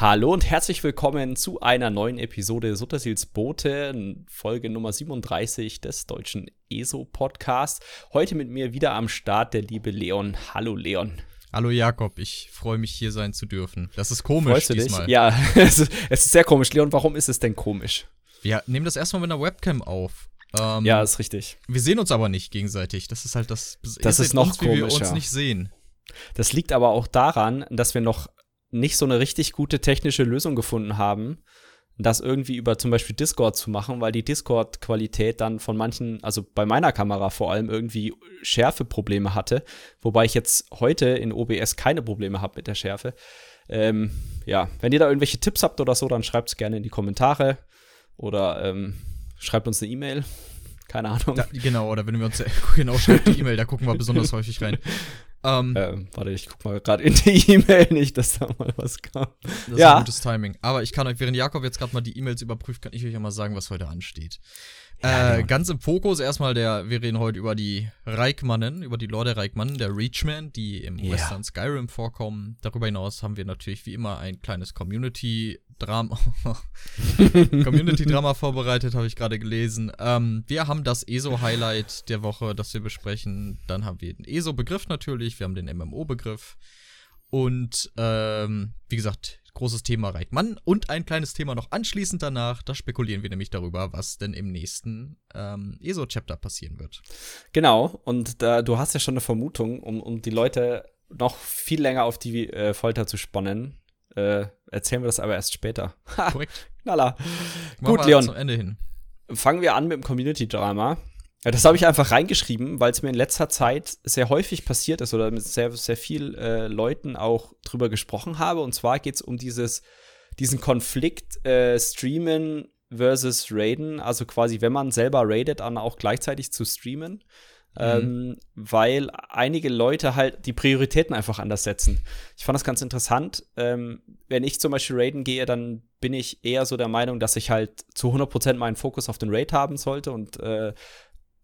Hallo und herzlich willkommen zu einer neuen Episode Suttersils Boote, Folge Nummer 37 des deutschen ESO-Podcasts. Heute mit mir wieder am Start der liebe Leon. Hallo Leon. Hallo Jakob, ich freue mich hier sein zu dürfen. Das ist komisch Freust du diesmal. Dich? Ja, es ist, es ist sehr komisch. Leon, warum ist es denn komisch? Wir nehmen das erstmal mit einer Webcam auf. Ähm, ja, ist richtig. Wir sehen uns aber nicht gegenseitig. Das ist halt das. Das ist noch uns, komisch, wie wir uns nicht sehen. Das liegt aber auch daran, dass wir noch nicht so eine richtig gute technische Lösung gefunden haben, das irgendwie über zum Beispiel Discord zu machen, weil die Discord-Qualität dann von manchen, also bei meiner Kamera vor allem irgendwie Schärfeprobleme hatte, wobei ich jetzt heute in OBS keine Probleme habe mit der Schärfe. Ähm, ja, wenn ihr da irgendwelche Tipps habt oder so, dann schreibt es gerne in die Kommentare oder ähm, schreibt uns eine E-Mail. Keine Ahnung. Da, genau, oder wenn wir uns genau schreibt die E-Mail, da gucken wir besonders häufig rein. Ähm, ähm, warte, ich guck mal gerade in die E-Mail nicht, dass da mal was kam. Das ja. ist ein gutes Timing. Aber ich kann euch, während Jakob jetzt gerade mal die E-Mails überprüft, kann ich euch ja mal sagen, was heute ansteht. Ja, äh, genau. Ganz im Fokus erstmal der, wir reden heute über die Reichmannen, über die Lorde Reichmannen, der Reachman, die im ja. Western Skyrim vorkommen. Darüber hinaus haben wir natürlich wie immer ein kleines Community-Drama Community-Drama vorbereitet, habe ich gerade gelesen. Ähm, wir haben das ESO-Highlight der Woche, das wir besprechen. Dann haben wir den ESO-Begriff natürlich, wir haben den MMO-Begriff. Und ähm, wie gesagt, großes Thema Reichmann und ein kleines Thema noch anschließend danach. Da spekulieren wir nämlich darüber, was denn im nächsten ähm, ESO-Chapter passieren wird. Genau, und äh, du hast ja schon eine Vermutung, um, um die Leute noch viel länger auf die äh, Folter zu spannen. Äh, erzählen wir das aber erst später. Korrekt. Knaller. Gut, Leon. Zum Ende hin. Fangen wir an mit dem Community-Drama. Das habe ich einfach reingeschrieben, weil es mir in letzter Zeit sehr häufig passiert ist oder mit sehr, sehr vielen äh, Leuten auch drüber gesprochen habe. Und zwar geht es um dieses, diesen Konflikt äh, Streamen versus Raiden. Also quasi, wenn man selber raidet, dann auch gleichzeitig zu streamen. Mhm. Ähm, weil einige Leute halt die Prioritäten einfach anders setzen. Ich fand das ganz interessant. Ähm, wenn ich zum Beispiel raiden gehe, dann bin ich eher so der Meinung, dass ich halt zu 100% meinen Fokus auf den Raid haben sollte und äh,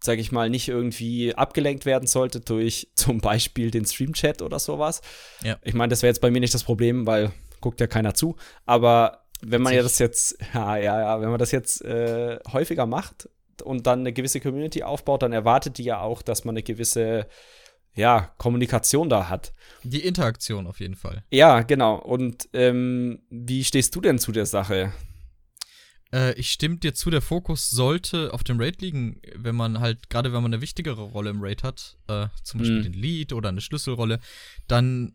sage ich mal, nicht irgendwie abgelenkt werden sollte durch zum Beispiel den Stream-Chat oder sowas. Ja. Ich meine, das wäre jetzt bei mir nicht das Problem, weil guckt ja keiner zu. Aber wenn man ja das jetzt, ja, ja, ja, wenn man das jetzt äh, häufiger macht und dann eine gewisse Community aufbaut, dann erwartet die ja auch, dass man eine gewisse ja, Kommunikation da hat. Die Interaktion auf jeden Fall. Ja, genau. Und ähm, wie stehst du denn zu der Sache? Äh, ich stimme dir zu, der Fokus sollte auf dem Raid liegen, wenn man halt, gerade wenn man eine wichtigere Rolle im Raid hat, äh, zum Beispiel mhm. den Lead oder eine Schlüsselrolle, dann,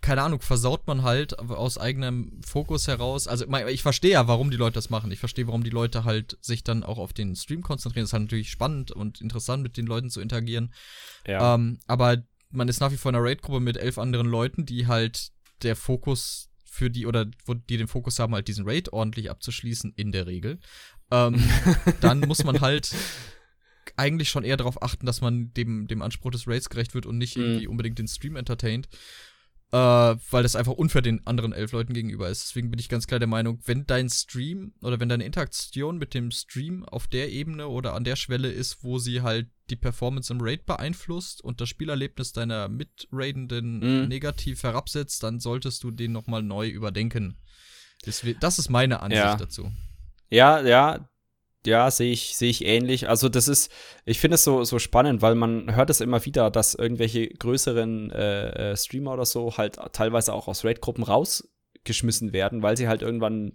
keine Ahnung, versaut man halt aus eigenem Fokus heraus. Also, ich verstehe ja, warum die Leute das machen. Ich verstehe, warum die Leute halt sich dann auch auf den Stream konzentrieren. Das ist halt natürlich spannend und interessant, mit den Leuten zu interagieren. Ja. Ähm, aber man ist nach wie vor in einer Raid-Gruppe mit elf anderen Leuten, die halt der Fokus für die oder wo die den Fokus haben, halt diesen Raid ordentlich abzuschließen, in der Regel, ähm, dann muss man halt eigentlich schon eher darauf achten, dass man dem, dem Anspruch des Raids gerecht wird und nicht irgendwie mhm. unbedingt den Stream entertaint. Äh, weil das einfach unfair den anderen elf Leuten gegenüber ist. Deswegen bin ich ganz klar der Meinung, wenn dein Stream oder wenn deine Interaktion mit dem Stream auf der Ebene oder an der Schwelle ist, wo sie halt die Performance im Raid beeinflusst und das Spielerlebnis deiner Mitraidenden mhm. negativ herabsetzt, dann solltest du den nochmal neu überdenken. Das, das ist meine Ansicht ja. dazu. Ja, ja, ja, sehe ich, sehe ich ähnlich. Also das ist, ich finde es so, so spannend, weil man hört es immer wieder, dass irgendwelche größeren äh, äh Streamer oder so halt teilweise auch aus Raid-Gruppen rausgeschmissen werden, weil sie halt irgendwann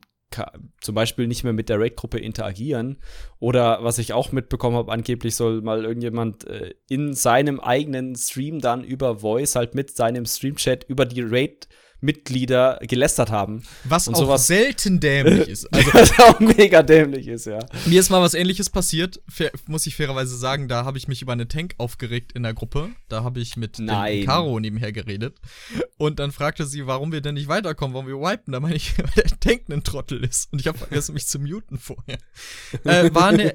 zum Beispiel nicht mehr mit der Raid-Gruppe interagieren. Oder was ich auch mitbekommen habe, angeblich soll mal irgendjemand äh, in seinem eigenen Stream dann über Voice halt mit seinem Stream-Chat über die Raid Mitglieder gelästert haben. Was und auch sowas selten dämlich ist. Also, was auch mega dämlich ist, ja. Mir ist mal was ähnliches passiert, muss ich fairerweise sagen. Da habe ich mich über eine Tank aufgeregt in der Gruppe. Da habe ich mit Nein. Caro nebenher geredet. Und dann fragte sie, warum wir denn nicht weiterkommen, warum wir wipen. Da meine ich, weil der Tank ein Trottel ist. Und ich habe vergessen, mich zu muten vorher. Äh, war eine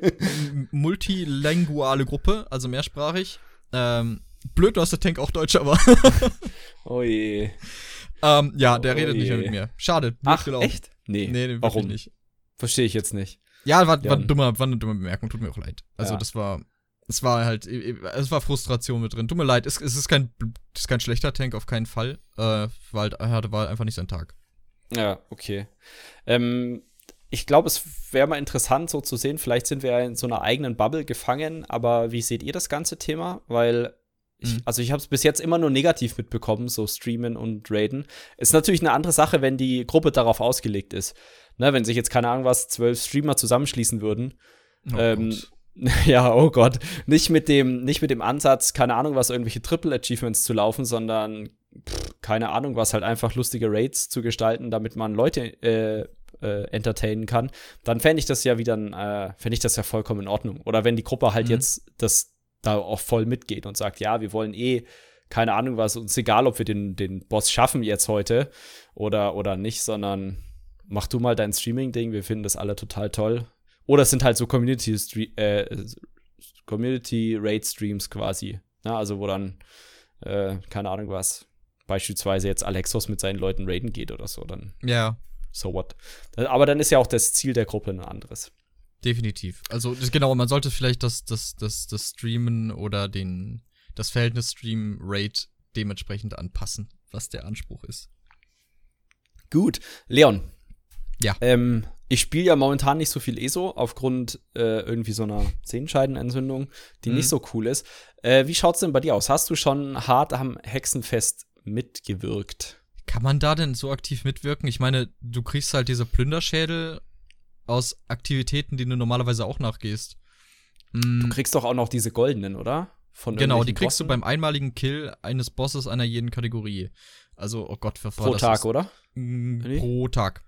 multilinguale Gruppe, also mehrsprachig. Ähm, blöd, dass der Tank auch Deutscher war. oh je. Ähm, ja, der oh redet je. nicht mehr mit mir. Schade. Ach, gelaufen. echt? Nee. Nee, Warum nicht? Verstehe ich jetzt nicht. Ja, war, war, dummer, war eine dumme Bemerkung. Tut mir auch leid. Also, ja. das war. Es war halt, es war Frustration mit drin. Tut mir leid, es, es ist kein, es ist kein schlechter Tank, auf keinen Fall. Äh, war halt, war einfach nicht sein Tag. Ja, okay. Ähm, ich glaube, es wäre mal interessant, so zu sehen. Vielleicht sind wir ja in so einer eigenen Bubble gefangen, aber wie seht ihr das ganze Thema? Weil ich, Mhm. also ich habe es bis jetzt immer nur negativ mitbekommen, so Streamen und Raiden. Ist natürlich eine andere Sache, wenn die Gruppe darauf ausgelegt ist. Ne, wenn sich jetzt, keine Ahnung was, zwölf Streamer zusammenschließen würden. Oh ähm, ja, oh Gott. Nicht mit dem, nicht mit dem Ansatz, keine Ahnung was, irgendwelche Triple-Achievements zu laufen, sondern pff, keine Ahnung was, halt einfach lustige Raids zu gestalten, damit man Leute äh, äh, entertainen kann, dann fände ich das ja wieder, äh, fände ich das ja vollkommen in Ordnung. Oder wenn die Gruppe halt Mhm. jetzt das da auch voll mitgeht und sagt, ja, wir wollen eh, keine Ahnung was, uns egal, ob wir den, den Boss schaffen jetzt heute oder, oder nicht, sondern mach du mal dein Streaming-Ding, wir finden das alle total toll. Oder es sind halt so Community, äh, Community quasi. Ne? Also wo dann, äh, keine Ahnung was, beispielsweise jetzt Alexos mit seinen Leuten raiden geht oder so, dann Ja, so what. Aber dann ist ja auch das Ziel der Gruppe ein anderes. Definitiv. Also das, genau, man sollte vielleicht das, das, das, das Streamen oder den, das Verhältnis Stream-Rate dementsprechend anpassen, was der Anspruch ist. Gut, Leon. Ja. Ähm, ich spiele ja momentan nicht so viel ESO aufgrund äh, irgendwie so einer Sehenscheidenentzündung, die Mhm. nicht so cool ist. Äh, wie schaut's denn bei dir aus? Hast du schon hart am Hexenfest mitgewirkt? Kann man da denn so aktiv mitwirken? Ich meine, du kriegst halt diese Plünderschädel aus Aktivitäten, die du normalerweise auch nachgehst. Mm, Du kriegst doch auch noch diese goldenen, oder? Genau, die kriegst du Bossen? beim einmaligen Kill eines Bosses einer jeden Kategorie. Also, oh Gott, was war pro das? Tag, Ist- oder? Mm? Pro Tag.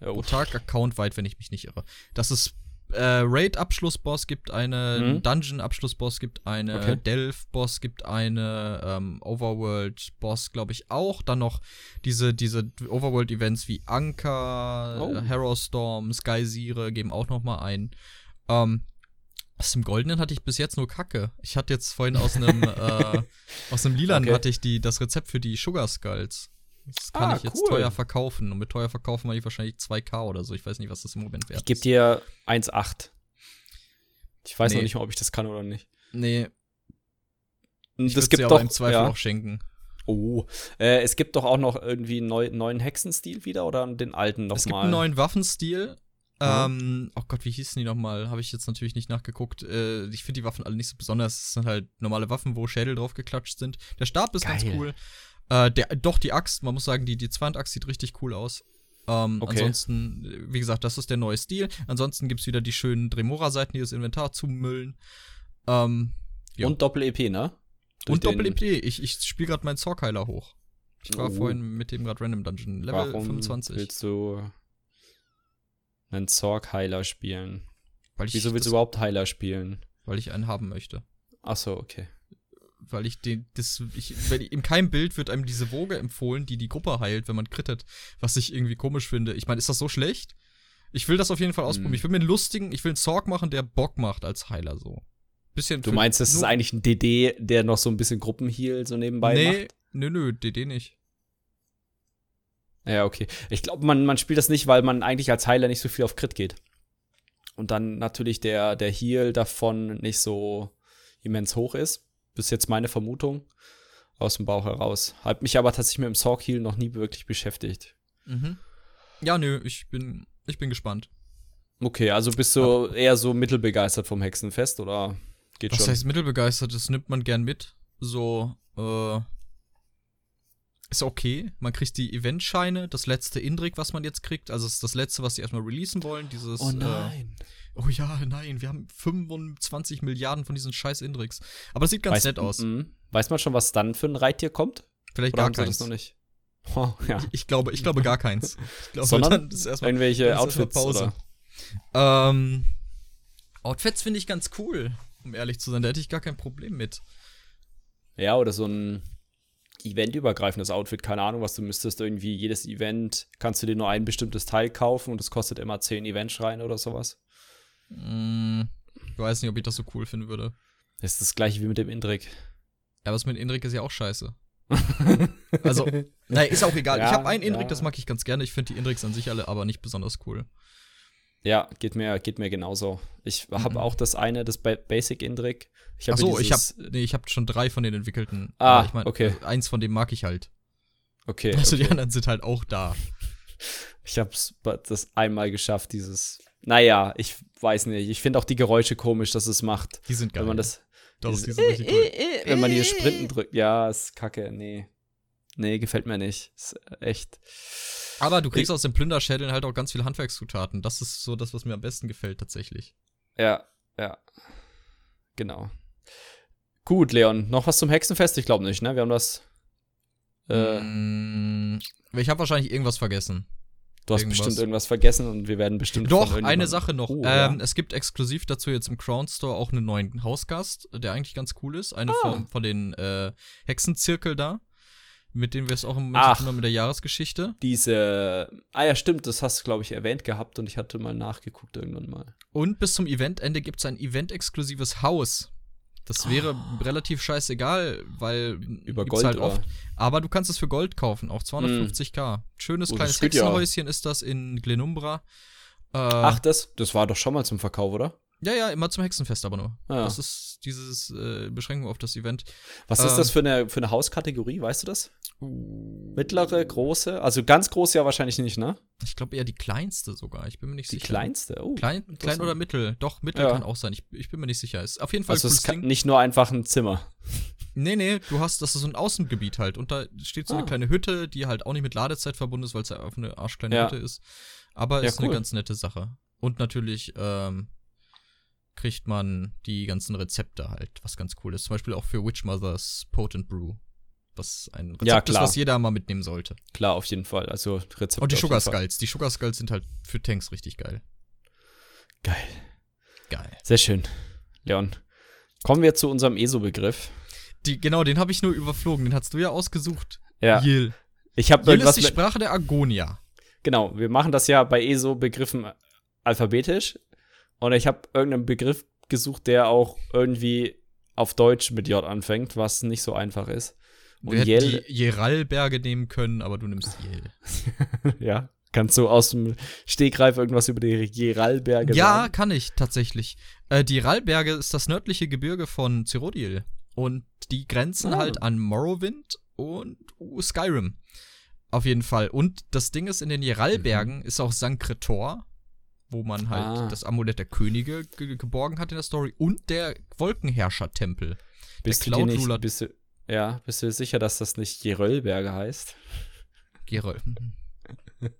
Ja, Pro Tag accountweit, wenn ich mich nicht irre. Das ist äh, Raid-Abschlussboss gibt eine, Mhm. Dungeon-Abschlussboss gibt eine, Okay. Delph-Boss gibt eine, ähm, Overworld-Boss, glaube ich, auch. Dann noch diese, diese Overworld-Events wie Anker, Oh. äh, Harrowstorm, Skysire geben auch noch mal ein. Ähm, aus dem Goldenen hatte ich bis jetzt nur Kacke. Ich hatte jetzt vorhin aus einem, äh, aus einem Lilan Okay. hatte ich die, das Rezept für die Sugar Skulls. Das kann Ah, ich jetzt cool. teuer verkaufen. Und mit teuer verkaufen war ich wahrscheinlich 2K oder so. Ich weiß nicht, was das im Moment wert Ich gebe ist. dir 1,8. Ich weiß noch Nee. nicht mal, ob ich das kann oder nicht. Nee, ich würde gibt doch aber im Zweifel ja. auch schenken. Oh, äh, es gibt doch auch noch irgendwie einen neu, neuen Hexenstil wieder oder den alten nochmal? Es gibt einen neuen Waffenstil. Aha. Ähm, oh Gott, wie hießen die nochmal? Habe ich jetzt natürlich nicht nachgeguckt. Äh, ich finde die Waffen alle nicht so besonders. Es sind halt normale Waffen, wo Schädel drauf geklatscht sind. Der Stab ist ganz Geil. cool. Äh, der, doch, die Axt, man muss sagen, die, die Zweihandaxt sieht richtig cool aus. Ähm, Okay. Ansonsten, wie gesagt, das ist der neue Stil. Ansonsten gibt's wieder die schönen Dremora-Seiten, die das Inventar zumüllen. Ähm, ja. Und Doppel-EP, ne? Durch und Doppel-EP. Ich, ich spiele gerade meinen Zorkheiler hoch. Ich war Oh. vorhin mit dem gerade Random Dungeon. Level Warum 25. willst du einen Zorg-Heiler spielen? Weil ich, Wieso willst du überhaupt Heiler spielen? weil ich einen haben möchte. Ach so, okay. Weil ich den, das, ich, wenn, in keinem Bild wird einem diese Woge empfohlen, die die Gruppe heilt, wenn man crittet. Was ich irgendwie komisch finde. Ich meine, ist das so schlecht? Ich will das auf jeden Fall ausprobieren. Hm. Ich will mir einen lustigen, ich will einen Zorg machen, der Bock macht als Heiler so. Bisschen Du meinst, das ist eigentlich ein DD, der noch so ein bisschen Gruppenheal so nebenbei Nee, macht? nö, nö, DD nicht. Ja, okay. Ich glaube, man, man spielt das nicht, weil man eigentlich als Heiler nicht so viel auf Crit geht. Und dann natürlich der, der Heal davon nicht so immens hoch ist. Das ist jetzt meine Vermutung aus dem Bauch heraus. Hab mich aber tatsächlich mit dem Sorg Heal noch nie wirklich beschäftigt. Mhm. Ja, nö, ich bin, ich bin gespannt. Okay, also bist du eher so mittelbegeistert vom Hexenfest oder geht Was schon? heißt mittelbegeistert? Das nimmt man gern mit. So, äh. Ist okay. Man kriegt die Eventscheine, das letzte Indrik, was man jetzt kriegt. Also es ist das letzte, was die erstmal releasen wollen. Dieses. oh Äh, nein. Oh ja, nein, wir haben 25 Milliarden von diesen scheiß Indriks. Aber das sieht ganz weiß, nett aus. Weiß man schon, was dann für ein Reittier kommt? Vielleicht Oder gar keins. das noch nicht? Oh, ja. Ich glaube, ich glaube gar keins. Ich glaube, Sondern dann ist erstmal Irgendwelche Outfits oder? Ähm, Outfits finde ich ganz cool, um ehrlich zu sein. Da hätte ich gar kein Problem mit. Ja, oder so ein eventübergreifendes Outfit, keine Ahnung, was du müsstest irgendwie jedes Event kannst du dir nur ein bestimmtes Teil kaufen und es kostet immer 10 Eventschreine oder sowas. Mm, ich weiß nicht, ob ich das so cool finden würde. Das ist das gleiche wie mit dem Indrik. Ja, was mit Indrik ist ja auch scheiße. Also, naja, ist auch egal. Ja, ich habe einen Indrik, ja. das mag ich ganz gerne. Ich finde die Indriks an sich alle aber nicht besonders cool. Ja, geht mir, geht mir genauso. Ich habe Mhm. auch das eine, das ba Basic Indrik. Ich Ach so, ich habe nee, ich habe schon drei von den entwickelten. Ah, ich mein, okay. äh, Eins von dem mag ich halt. Okay. Also die okay. anderen sind halt auch da. Ich habe das einmal geschafft, dieses. Naja, ich weiß nicht. Ich finde auch die Geräusche komisch, dass es macht. Die sind geil. Wenn man das. Doch, dieses die sind richtig cool. Wenn man hier Sprinten drückt. Ja, ist kacke. Nee. Nee, gefällt mir nicht. Ist echt. Aber du kriegst aus den Plünderschädeln halt auch ganz viele Handwerkszutaten. Das ist so das, was mir am besten gefällt, tatsächlich. Ja, ja. Genau. Gut, Leon, noch was zum Hexenfest? Ich glaube nicht, ne? Wir haben das. Äh, Mm, ich habe wahrscheinlich irgendwas vergessen. Du hast irgendwas. bestimmt irgendwas vergessen und wir werden bestimmt. Doch, eine Sache noch. Oh, ähm, ja. Es gibt exklusiv dazu jetzt im Crown Store auch einen neuen Hausgast, der eigentlich ganz cool ist. Eine Ah. von, von den äh, Hexenzirkel da, mit denen wir es auch im Moment mit der Jahresgeschichte. Diese. Ah ja, stimmt, das hast du, glaube ich, erwähnt gehabt und ich hatte mal nachgeguckt irgendwann mal. Und bis zum Eventende gibt es ein event-exklusives Haus. Das wäre relativ scheißegal, weil. Über gibt's Gold halt oft. Aber du kannst es für Gold kaufen, auch 250k. Schönes Oh, kleines geht ja. Hexenhäuschen ist das in Glenumbra. Äh, Ach, das, das war doch schon mal zum Verkauf, oder? Ja, ja, immer zum Hexenfest aber nur. Ah. Das ist dieses äh, Beschränkung auf das Event. Was ist Ähm. das für eine, für eine Hauskategorie, weißt du das? Mittlere, große? Also ganz groß ja wahrscheinlich nicht, ne? Ich glaube eher die kleinste sogar. Ich bin mir nicht Die sicher. kleinste? Oh. Klein, klein oder mittel? Doch, mittel Ja. kann auch sein. Ich, ich bin mir nicht sicher. Ist auf jeden Fall Also es ist Ding. nicht nur einfach ein Zimmer. Nee, nee, du hast, das ist so ein Außengebiet halt. Und da steht so eine Ah. kleine Hütte, die halt auch nicht mit Ladezeit verbunden ist, weil es ja einfach eine arschkleine Ja. Hütte ist. Aber Ja, ist cool. eine ganz nette Sache. Und natürlich ähm, kriegt man die ganzen Rezepte halt, was ganz cool ist. Zum Beispiel auch für Witch Mothers Potent Brew. Was ein Rezept Ja, ist, klar. was jeder mal mitnehmen sollte. Klar, auf jeden Fall. Also Rezepte. Und die Sugar. Skulls. Die Sugar Skulls sind halt für Tanks richtig geil. Geil. Geil. Sehr schön. Leon. Kommen wir zu unserem ESO-Begriff. Die, genau, den habe ich nur überflogen. Den hast du ja ausgesucht. Ja. Yil. Ich habe Yil ist die Sprache der Agonia. Genau, wir machen das ja bei ESO-Begriffen alphabetisch. Und ich habe irgendeinen Begriff gesucht, der auch irgendwie auf Deutsch mit J anfängt, was nicht so einfach ist. Und Wir hätten Yel, die Jeralberge nehmen können, aber du nimmst Yel. ja, kannst du aus dem Stegreif irgendwas über die Geralberge Ja, sagen? kann ich tatsächlich. Äh, die Rallberge ist das nördliche Gebirge von Cyrodiil. Und die grenzen Ah. halt an Morrowind und uh, Skyrim. Auf jeden Fall. Und das Ding ist, in den Jeralbergen ist auch Sankretor, wo man halt Mhm. Ah. das Amulett der Könige ge geborgen hat in der Story, und der Wolkenherrscher-Tempel. Bist du nicht, Ruler- bist du, ja, bist du dir sicher, dass das nicht Geröllberge heißt? Gerol.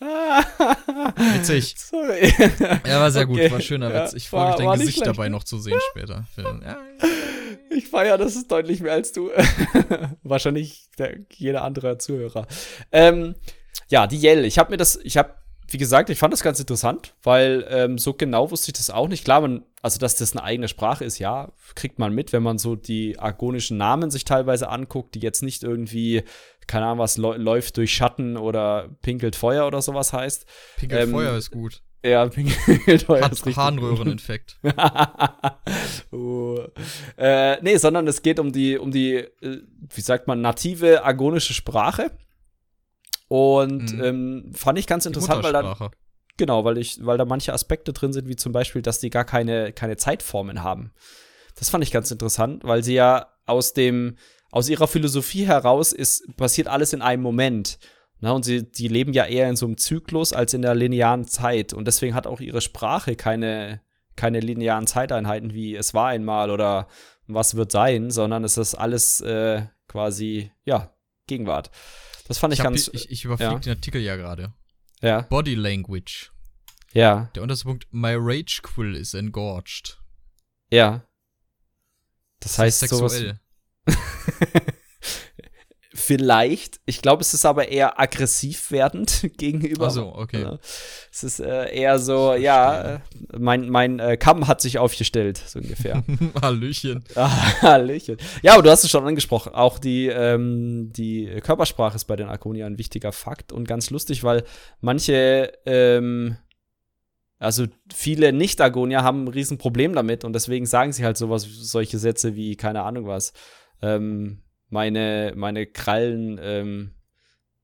Witzig. Sorry. Ja, war sehr Okay. gut, war schöner Ja, Witz. Ich freue mich, dein Gesicht dabei ne? noch zu sehen später. Ja, Ich feiere, das ist deutlich mehr als du. Wahrscheinlich der, jeder andere Zuhörer. Ähm, ja, die Yell. Ich habe mir das, ich habe, wie gesagt, ich fand das ganz interessant, weil ähm, so genau wusste ich das auch nicht. Klar, man, also dass das eine eigene Sprache ist, ja, kriegt man mit, wenn man so die argonischen Namen sich teilweise anguckt, die jetzt nicht irgendwie, keine Ahnung, was läu- läuft durch Schatten oder pinkelt Feuer oder sowas heißt. Pinkelfeuer Ähm, ist gut. Ja, pinkelt Feuer Hat ist richtig. Harnröhreninfekt. uh. äh, nee, sondern es geht um die, um die, äh, wie sagt man, native argonische Sprache. Und Mhm. ähm, fand ich ganz interessant, weil da, Muttersprache. genau, weil ich, weil da manche Aspekte drin sind, wie zum Beispiel, dass die gar keine, keine Zeitformen haben. Das fand ich ganz interessant, weil sie ja aus dem, aus ihrer Philosophie heraus ist, passiert alles in einem Moment. Na, und sie, die leben ja eher in so einem Zyklus als in der linearen Zeit. Und deswegen hat auch ihre Sprache keine, keine linearen Zeiteinheiten wie es war einmal oder was wird sein, sondern es ist alles äh, quasi, ja, Gegenwart. Das fand ich, Ich, ganz, die, ich, ich überfliege ja. den Artikel ja gerade. ja, Body Language. ja, Der unterste Punkt, My Rage Quill is engorged. ja. Das, heißt ist sowas, sexuell. Vielleicht. Ich glaube, es ist aber eher aggressiv werdend gegenüber. Ach so, okay. Ja. Es ist äh, eher so, ja, äh, mein, mein äh, Kamm hat sich aufgestellt, so ungefähr. Hallöchen. Hallöchen. Ja, aber du hast es schon angesprochen. Auch die, ähm, die Körpersprache ist bei den Arconia ein wichtiger Fakt und ganz lustig, weil manche, ähm, also viele Nicht-Argonier haben ein Riesenproblem damit und deswegen sagen sie halt sowas, solche Sätze wie, keine Ahnung was, ähm, meine, meine Krallen, ähm,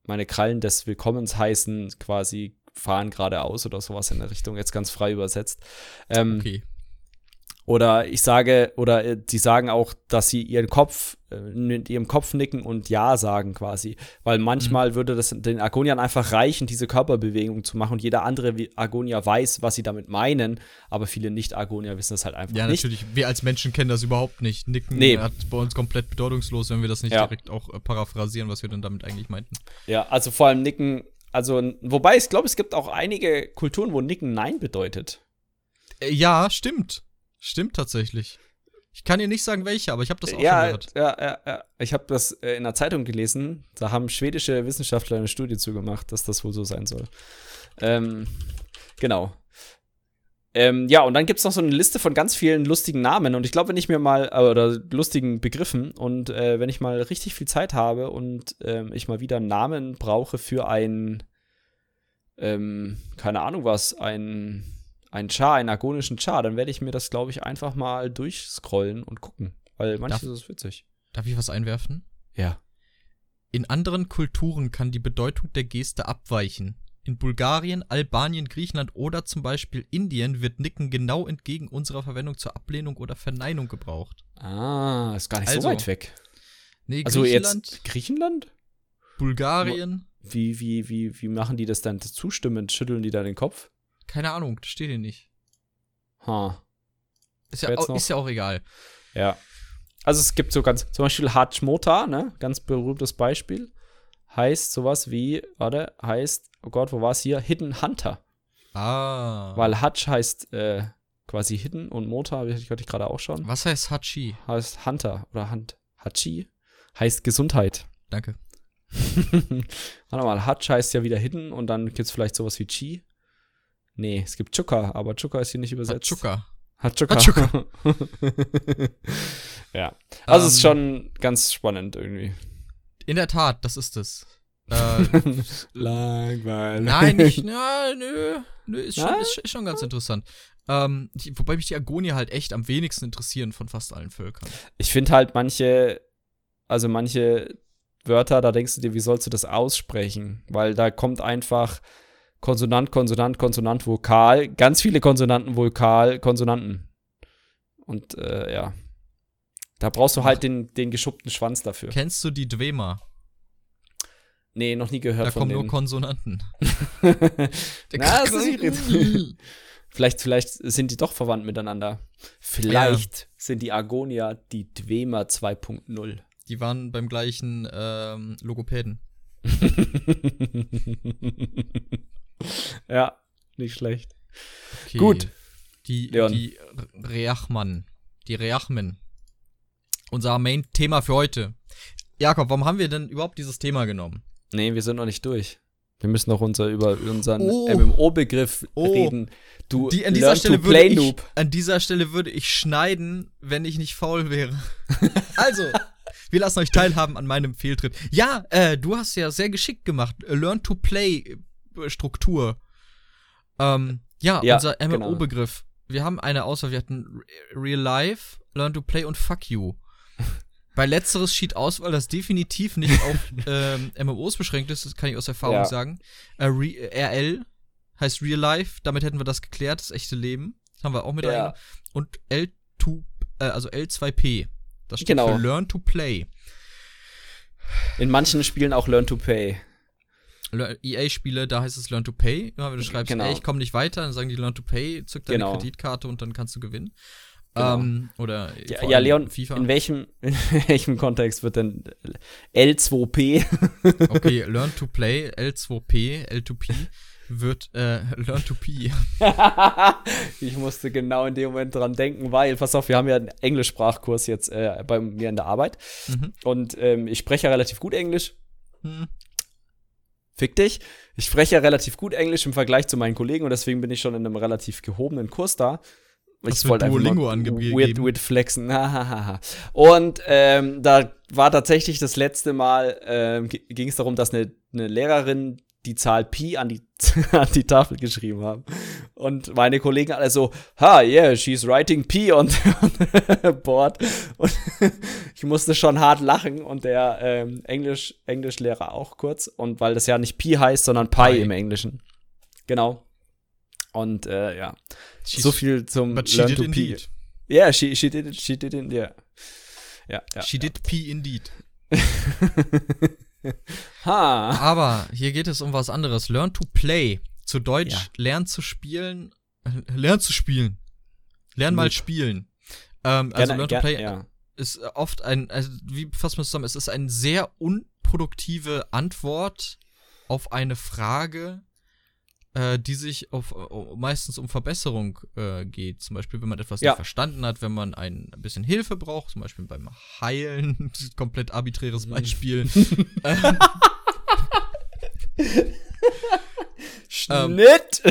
meine Krallen des Willkommens heißen quasi fahren geradeaus oder sowas in der Richtung, jetzt ganz frei übersetzt. Ähm, Okay. Oder ich sage, oder äh, die sagen auch, dass sie ihren Kopf, äh, mit ihrem Kopf nicken und Ja sagen quasi. Weil manchmal mhm. würde das den Argoniern einfach reichen, diese Körperbewegung zu machen und jeder andere Argonier weiß, was sie damit meinen, aber viele Nicht-Argonier wissen das halt einfach ja, nicht. Ja, natürlich. Wir als Menschen kennen das überhaupt nicht. Nicken nee. hat bei uns komplett bedeutungslos, wenn wir das nicht ja. direkt auch äh, paraphrasieren, was wir denn damit eigentlich meinten. Ja, also vor allem Nicken, also, wobei ich glaube, es gibt auch einige Kulturen, wo Nicken Nein bedeutet. Äh, ja, stimmt. Stimmt tatsächlich. Ich kann dir nicht sagen, welche, aber ich habe das auch ja, schon gehört. Ja, ja, ja. Ich habe das äh, in der Zeitung gelesen. Da haben schwedische Wissenschaftler eine Studie zugemacht, dass das wohl so sein soll. Ähm, genau. Ähm, ja, und dann gibt es noch so eine Liste von ganz vielen lustigen Namen. Und ich glaube, wenn ich mir mal, äh, oder lustigen Begriffen, und äh, wenn ich mal richtig viel Zeit habe und ähm, ich mal wieder einen Namen brauche für ein, ähm, keine Ahnung was, ein einen Char, einen agonischen Char, dann werde ich mir das, glaube ich, einfach mal durchscrollen und gucken. Weil manches darf, ist es witzig. Darf ich was einwerfen? Ja. In anderen Kulturen kann die Bedeutung der Geste abweichen. In Bulgarien, Albanien, Griechenland oder zum Beispiel Indien wird Nicken genau entgegen unserer Verwendung zur Ablehnung oder Verneinung gebraucht. Ah, ist gar nicht also, so weit weg. Nee, also jetzt Griechenland? Bulgarien? Wie, wie, wie, wie machen die das dann zustimmend? Schütteln die da den Kopf? Keine Ahnung, das steht hier nicht. Ha. Ist ja, auch, ist ja auch egal. Ja. Also es gibt so ganz, zum Beispiel Hachmota, ne? Ganz berühmtes Beispiel. Heißt sowas wie, warte, heißt, oh Gott, wo war es hier? Hidden Hunter. Ah. Weil Hutch heißt äh, quasi Hidden und Mota, habe ich gerade auch schon. Was heißt Hachi? Heißt Hunter oder Hunt. Hachi heißt Gesundheit. Danke. Warte mal, Hutch heißt ja wieder Hidden und dann gibt es vielleicht sowas wie Chi. Nee, es gibt Chuka, aber Chuka ist hier nicht übersetzt. Chuka. Hachuka. Hachuka. ja. Also um, es ist ähm. schon ganz spannend irgendwie. In der Tat, das ist es. Äh, Langweilig. Nein, nicht, na, nö, nö, ist schon, ist, ist schon ganz interessant. Ähm, die, wobei mich die Agonier halt echt am wenigsten interessieren von fast allen Völkern. Ich finde halt manche, also manche Wörter, da denkst du dir, wie sollst du das aussprechen? Weil da kommt einfach Konsonant, Konsonant, Konsonant, Vokal, ganz viele Konsonanten, Vokal, Konsonanten. Und äh, ja. Da brauchst du halt den, den geschuppten Schwanz dafür. Kennst du die Dwema? Nee, noch nie gehört da von denen. Da kommen nur Konsonanten. Na, das ist vielleicht, vielleicht sind die doch verwandt miteinander. Vielleicht ja. sind die Agonia die Dwema 2.0. Die waren beim gleichen ähm, Logopäden. ja, nicht schlecht. Okay. Gut. Die, Leon. die Reachmann. Die Reachmen. Unser Main-Thema für heute. Jakob, warum haben wir denn überhaupt dieses Thema genommen? Nee, wir sind noch nicht durch. Wir müssen noch unser, über unseren oh. MMO-Begriff oh. reden. Du Die, an, dieser Stelle würde ich, an dieser Stelle würde ich schneiden, wenn ich nicht faul wäre. also, wir lassen euch teilhaben an meinem Fehltritt. Ja, äh, du hast ja sehr geschickt gemacht. Learn to Play Struktur. Ähm, ja, ja, unser MMO-Begriff. Genau. Wir haben eine Auswahl. Wir hatten Real Life, Learn to Play und Fuck You. Bei letzteres schied aus, weil das definitiv nicht auf ähm, MMOs beschränkt ist, das kann ich aus Erfahrung ja. sagen. Äh, RL heißt Real Life, damit hätten wir das geklärt, das echte Leben. Das haben wir auch mit ja. Und L2, äh, also L2P. Das steht genau. für Learn to Play. In manchen Spielen auch Learn to Pay. EA-Spiele, da heißt es Learn to Pay. Immer wenn du schreibst, genau. ey, ich komme nicht weiter, dann sagen die Learn to Pay, zück deine genau. Kreditkarte und dann kannst du gewinnen. Genau. Ähm, oder ja, ja Leon, FIFA. In welchem, in welchem Kontext wird denn L2P? okay, Learn to Play, L2P, L2P wird äh, Learn to P. ich musste genau in dem Moment dran denken, weil, pass auf, wir haben ja einen Englischsprachkurs jetzt äh, bei mir in der Arbeit. Mhm. Und ähm, ich spreche ja relativ gut Englisch. Mhm fick dich. Ich spreche ja relativ gut Englisch im Vergleich zu meinen Kollegen und deswegen bin ich schon in einem relativ gehobenen Kurs da. Ich wollte Duolingo angegeben. Weird, weird flexen. und ähm, da war tatsächlich das letzte Mal, ähm, ging es darum, dass eine, eine Lehrerin die Zahl Pi an die, an die Tafel geschrieben haben. Und meine Kollegen alle so, ha, yeah, she's writing Pi on, the board. Und ich musste schon hart lachen und der ähm, Englisch, Englischlehrer auch kurz. Und weil das ja nicht Pi heißt, sondern Pi, Pi. im Englischen. Genau. Und äh, ja, she's, so viel zum Learn to Pi. Yeah, she, she did it, she did it, yeah. Ja, ja. She did pee indeed. ha. Aber hier geht es um was anderes. Learn to play. Zu Deutsch, Ja. lern zu spielen. Äh, Lern zu spielen. Lern mal Noob. spielen. Ähm, also Gerne- Learn to play ja. ist oft ein, also wie fassen wir es zusammen? Es ist eine sehr unproduktive Antwort auf eine Frage, äh, die sich auf, äh, meistens um Verbesserung äh, geht. Zum Beispiel, wenn man etwas Ja. nicht verstanden hat, wenn man ein bisschen Hilfe braucht, zum Beispiel beim Heilen, komplett arbiträres Mhm. Beispiel. ähm, Schnitt.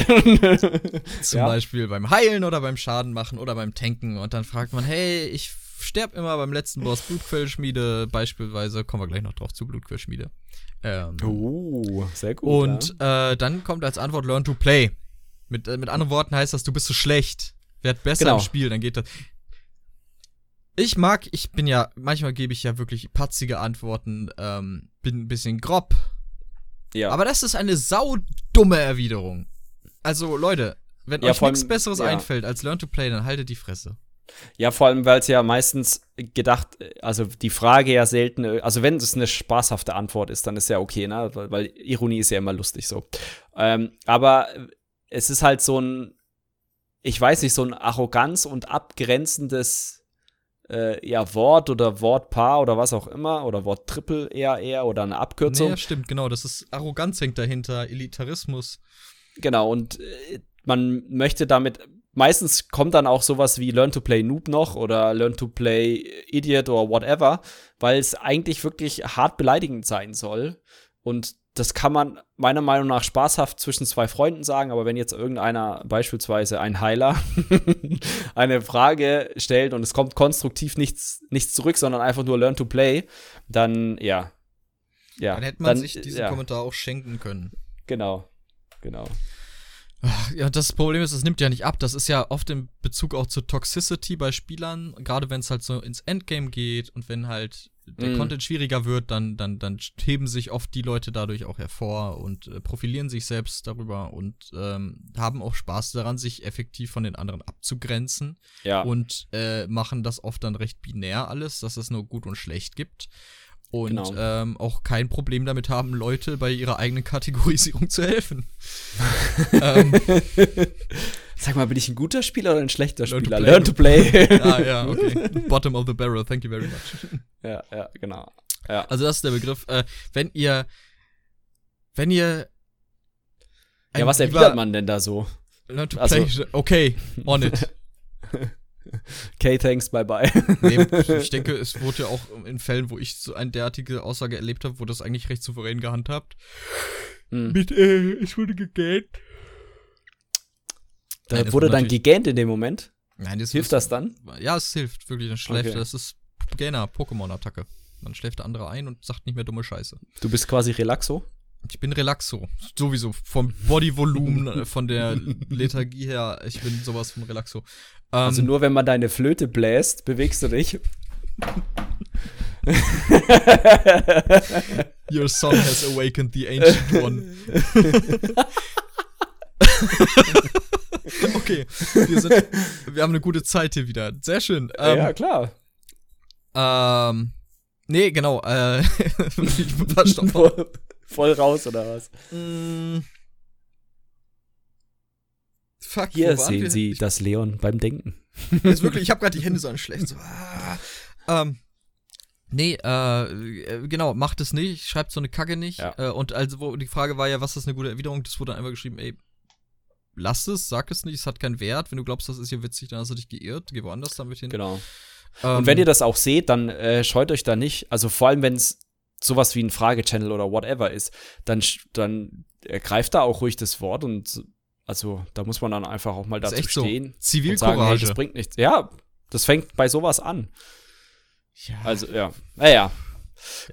Zum Ja. Beispiel beim Heilen oder beim Schaden machen oder beim Tanken. Und dann fragt man, hey, ich sterb immer beim letzten Boss Blutquellschmiede, beispielsweise. Kommen wir gleich noch drauf zu Blutquellschmiede. Ähm, Oh, sehr gut. und ja. äh, dann kommt als Antwort Learn to Play. Mit, äh, mit anderen Worten heißt das, du bist so schlecht. Werd besser Genau. im Spiel, dann geht das. Ich mag, ich bin ja, manchmal gebe ich ja wirklich patzige Antworten, ähm, bin ein bisschen grob, ja. aber das ist eine saudumme Erwiderung. Also, Leute, wenn Ja, euch nichts Besseres ja. einfällt als Learn to Play, dann haltet die Fresse. Ja, vor allem, weil es ja meistens gedacht, also die Frage ja selten, also wenn es eine spaßhafte Antwort ist, dann ist ja okay, ne? Weil, Ironie ist ja immer lustig so. Ähm, aber es ist halt so ein, ich weiß nicht, so ein Arroganz und abgrenzendes äh, ja, Wort oder Wortpaar oder was auch immer oder Wort Triple eher eher oder eine Abkürzung. Nee, stimmt, genau. Das ist Arroganz hängt dahinter, Elitarismus. Genau, und äh, man möchte damit, meistens kommt dann auch sowas wie Learn to Play Noob noch oder Learn to Play Idiot oder whatever, weil es eigentlich wirklich hart beleidigend sein soll. Und das kann man meiner Meinung nach spaßhaft zwischen zwei Freunden sagen, aber wenn jetzt irgendeiner, beispielsweise ein Heiler, eine Frage stellt und es kommt konstruktiv nichts, nichts zurück, sondern einfach nur Learn to Play, dann ja. Ja, Dann hätte man sich diesen ja, Kommentar auch schenken können. Genau, genau. Ja, das Problem ist, es nimmt ja nicht ab. Das ist ja oft in Bezug auch zur Toxicity bei Spielern, gerade wenn es halt so ins Endgame geht und wenn halt der Mm. Content schwieriger wird, dann, dann, dann heben sich oft die Leute dadurch auch hervor und äh, profilieren sich selbst darüber und ähm, haben auch Spaß daran, sich effektiv von den anderen abzugrenzen Ja. und äh, machen das oft dann recht binär alles, dass es nur gut und schlecht gibt. Und Genau. ähm, auch kein Problem damit haben, Leute bei ihrer eigenen Kategorisierung zu helfen. ähm, Sag mal, bin ich ein guter Spieler oder ein schlechter Learn to Spieler? play. Learn to play. ah, ja, okay. Bottom of the barrel, thank you very much. ja, ja, genau. Ja. Also das ist der Begriff. Äh, wenn ihr, wenn ihr ja, was erwidert man denn da so? Learn to Also- play, okay, on it. Okay, thanks, bye bye. Nee, ich denke, es wurde ja auch in Fällen, wo ich so eine derartige Aussage erlebt habe, wurde das eigentlich recht souverän gehandhabt. Hm. Mit, äh, es wurde gegähnt. Da Nein, wurde dann gegähnt in dem Moment. Nein, das Hilft ist, das dann? Ja, es hilft wirklich. Dann schläft Okay. Das ist Gainer, Pokémon-Attacke. Dann schläft der andere ein und sagt nicht mehr dumme Scheiße. Du bist quasi Relaxo. Ich bin Relaxo. Sowieso. Vom Bodyvolumen, äh, von der Lethargie her. Ich bin sowas von Relaxo. Ähm, Also nur wenn man deine Flöte bläst, bewegst du dich. Your son has awakened the ancient one. okay, wir, sind, wir haben eine gute Zeit hier wieder. Sehr schön. Ähm, ja, klar. ähm, nee, genau. Äh, ich. Voll, raus oder was? Mm. Fuck, Hier sehen wir? Sie das Leon beim Denken. Jetzt wirklich, ich habe gerade die Hände so schlecht. So, ah. ähm, nee, äh, äh, genau, macht es nicht, schreibt so eine Kacke nicht. Ja. Äh, und also, wo, die Frage war ja, was ist eine gute Erwiderung? Das wurde dann einfach geschrieben, ey, lass es, sag es nicht, es hat keinen Wert. Wenn du glaubst, das ist hier witzig, dann hast du dich geirrt, geh woanders damit hin. Genau. Ähm, Und wenn ihr das auch seht, dann äh, scheut euch da nicht. Also vor allem, wenn es sowas wie ein Fragechannel oder whatever ist, dann, dann ergreift da auch ruhig das Wort und also da muss man dann einfach auch mal dazu echt so. stehen und sagen, hey, Zivilcourage. das bringt nichts. Ja, das fängt bei sowas an. ja. Also ja, naja.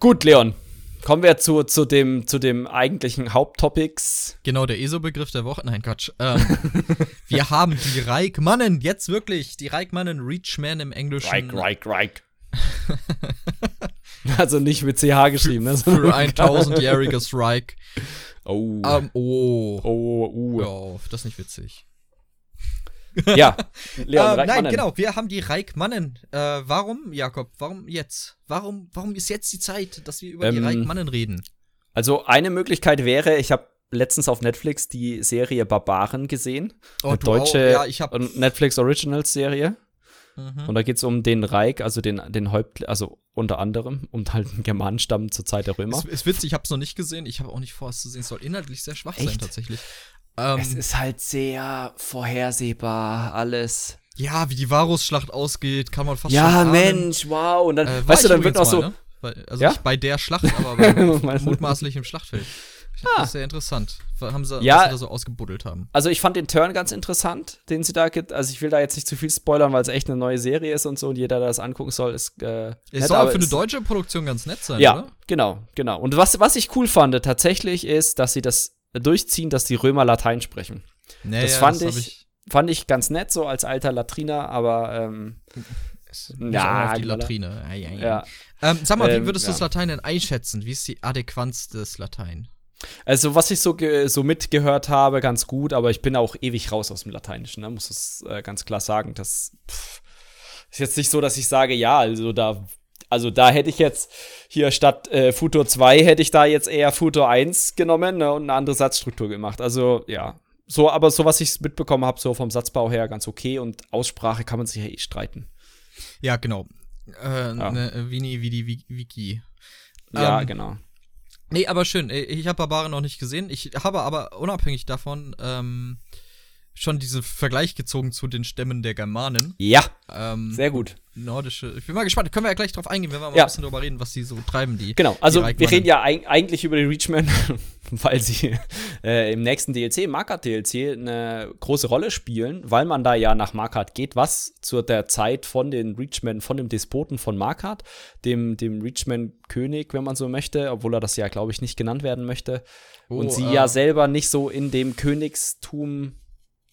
Gut, Leon. Kommen wir zu, zu, dem, zu dem eigentlichen Haupttopics. Genau, der ESO-Begriff der Woche. Nein, Quatsch. Ähm, wir haben die Reichmannen, jetzt wirklich, die Reichmannen, Reachman im Englischen. Reich, Reich. also nicht mit CH geschrieben, ne? sondern- Für ein tausendjähriges Reich. Oh. Ähm, oh. oh, uh. Ja, das ist nicht witzig. Ja, Leon, Reik nein, genau, wir haben die Reikmannen. Äh, warum, Jakob? Warum jetzt? Warum, warum ist jetzt die Zeit, dass wir über die Ähm, Reikmannen reden? Also eine Möglichkeit wäre, ich habe letztens auf Netflix die Serie Barbaren gesehen. eine du auch? deutsche ja, hab, und Netflix Originals Serie. Mhm. Und da geht es um den Reich, also den, den Häuptling, also unter anderem, um halt einen Germanenstamm zur Zeit der Römer. Ist, ist witzig, ich habe es noch nicht gesehen. Ich habe auch nicht vor, es zu sehen. Es soll inhaltlich sehr schwach sein, Echt? tatsächlich. Ähm, es ist halt sehr vorhersehbar, alles. ja, wie die Varus-Schlacht ausgeht, kann man fast Ja, schon. Mensch, wow. Und dann, Äh, weißt du, dann wird noch so. ne? Bei, also Ja? nicht bei der Schlacht, aber bei, Meinst du? mutmaßlich im Schlachtfeld. Ich Ah. Das sehr interessant. Haben sie, Ja. was sie da so ausgebuddelt haben. Also ich fand den Turn ganz interessant, den sie da gibt. Also ich will da jetzt nicht zu viel spoilern, weil es echt eine neue Serie ist und so und jeder, der das angucken soll, ist. Äh, Es nett, soll aber für eine es- deutsche Produktion ganz nett sein, Ja, oder? genau, genau. Und was, was ich cool fand tatsächlich ist, dass sie das durchziehen, dass die Römer Latein sprechen. Nee, Das ja, fand hab ich- Fand ich ganz nett, so als alter Latriner, aber ähm, Ja, Ja, auf die. Latrine. Ei. ja. Ähm, sag mal, wie Ähm, würdest du ja. das Latein denn einschätzen? Wie ist die Adäquanz des Latein? Also, was ich so, so mitgehört habe, ganz gut, aber ich bin auch ewig raus aus dem Lateinischen, ne? muss es äh, ganz klar sagen. Das pff, ist jetzt nicht so, dass ich sage, ja, also da, also da hätte ich jetzt hier statt äh, Futur 2 hätte ich da jetzt eher Futur 1 genommen ne, und eine andere Satzstruktur gemacht. Also, ja. So, aber so, was ich mitbekommen habe, so vom Satzbau her ganz okay und Aussprache kann man sich ja eh streiten. Ja, genau. Äh, Ja. Ne, Vini, wie die Wi- Wiki. Ja, Ähm, genau. Nee, aber schön. Äh, Ich habe Barbaren noch nicht gesehen. Ich habe aber unabhängig davon ähm, schon diesen Vergleich gezogen zu den Stämmen der Germanen. Ja, Ähm, sehr gut. Nordische. Ich bin mal gespannt. Können wir ja gleich drauf eingehen, wenn wir mal Ja. ein bisschen drüber reden, was die so treiben, die. Genau, also die wir reden ja eig eigentlich über die Reachmen, weil sie äh, im nächsten DLC, Markart DLC, eine große Rolle spielen, weil man da ja nach Markart geht, was zu der Zeit von den Reachmen, von dem Despoten von Markart, dem, dem Reachman-König, wenn man so möchte, obwohl er das ja, glaube ich, nicht genannt werden möchte. Oh, und sie äh, ja selber nicht so in dem Königstum,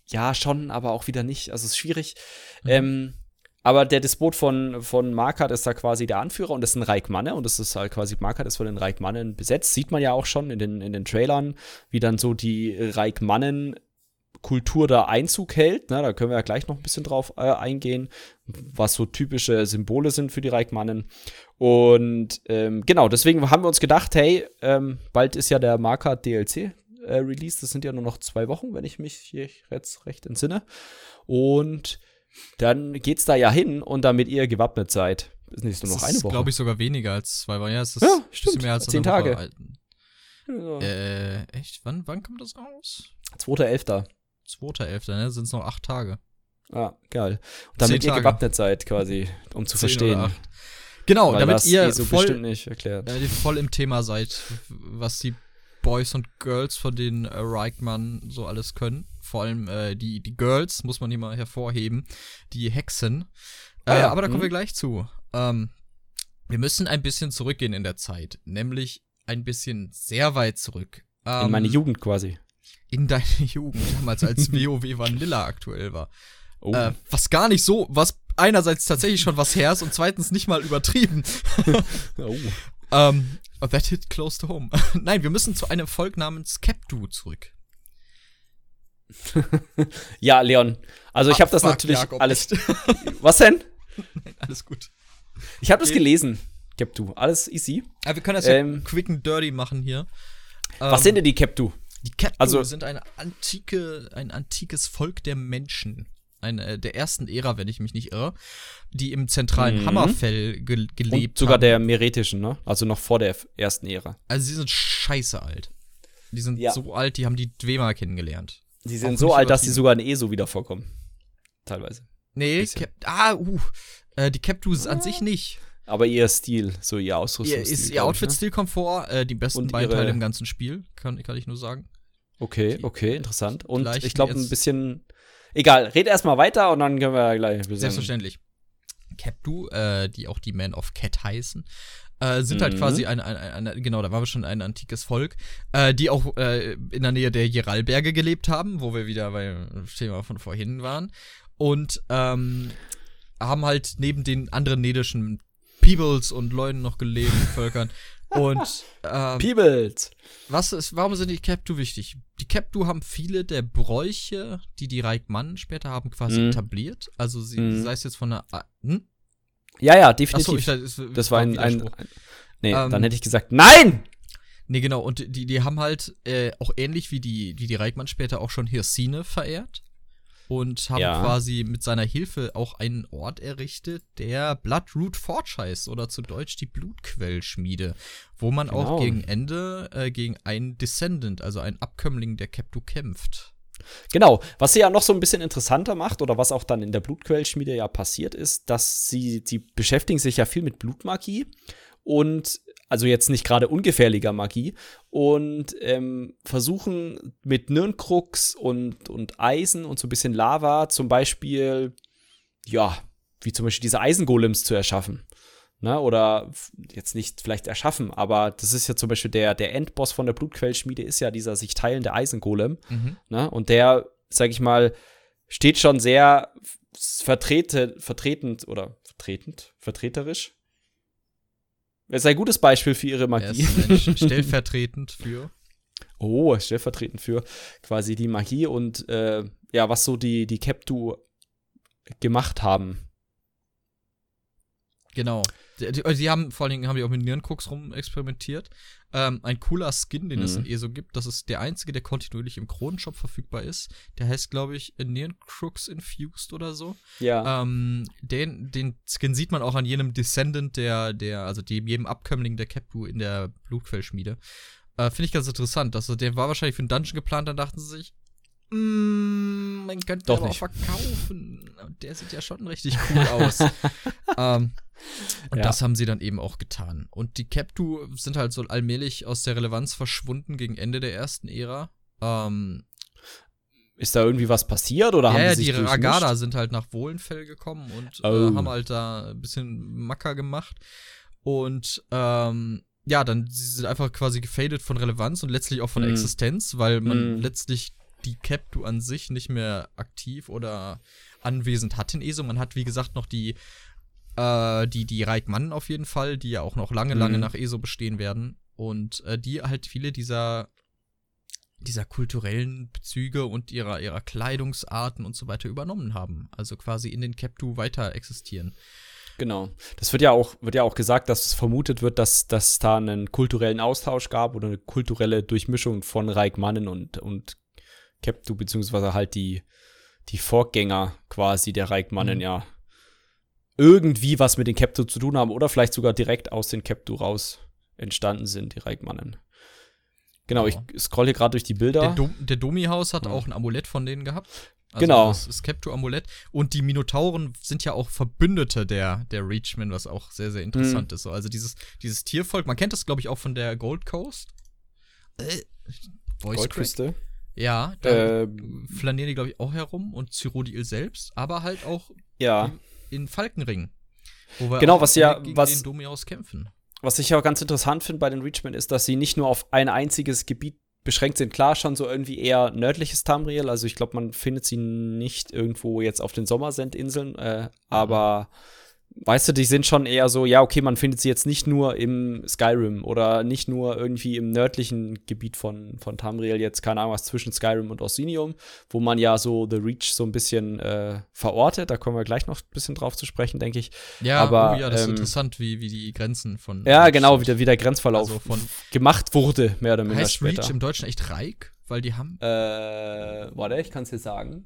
ja, schon, aber auch wieder nicht. Also es ist schwierig. Mhm. Ähm, aber der Despot von, von Markart ist da quasi der Anführer und das ist ein Reikmanne und das ist halt quasi, Markart ist von den Reikmannen besetzt. Sieht man ja auch schon in den, in den Trailern, wie dann so die Reikmannen Kultur da Einzug hält. Ne, da können wir ja gleich noch ein bisschen drauf äh, eingehen, was so typische Symbole sind für die Reikmannen. Und ähm, genau, deswegen haben wir uns gedacht, hey, ähm, bald ist ja der Markart DLC äh, Release. Das sind ja nur noch zwei Wochen, wenn ich mich hier jetzt recht entsinne. Und dann geht's da ja hin und damit ihr gewappnet seid. Ist nicht nur noch eine Woche. glaube ich, sogar weniger als zwei Wochen. Ja, es ist Ja, stimmt. mehr als Zehn Tage. alt. Ja. Äh, echt? Wann, wann kommt das raus? 2.11. 2.11., ne? Sind es noch acht Tage. Ja, geil. Und damit ihr gewappnet seid, quasi, um zu Zehn verstehen. Genau, Weil damit ihr eh so voll, bestimmt nicht erklärt. äh, voll im Thema seid, was die Boys und Girls von den äh, Reichmann so alles können. Vor allem äh, die, die Girls, muss man hier mal hervorheben, die Hexen. Äh, Ah ja, Aber da kommen mhm. wir gleich zu. Ähm, wir müssen ein bisschen zurückgehen in der Zeit, nämlich ein bisschen sehr weit zurück. Ähm, In meine Jugend quasi. In deine Jugend, damals als WoW Vanilla aktuell war. Oh. Äh, was gar nicht so, was einerseits tatsächlich schon was her ist und zweitens nicht mal übertrieben. oh. Ähm, that hit close to home. Nein, wir müssen zu einem Volk namens Capdu zurück. Ja, Leon. Also ich Ah, habe das natürlich Jakob, alles. Was denn? Nein, alles gut. Ich habe das gelesen. Captu. Alles easy. Aber wir können das Ähm, ja quick and dirty machen hier. Was Ähm, sind denn die Captu? Die Capdu also- sind eine antike, ein antikes Volk der Menschen. Eine äh, der ersten Ära, wenn ich mich nicht irre, die im zentralen Mhm. Hammerfell ge gelebt Und sogar haben. der meretischen, ne? Also noch vor der ersten Ära. Also sie sind scheiße alt. Die sind Ja. so alt, die haben die Dwemer kennengelernt. Die Auch sind nicht so alt, dass übertrieben. sogar in ESO wieder vorkommen. Teilweise. Nee. Cap ah, uh, äh, die Captus an sich nicht. Aber ihr Stil, so ihr Ihr, Ausrüstungsstil. ist, ihr glaub ich, ne? Outfit-Stil kommt vor, äh, die besten Und beiden Teile im ganzen Spiel, kann, kann ich nur sagen. Okay, Die- okay, interessant. Und ich glaube ein bisschen. Egal, red erstmal weiter und dann können wir gleich. Selbstverständlich. Capdu, äh, die auch die Men of Cat heißen, äh, sind halt Mhm. quasi ein, ein, ein, ein, genau, da waren wir schon ein antikes Volk, äh, die auch äh, in der Nähe der Jeralberge gelebt haben, wo wir wieder beim Thema von vorhin waren. Und ähm, haben halt neben den anderen nedischen Peoples und Leuten noch gelebt, Völkern. Und ähm, Peebles. was ist, warum sind die Captu wichtig? Die Captu haben viele der Bräuche, die die Reichmann später haben, quasi Mhm. etabliert. Also sie, Mhm. sei es jetzt von der, hm? Ja, ja, definitiv. ich, das, das war ein, ein, ein Nee, Ähm, dann hätte ich gesagt, nein! Nee, genau, und die, die haben halt äh, auch ähnlich wie die, wie die Reichmann später auch schon Hirsine verehrt. Und haben Ja. quasi mit seiner Hilfe auch einen Ort errichtet, der Bloodroot Forge heißt, oder zu Deutsch die Blutquellschmiede, wo man Genau. auch gegen Ende äh, gegen einen Descendant, also einen Abkömmling der Keptu kämpft. Genau, was sie ja noch so ein bisschen interessanter macht oder was auch dann in der Blutquellschmiede ja passiert ist, dass sie, sie beschäftigen sich ja viel mit Blutmagie und also jetzt nicht gerade ungefährlicher Magie und ähm, versuchen mit Nirnkrux und, und Eisen und so ein bisschen Lava zum Beispiel, ja, wie zum Beispiel diese Eisengolems zu erschaffen. Ne, oder jetzt nicht vielleicht erschaffen, aber das ist ja zum Beispiel der, der Endboss von der Blutquellschmiede ist ja dieser sich teilende Eisengolem. Mhm. Ne? Und der, sag ich mal, steht schon sehr vertrete, vertretend oder vertretend, vertreterisch. Ist ein gutes Beispiel für ihre Magie. Mensch, stellvertretend für. oh, stellvertretend für quasi die Magie und äh, ja, was so die, die Keptu gemacht haben. Genau. Die, die, die haben vor allen Dingen haben die auch mit Nierenkrux rum experimentiert. Ähm, ein cooler Skin, den es Mhm. in ESO gibt, das ist der einzige, der kontinuierlich im Kronenshop verfügbar ist. Der heißt, glaube ich, Nierenkrux Infused oder so. Ja. Ähm, den, den Skin sieht man auch an jedem Descendant der, der, also dem, jedem Abkömmling der Capdu in der Blutquellschmiede. Äh, Finde ich ganz interessant. Also, der war wahrscheinlich für einen Dungeon geplant, dann dachten sie sich, mm, man könnte Doch aber auch nicht. verkaufen. Der sieht ja schon richtig cool aus. ähm, und Ja. das haben sie dann eben auch getan. Und die Captu sind halt so allmählich aus der Relevanz verschwunden gegen Ende der ersten Ära. Ähm, Ist da irgendwie was passiert oder ja, haben ja, die sich die Ragada sind halt nach Wohlenfell gekommen und Oh. äh, haben halt da ein bisschen Macker gemacht. Und ähm, ja, dann sie sind einfach quasi gefadet von Relevanz und letztlich auch von Mm. Existenz, weil man Mm. letztlich die Captu an sich nicht mehr aktiv oder anwesend hat in ESO. Man hat, wie gesagt, noch die äh, die, die Reikmann auf jeden Fall, die ja auch noch lange, lange Mhm. nach ESO bestehen werden. Und äh, die halt viele dieser dieser kulturellen Bezüge und ihrer, ihrer Kleidungsarten und so weiter übernommen haben. Also quasi in den Captu weiter existieren. Genau. Das wird ja auch, wird ja auch gesagt, dass es vermutet wird, dass, dass da einen kulturellen Austausch gab oder eine kulturelle Durchmischung von Reikmannen und, und Keptu, beziehungsweise halt die, die Vorgänger quasi der Reikmannen Mhm. ja irgendwie was mit den Keptu zu tun haben oder vielleicht sogar direkt aus den Keptu raus entstanden sind, die Reikmannen. Genau, Ja. ich scroll hier gerade durch die Bilder. Der, Dom, der Domi-Haus hat Ja. auch ein Amulett von denen gehabt. Also Genau. Das, Captu-Amulett. Und die Minotauren sind ja auch Verbündete der, der Reachmen, was auch sehr, sehr interessant ist. So, Also dieses, dieses Tiervolk, man kennt das, glaube ich, auch von der Gold Coast. Äh, Voice Crack. Ja, da Ähm, flanieren die, glaube ich, auch herum und Cyrodiil selbst, aber halt auch ja. in Falkenring. Wo wir Genau, was ja- gegen was- den Domiaus kämpfen. Was ich auch ganz interessant finde bei den Reachmen ist, dass sie nicht nur auf ein einziges Gebiet beschränkt sind. Klar, schon so irgendwie eher nördliches Tamriel. Also ich glaube, man findet sie nicht irgendwo jetzt auf den Sommersendinseln. Äh, aber weißt du, die sind schon eher so, ja, okay, man findet sie jetzt nicht nur im Skyrim oder nicht nur irgendwie im nördlichen Gebiet von, von Tamriel, jetzt keine Ahnung was zwischen Skyrim und Orsinium, wo man ja so The Reach so ein bisschen äh, verortet. Da kommen wir gleich noch ein bisschen drauf zu sprechen, denke ich. Ja, aber, oh, ja, das ist ähm, interessant, wie, wie die Grenzen von. Ja, genau, wie der, wie der Grenzverlauf Also von- gemacht wurde, mehr oder minder Heißt später. Reach im Deutschen echt Reik? Weil die haben. Äh, warte, ich kann es dir sagen.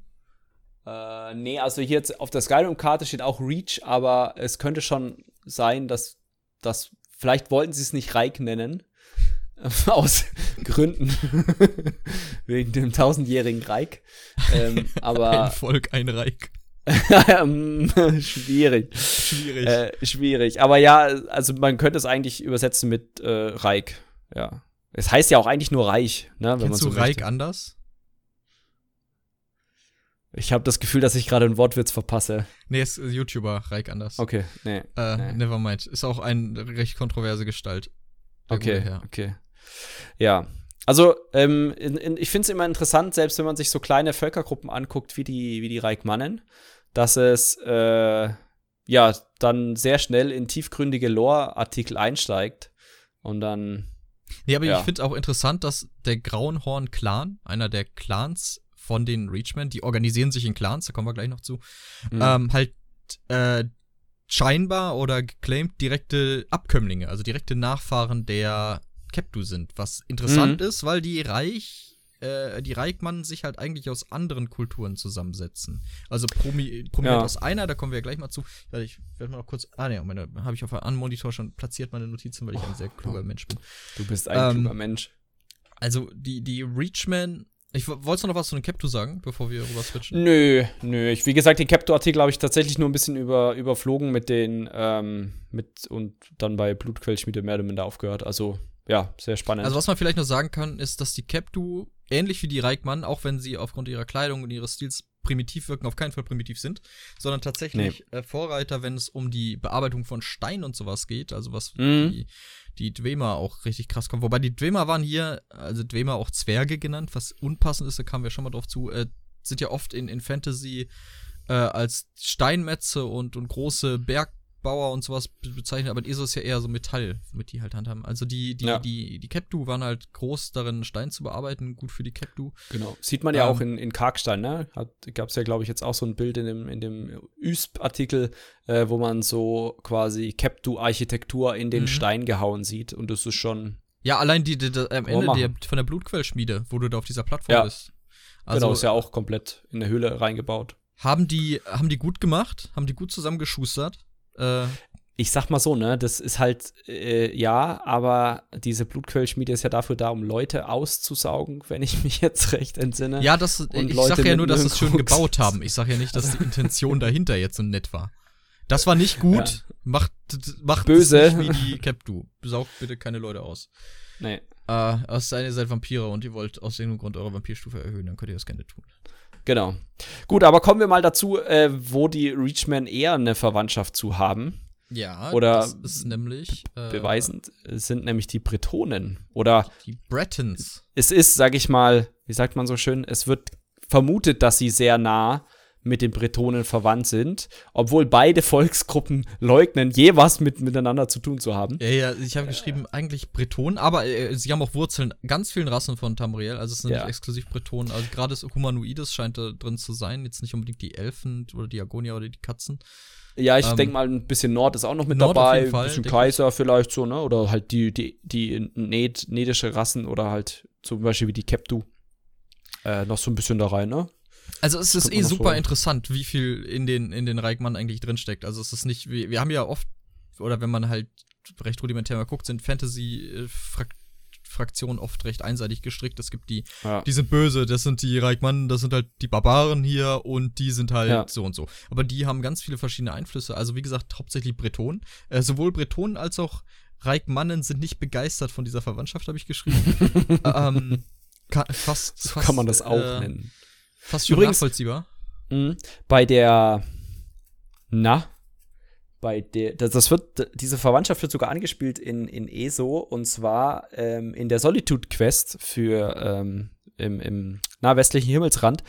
Äh, nee, also hier jetzt auf der Skyrim-Karte steht auch Reach, aber es könnte schon sein, dass das vielleicht wollten sie es nicht Reich nennen. Aus Gründen. Wegen dem tausendjährigen Reich. Ähm, ein aber Volk, ein Reik. ähm, schwierig. Schwierig. Äh, schwierig. Aber ja, also man könnte es eigentlich übersetzen mit äh, Reich. Ja. Es heißt ja auch eigentlich nur Reich, ne? Wenn man Kennst so du Reik möchte. anders? Ich habe das Gefühl, dass ich gerade einen Wortwitz verpasse. Nee, ist äh, YouTuber, Reik anders. Okay, nee. Äh, nee. Nevermind. Ist auch eine recht kontroverse Gestalt. Okay, okay. Ja. Also, ähm, in, in, ich finde es immer interessant, selbst wenn man sich so kleine Völkergruppen anguckt, wie die, wie die Reikmannen, dass es äh, ja dann sehr schnell in tiefgründige Lore-Artikel einsteigt. Und dann. Nee, aber Ja. ich finde auch interessant, dass der Grauenhorn-Clan, einer der Clans von den Reachmen, die organisieren sich in Clans, da kommen wir gleich noch zu, Mhm. ähm, halt äh, scheinbar oder geclaimed direkte Abkömmlinge, also direkte Nachfahren der Keptu sind. Was interessant Mhm. ist, weil die Reich, äh, die Reichmann sich halt eigentlich aus anderen Kulturen zusammensetzen. Also promi prominent Ja. aus einer, da kommen wir ja gleich mal zu. Ich werde mal noch kurz. Ah, ne, meine habe ich auf einem Monitor schon platziert, meine Notizen, weil ich ein sehr kluger Mensch bin. du bist ein ähm, kluger Mensch. Also, die, die Reachmen. Ich wolltest du noch was zu den Keptu sagen, bevor wir rüber switchen? Nö, nö. Ich, wie gesagt, den Captor-Artikel habe ich tatsächlich nur ein bisschen über, überflogen mit den, ähm, mit und dann bei Blutquellschmiede mehr oder minder aufgehört. Also, ja, sehr spannend. Also was man vielleicht noch sagen kann, ist, dass die Keptu, ähnlich wie die Reichmann, auch wenn sie aufgrund ihrer Kleidung und ihres Stils primitiv wirken, auf keinen Fall primitiv sind, sondern tatsächlich äh, Vorreiter, wenn es um die Bearbeitung von Stein und sowas geht, also was Mhm. die, die Dwemer auch richtig krass kommt. Wobei die Dwemer waren hier, also Dwemer auch Zwerge genannt, was unpassend ist, da kamen wir schon mal drauf zu, äh, sind ja oft in, in Fantasy äh, als Steinmetze und, und große Bergbauer und sowas be- bezeichnet, aber ESO ist ja eher so Metall, womit die halt handhaben. Also die, die, Ja. die, die Keptu waren halt groß darin, Stein zu bearbeiten, gut für die Keptu. Genau. Sieht man ja Ähm, auch in, in Karkstein, ne? Gab es ja, glaube ich, jetzt auch so ein Bild in dem, in dem USP-Artikel, äh, wo man so quasi Captu-Architektur in den Mhm. Stein gehauen sieht. Und das ist schon, Ja, allein die, die, die am Ende der, von der Blutquellschmiede, wo du da auf dieser Plattform Ja. bist. Also genau, ist ja auch komplett in der Höhle reingebaut. haben die, haben die gut gemacht, haben die gut zusammengeschustert. Äh, Ich sag mal so, ne, das ist halt, äh, ja, aber diese Blutquellschmiede ist ja dafür da, um Leute auszusaugen, wenn ich mich jetzt recht entsinne. ja, das, Und ich Leute sag ja nur, dass sie es schön gebaut haben. Ich sag ja nicht, dass die Intention dahinter jetzt so nett war. Das war nicht gut. Macht, macht Böse. nicht wie die Capdu. Saugt bitte keine Leute aus. Nee. Äh, es sei denn, ihr seid Vampire und ihr wollt aus irgendeinem Grund eure Vampirstufe erhöhen, dann könnt ihr das gerne tun. Genau. Gut, aber kommen wir mal dazu, äh, wo die Reachmen eher eine Verwandtschaft zu haben. Ja, Oder das ist nämlich äh, Beweisend sind nämlich die Bretonen. Oder die Bretons. es ist, sag ich mal, wie sagt man so schön, es wird vermutet, dass sie sehr nah mit den Bretonen verwandt sind, obwohl beide Volksgruppen leugnen, je was mit, miteinander zu tun zu haben. Ja, ja, ich habe geschrieben, eigentlich Bretonen, aber äh, sie haben auch Wurzeln ganz vielen Rassen von Tamriel, also es sind Ja. nicht exklusiv Bretonen, also gerade das Humanoides scheint da drin zu sein, jetzt nicht unbedingt die Elfen oder die Agonier oder die Katzen. Ja, ich Ähm, denke mal, ein bisschen Nord ist auch noch mit Nord dabei, ein bisschen Kaiser vielleicht so, ne? Oder halt die, die, die ned, nedische Rassen oder halt zum Beispiel wie die Keptu. Äh, noch so ein bisschen da rein, ne? Also es ist eh super so- interessant, wie viel in den, in den Reichmann eigentlich drinsteckt. Also es ist nicht, wir, wir haben ja oft, oder wenn man halt recht rudimentär mal guckt, sind Fantasy-Fraktionen oft recht einseitig gestrickt. Es gibt die, Ja. die sind böse, das sind die Reichmann, das sind halt die Barbaren hier und die sind halt Ja. so und so. Aber die haben ganz viele verschiedene Einflüsse. Also wie gesagt, hauptsächlich Bretonen. Äh, sowohl Bretonen als auch Reichmannen sind nicht begeistert von dieser Verwandtschaft, habe ich geschrieben. ähm, ka- fast, So fast, kann man das auch äh, nennen. Fast schon Übrigens- nachvollziehbar. Mhm. Bei der, na, bei der, das, das wird, diese Verwandtschaft wird sogar angespielt in, in ESO und zwar ähm, in der Solitude Quest für ähm, im, im na, westlichen Himmelsrand.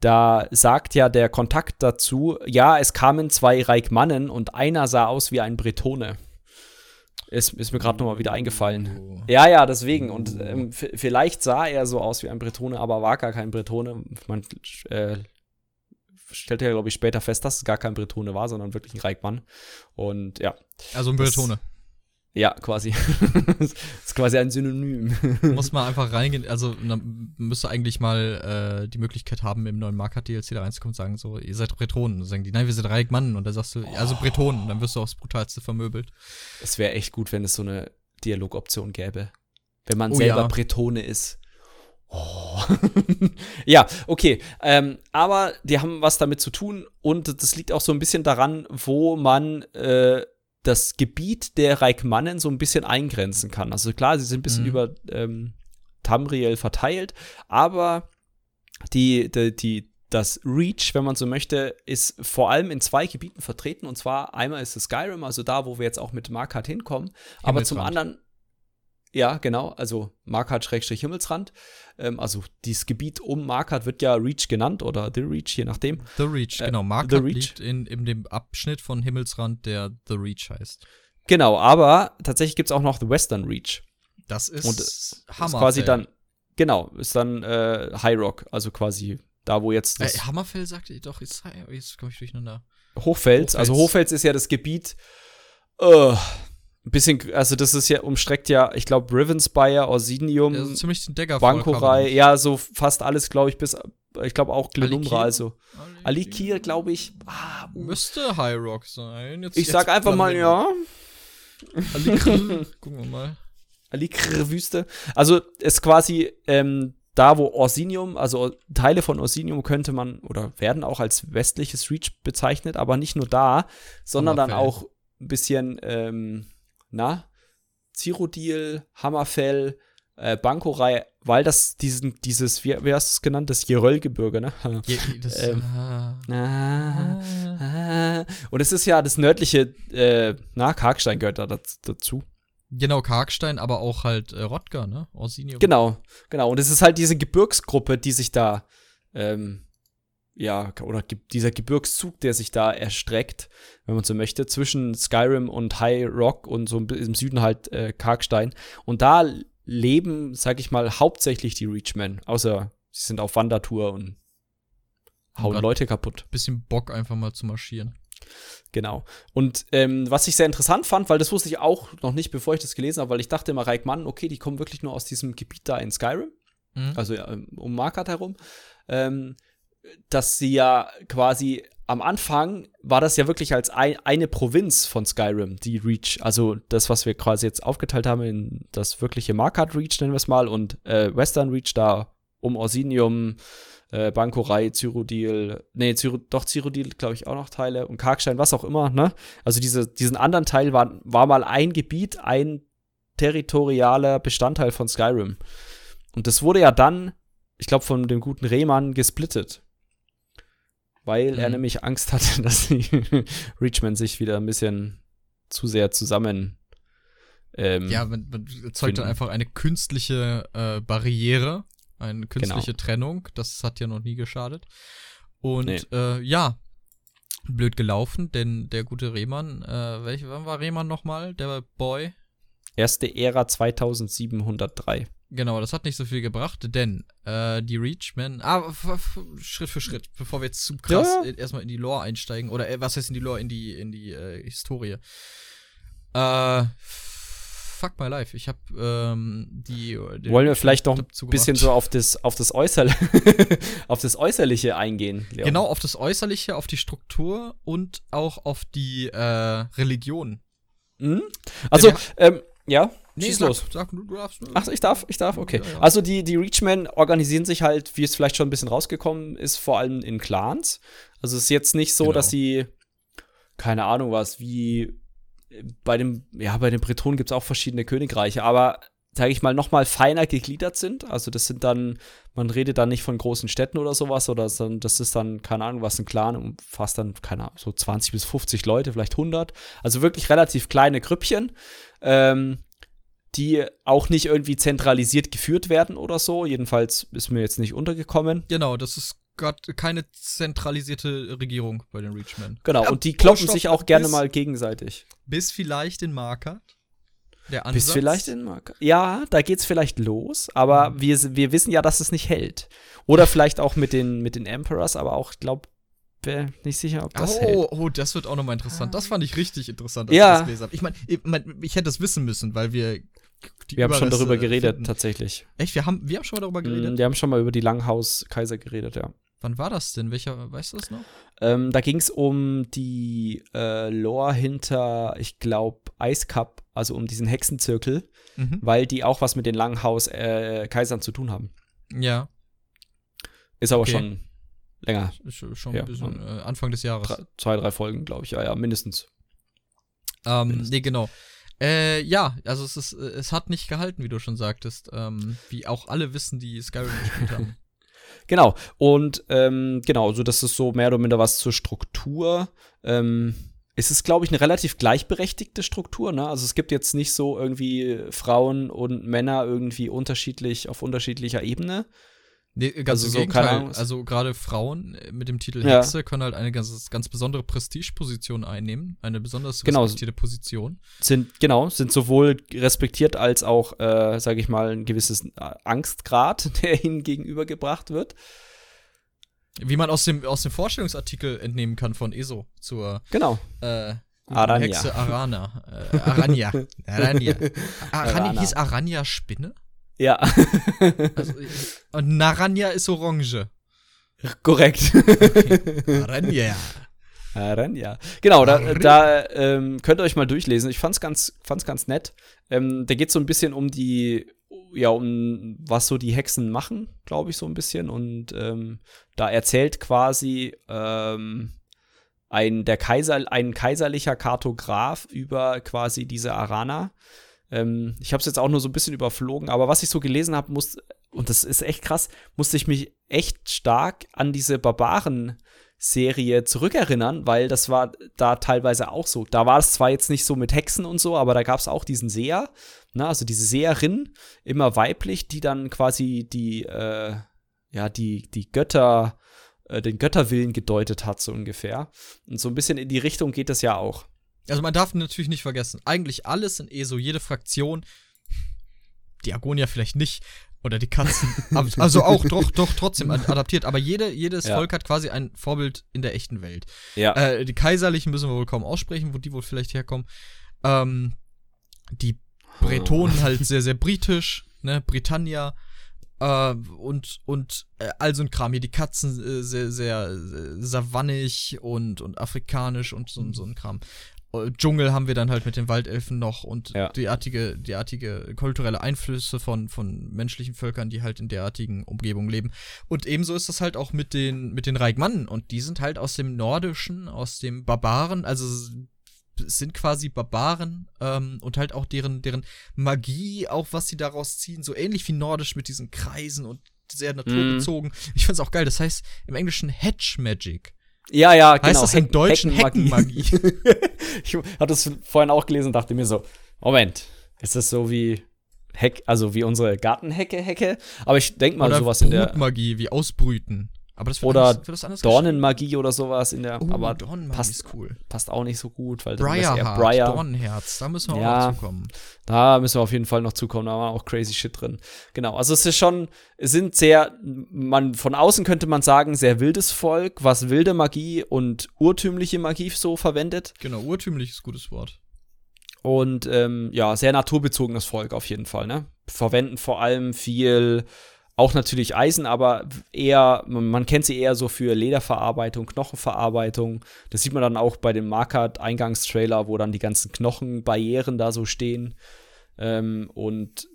Da sagt ja der Kontakt dazu, ja, es kamen zwei Reichmannen und einer sah aus wie ein Bretone. Ist, ist mir gerade nochmal wieder eingefallen. Oh. Ja, ja, deswegen. Und ähm, v- vielleicht sah er so aus wie ein Bretone, aber war gar kein Bretone. Man äh, stellte ja, glaube ich, später fest, dass es gar kein Bretone war, sondern wirklich ein Reichmann. Und ja, Also ein Das- Bretone. Ja, quasi. das ist quasi ein Synonym. Muss man einfach reingehen. Also man müsste eigentlich mal äh, die Möglichkeit haben, im neuen Marker-DLC da reinzukommen und sagen so, ihr seid Bretonen. Dann sagen die, nein, wir sind Reichmann. Und dann sagst du, also Bretonen. Dann wirst du aufs Brutalste vermöbelt. Es wäre echt gut, wenn es so eine Dialogoption gäbe. Wenn man Oh selber ja. Bretone ist. Oh. ja, okay. Ähm, aber die haben was damit zu tun und das liegt auch so ein bisschen daran, wo man äh, das Gebiet der Reichmannen so ein bisschen eingrenzen kann. Also klar, sie sind ein bisschen Mhm. über ähm, Tamriel verteilt, aber die, die, die, das Reach, wenn man so möchte, ist vor allem in zwei Gebieten vertreten. Und zwar einmal ist es Skyrim, also da, wo wir jetzt auch mit Markart hinkommen. Aber zum anderen, ja, genau, also Markart-Himmelsrand. Ähm, also dieses Gebiet um Markart wird ja Reach genannt oder The Reach, je nachdem. The Reach, Äh, genau. Reach. liegt in, in dem Abschnitt von Himmelsrand, der The Reach heißt. Genau, aber tatsächlich gibt es auch noch The Western Reach. Das ist Und ist quasi dann, genau, ist dann äh, High Rock, also quasi da, wo jetzt das äh, Hammerfell sagte ich doch, jetzt, jetzt komme ich durcheinander. Hochfels, Hochfels, also Hochfels ist ja das Gebiet, uh, bisschen, also das ist ja, umstreckt ja, ich glaube, Rivenspire, Orsinium, also ziemlich den Dagger Bankorai, ja, so fast alles, glaube ich, bis, ich glaube auch Glenumbra, also. Alikir, glaube ich. Ah, uh. Müsste High Rock sein. Jetzt, ich jetzt sag einfach mal, ja. Alikir, gucken wir mal. Alikir-Wüste. Also ist quasi ähm, da, wo Orsinium, also Teile von Orsinium könnte man oder werden auch als westliches Reach bezeichnet, aber nicht nur da, sondern dann auch ein bisschen ähm, na, Cyrodiil, Hammerfell, äh, Bankorei, weil das diesen, dieses, wie, wie hast du es genannt, das Jeröllgebirge, ne? Je, das, ähm, ah, ah, ah. Und es ist ja das nördliche, äh, na, Karkstein gehört da dazu. Genau, Karkstein, aber auch halt äh, Rodger, ne? Orsinium. Genau, genau. Und es ist halt diese Gebirgsgruppe, die sich da, ähm, ja, oder dieser Gebirgszug, der sich da erstreckt, wenn man so möchte, zwischen Skyrim und High Rock und so im Süden halt äh, Karkstein. Und da leben, sag ich mal, hauptsächlich die Reachmen, außer sie sind auf Wandertour und hauen Leute kaputt. Bisschen Bock einfach mal zu marschieren. Genau. Und ähm, was ich sehr interessant fand, weil das wusste ich auch noch nicht, bevor ich das gelesen habe, weil ich dachte immer, Mann, okay, die kommen wirklich nur aus diesem Gebiet da in Skyrim, mhm. also ja, um Markart herum. Ähm, dass sie ja quasi am Anfang war das ja wirklich als ein, eine Provinz von Skyrim, die Reach. Also das, was wir quasi jetzt aufgeteilt haben in das wirkliche Markart Reach, nennen wir es mal, und äh, Western Reach da um Orsinium, äh, Bankorei, Cyrodiil, nee, Cyro, doch Cyrodiil, glaube ich, auch noch Teile und Karkstein, was auch immer, ne? Also diese, diesen anderen Teil war, war mal ein Gebiet, ein territorialer Bestandteil von Skyrim. Und das wurde ja dann, ich glaube, von dem guten Rehmann gesplittet weil mhm. er nämlich Angst hatte, dass die Reachmen sich wieder ein bisschen zu sehr zusammen. Ähm, ja, man, man erzeugt dann einfach eine künstliche äh, Barriere, eine künstliche genau. Trennung. Das hat ja noch nie geschadet. Und nee. äh, ja, blöd gelaufen, denn der gute Rehmann, äh, welch, wann war Rehmann nochmal? Der Boy? Erste Ära 2703. Genau, das hat nicht so viel gebracht, denn äh, die Reachmen, ah, Schritt für Schritt, bevor wir jetzt zu krass ja. erstmal in die Lore einsteigen, oder äh, was heißt in die Lore, in die, in die äh, Historie. Äh, fuck my life. Ich hab ähm, die, die. Wollen wir vielleicht noch ein bisschen so auf das, auf das Äußerliche, auf das Äußerliche eingehen? Leon? Genau, auf das Äußerliche, auf die Struktur und auch auf die äh, Religion. Mhm. Also, ähm, ja. Nee, Schieß sag, los. Sag, du darfst. Ach, ich darf, ich darf, okay. Ja, ja. Also die, die Reachmen organisieren sich halt, wie es vielleicht schon ein bisschen rausgekommen ist, vor allem in Clans. Also es ist jetzt nicht so, genau. dass sie, keine Ahnung was, wie bei dem, ja, bei den Bretonen gibt es auch verschiedene Königreiche, aber sage ich mal, noch mal feiner gegliedert sind. Also das sind dann, man redet dann nicht von großen Städten oder sowas, oder das ist dann, keine Ahnung, was ein Clan umfasst dann, keine Ahnung, so 20 bis 50 Leute, vielleicht 100. Also wirklich relativ kleine Grüppchen. Ähm, die auch nicht irgendwie zentralisiert geführt werden oder so. Jedenfalls ist mir jetzt nicht untergekommen. Genau, das ist gerade keine zentralisierte Regierung bei den Reachmen. Genau, ja, und die kloppen sich auch gerne bis, mal gegenseitig. Bis vielleicht in Marker. Der Ansatz. Bis vielleicht in Marker. Ja, da geht's vielleicht los, aber mhm. wir, wir wissen ja, dass es nicht hält. Oder vielleicht auch mit den, mit den Emperors, aber auch, ich glaube, wäre nicht sicher, ob das oh, hält. Oh, das wird auch nochmal interessant. Das fand ich richtig interessant, als ja. ich das gelesen habe. Ich meine, ich, mein, ich hätte das wissen müssen, weil wir wir haben schon darüber geredet, finden. tatsächlich. Echt? Wir haben, wir haben schon mal darüber geredet? Mm, wir haben schon mal über die Langhaus-Kaiser geredet, ja. Wann war das denn? Welcher, weißt du das noch? Ähm, da ging es um die äh, Lore hinter, ich glaube, Ice Cup, also um diesen Hexenzirkel, mhm. weil die auch was mit den Langhaus-Kaisern äh, zu tun haben. Ja. Ist aber okay. schon länger. Schon ja, ein bisschen äh, Anfang des Jahres. Drei, zwei, drei Folgen, glaube ich, ja, ja, mindestens. Ähm, mindestens. Nee, genau. Äh, ja, also es ist, es hat nicht gehalten, wie du schon sagtest. Ähm, wie auch alle wissen, die Skyrim gespielt haben. Genau. Und ähm, genau, so das ist so mehr oder minder was zur Struktur. Ähm, es ist, glaube ich, eine relativ gleichberechtigte Struktur. Ne? Also es gibt jetzt nicht so irgendwie Frauen und Männer irgendwie unterschiedlich auf unterschiedlicher Ebene. Nee, ganz Also im so, Gegenteil. Also gerade Frauen äh, mit dem Titel Ja. Hexe können halt eine ganz, ganz besondere Prestigeposition einnehmen. Eine besonders Genau. respektierte Position. sind genau sind sowohl respektiert als auch, äh, sage ich mal, ein gewisses äh, Angstgrad, der ihnen gegenübergebracht wird. Wie man aus dem, aus dem Vorstellungsartikel entnehmen kann von ESO zur Genau. äh, Aranya. Hexe Arana. Äh, Aranya. Aranya. Aranya Arana. hieß Aranya Spinne? Ja, Also, und Naranja ist Orange. korrekt. Aranya. Aranya. Genau, da, da ähm, könnt ihr euch mal durchlesen. Ich fand's ganz, fand's ganz nett. Ähm, da geht's so ein bisschen um die, ja, um was so die Hexen machen, glaube ich, so ein bisschen. Und ähm, da erzählt quasi ähm, ein, der Kaiser, ein kaiserlicher Kartograf über quasi diese Arana. Ähm, ich habe es jetzt auch nur so ein bisschen überflogen, aber was ich so gelesen habe, muss, und das ist echt krass, musste ich mich echt stark an diese Barbaren Serie zurückerinnern, weil das war da teilweise auch so. Da war es zwar jetzt nicht so mit Hexen und so, aber da gab es auch diesen Seher, ne, also diese Seherin, immer weiblich, die dann quasi die, äh, ja, die, die Götter, äh, den Götterwillen gedeutet hat, so ungefähr. Und so ein bisschen in die Richtung geht das ja auch. Also man darf natürlich nicht vergessen, eigentlich alles in ESO, jede Fraktion, die Agonia vielleicht nicht, oder die Katzen, also auch doch, doch trotzdem ad- adaptiert, aber jede, jedes Ja. Volk hat quasi ein Vorbild in der echten Welt. Ja. Äh, die Kaiserlichen müssen wir wohl kaum aussprechen, wo die wohl vielleicht herkommen. Ähm, die Bretonen halt sehr, sehr britisch, ne, Britannia. Äh, und, und äh, all so ein Kram hier, die Katzen äh, sehr, sehr äh, savannig und, und afrikanisch und so, so ein Kram. Dschungel haben wir dann halt mit den Waldelfen noch und Ja. derartige, derartige kulturelle Einflüsse von, von menschlichen Völkern, die halt in derartigen Umgebungen leben. Und ebenso ist das halt auch mit den, mit den Reikmannen. Und die sind halt aus dem Nordischen, aus dem Barbaren, also sind quasi Barbaren ähm, und halt auch deren, deren Magie, auch was sie daraus ziehen, so ähnlich wie Nordisch mit diesen Kreisen und sehr naturbezogen. Ich find's auch geil, das heißt im Englischen Hedge Magic. Ja, ja, genau. das im Heck- Deutschen Heckenmagie. ich hatte das vorhin auch gelesen und dachte mir so, Moment, ist das so wie Heck, also wie unsere Gartenhecke, Hecke? Aber ich denke mal Oder sowas in der Brutmagie, wie Ausbrüten. Aber das wird Oder anders, das Dornenmagie oder sowas in der? Oh, aber Dornenmagie passt, cool. passt auch nicht so gut, weil eher Briarheart, Briar. Dornenherz, da müssen wir Ja. auch noch zukommen. Da müssen wir auf jeden Fall noch zukommen, da war auch crazy shit drin. Genau, also es ist schon, es sind sehr, man, von außen könnte man sagen, sehr wildes Volk, was wilde Magie und urtümliche Magie so verwendet. Genau, urtümlich ist gutes Wort. Und ähm, ja, sehr naturbezogenes Volk auf jeden Fall, ne? Verwenden vor allem viel, auch natürlich Eisen, aber eher, man, kennt sie eher so für Lederverarbeitung, Knochenverarbeitung. Das sieht man dann auch bei dem Markert-Eingangstrailer, wo dann die ganzen Knochenbarrieren da so stehen. Ähm, und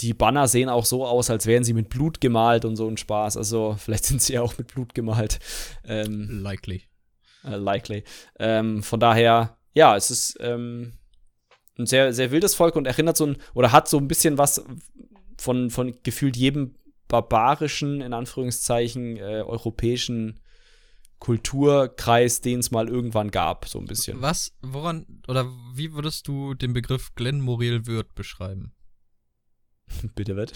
die Banner sehen auch so aus, als wären sie mit Blut gemalt und so ein Spaß. Also vielleicht sind sie ja auch mit Blut gemalt. Ähm, Likely. äh, likely. Ähm, von daher, ja, es ist ähm, ein sehr, sehr wildes Volk und erinnert so ein, oder hat so ein bisschen was von, von gefühlt jedem barbarischen, in Anführungszeichen, äh, europäischen Kulturkreis, den es mal irgendwann gab, so ein bisschen. Was, woran, oder wie würdest du den Begriff Glenn Moriel Würth beschreiben? Bitte wird.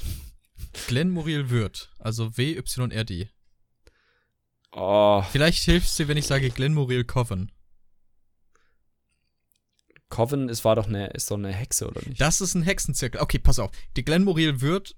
Glenn Moriel Würth, also W-Y-R-D. Oh, Vielleicht hilft es dir, wenn ich sage Glenn Moriel Coven. Coven ist, war doch eine, ist doch eine Hexe, oder nicht? Das ist ein Hexenzirkel. Okay, pass auf. Die Glenn Moriel Würth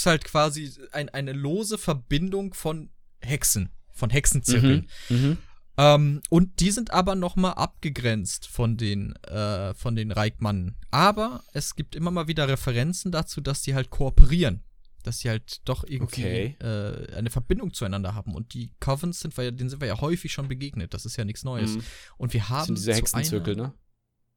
ist halt quasi ein, eine lose Verbindung von Hexen, von Hexenzirkeln. Mhm. Mhm. Ähm, und die sind aber noch mal abgegrenzt von den, äh, von den Reikmannen. Aber es gibt immer mal wieder Referenzen dazu, dass die halt kooperieren. Dass sie halt doch irgendwie Okay. äh, eine Verbindung zueinander haben. Und die Covens sind wir ja, denen sind wir ja häufig schon begegnet. Das ist ja nichts Neues. Mhm. Und wir Das haben sind diese Hexenzirkel, einer, ne?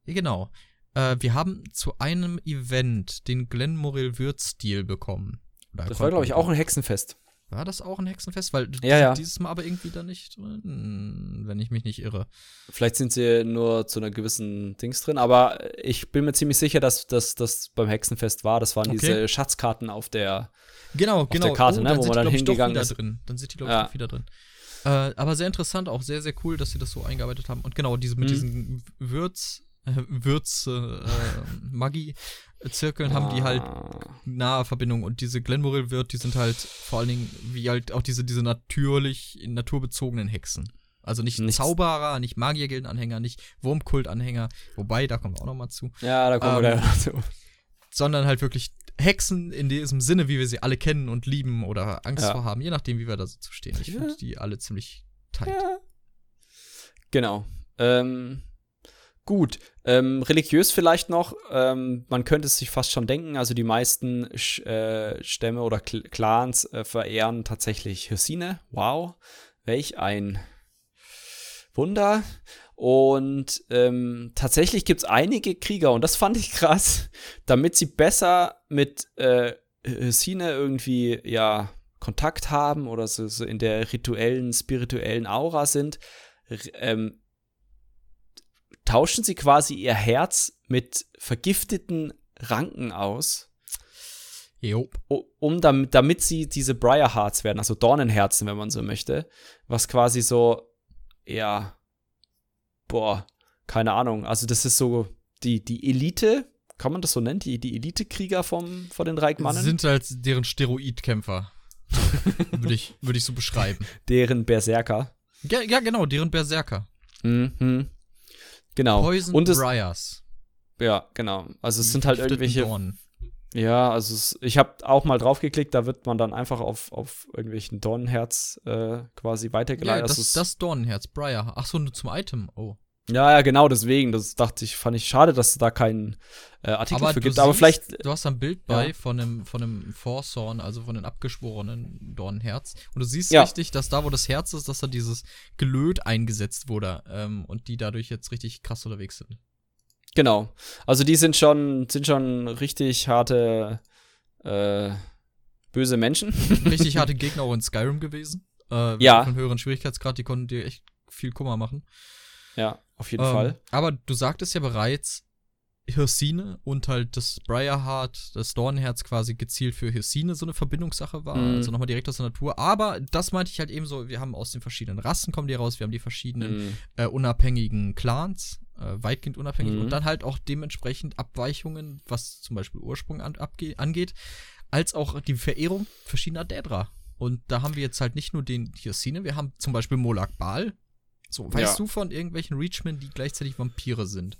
ja, genau. Äh, wir haben zu einem Event den Glenn Morel Würth-Stil bekommen. Oder Das war, glaube ich, auch ein Hexenfest. War das auch ein Hexenfest? Weil Ja, ja. dieses Mal aber irgendwie da nicht drin, wenn ich mich nicht irre. Vielleicht sind sie nur zu einer gewissen Dings drin, aber ich bin mir ziemlich sicher, dass das beim Hexenfest war. Das waren Okay. diese Schatzkarten auf der. Genau, genau. der Karte, ne, dann wo man die, dann hingegangen wieder ist. drin. Dann sind die, glaube ich, Ja. wieder drin. Äh, aber sehr interessant, auch sehr, sehr cool, dass sie das so eingearbeitet haben. Und genau, diese, mit Mhm. diesen Würz, äh, Würz, äh, Maggi-Zirkeln haben die halt Ah. nahe Verbindung und diese Glenmoril-Wirt, die sind halt vor allen Dingen wie halt auch diese, diese natürlich naturbezogenen Hexen. Also nicht Nichts- Zauberer, nicht Magiergildenanhänger, nicht Wurmkultanhänger, wobei, da kommen wir auch noch mal zu, Ja, da kommen wir Ähm, gleich dazu. sondern halt wirklich Hexen in diesem Sinne, wie wir sie alle kennen und lieben oder Angst Ja. vor haben, je nachdem, wie wir da so zu stehen. Ich Ja. finde die alle ziemlich tight. Ja. Genau. Ähm, gut. Ähm, religiös vielleicht noch. Ähm, man könnte es sich fast schon denken. Also die meisten Sch äh, Stämme oder Cl Clans äh, verehren tatsächlich Hyrsine. Wow. Welch ein Wunder. Und ähm, tatsächlich gibt es einige Krieger, und das fand ich krass, damit sie besser mit äh, Hyrsine irgendwie, ja, Kontakt haben oder so, so in der rituellen, spirituellen Aura sind, ähm, tauschen sie quasi ihr Herz mit vergifteten Ranken aus, Jo. um damit, damit sie diese Briar Hearts werden, also Dornenherzen, wenn man so möchte, was quasi so, ja, boah, keine Ahnung, also das ist so die, die Elite, kann man das so nennen, die, die Elite-Krieger vom, von den Reikmannen, Sind halt deren Steroidkämpfer. Würde ich, würde ich so beschreiben. deren Berserker. Ja, ja, genau, deren Berserker. Mhm. Genau. Poison Und es, Briars. ja, genau. Also es sind halt irgendwelche Dornen. Ja, also es, ich habe auch mal draufgeklickt, da wird man dann einfach auf, auf irgendwelchen Dornenherz äh, quasi Ja, weitergeleitet. das, Also das Dornenherz, Briar. Ach so, nur zum Item. Oh. Ja, ja, genau, deswegen. Das dachte ich, fand ich schade, dass es da keinen äh, Artikel Aber für gibt. Aber siehst, vielleicht, Du hast ein Bild bei Ja. von einem, von einem Forthorn, also von einem abgeschworenen Dornenherz. Und du siehst Ja. richtig, dass da, wo das Herz ist, dass da dieses Gelöt eingesetzt wurde. Ähm, und die dadurch jetzt richtig krass unterwegs sind. genau. Also die sind schon, sind schon richtig harte, äh, böse Menschen. Richtig harte Gegner auch in Skyrim gewesen. Äh, Ja. Von höheren Schwierigkeitsgrad, die konnten dir echt viel Kummer machen. Ja, auf jeden Ähm, Fall. Aber du sagtest ja bereits, Hirsine und halt das Briarheart, das Dornenherz quasi gezielt für Hirsine so eine Verbindungssache war. Mhm. Also nochmal direkt aus der Natur. Aber das meinte ich halt eben so, wir haben aus den verschiedenen Rassen kommen die raus, wir haben die verschiedenen Mhm. äh, unabhängigen Clans, äh, weitgehend unabhängig Mhm. und dann halt auch dementsprechend Abweichungen, was zum Beispiel Ursprung an, abge angeht, als auch die Verehrung verschiedener Dädra. Und da haben wir jetzt halt nicht nur den Hirsine, wir haben zum Beispiel Molak Bal. So, weißt Ja. du von irgendwelchen Reachmen, die gleichzeitig Vampire sind?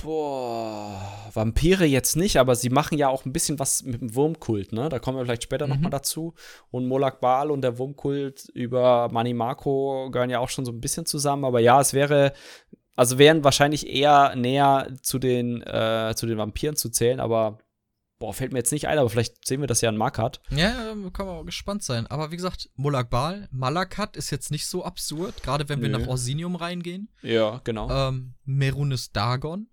Boah, Vampire jetzt nicht, aber sie machen ja auch ein bisschen was mit dem Wurmkult, ne? Da kommen wir vielleicht später noch Mhm. mal dazu. Und Molak Bal und der Wurmkult über Mani Marco gehören ja auch schon so ein bisschen zusammen. Aber ja, es wäre, also wären wahrscheinlich eher näher zu den, äh, zu den Vampiren zu zählen, aber boah, fällt mir jetzt nicht ein, aber vielleicht sehen wir das ja in Markat. Ja, kann man auch gespannt sein. Aber wie gesagt, Molak Bal, Malakat ist jetzt nicht so absurd, gerade wenn wir Nö. nach Orsinium reingehen. Ja, genau. Ähm, Merunes Dagon.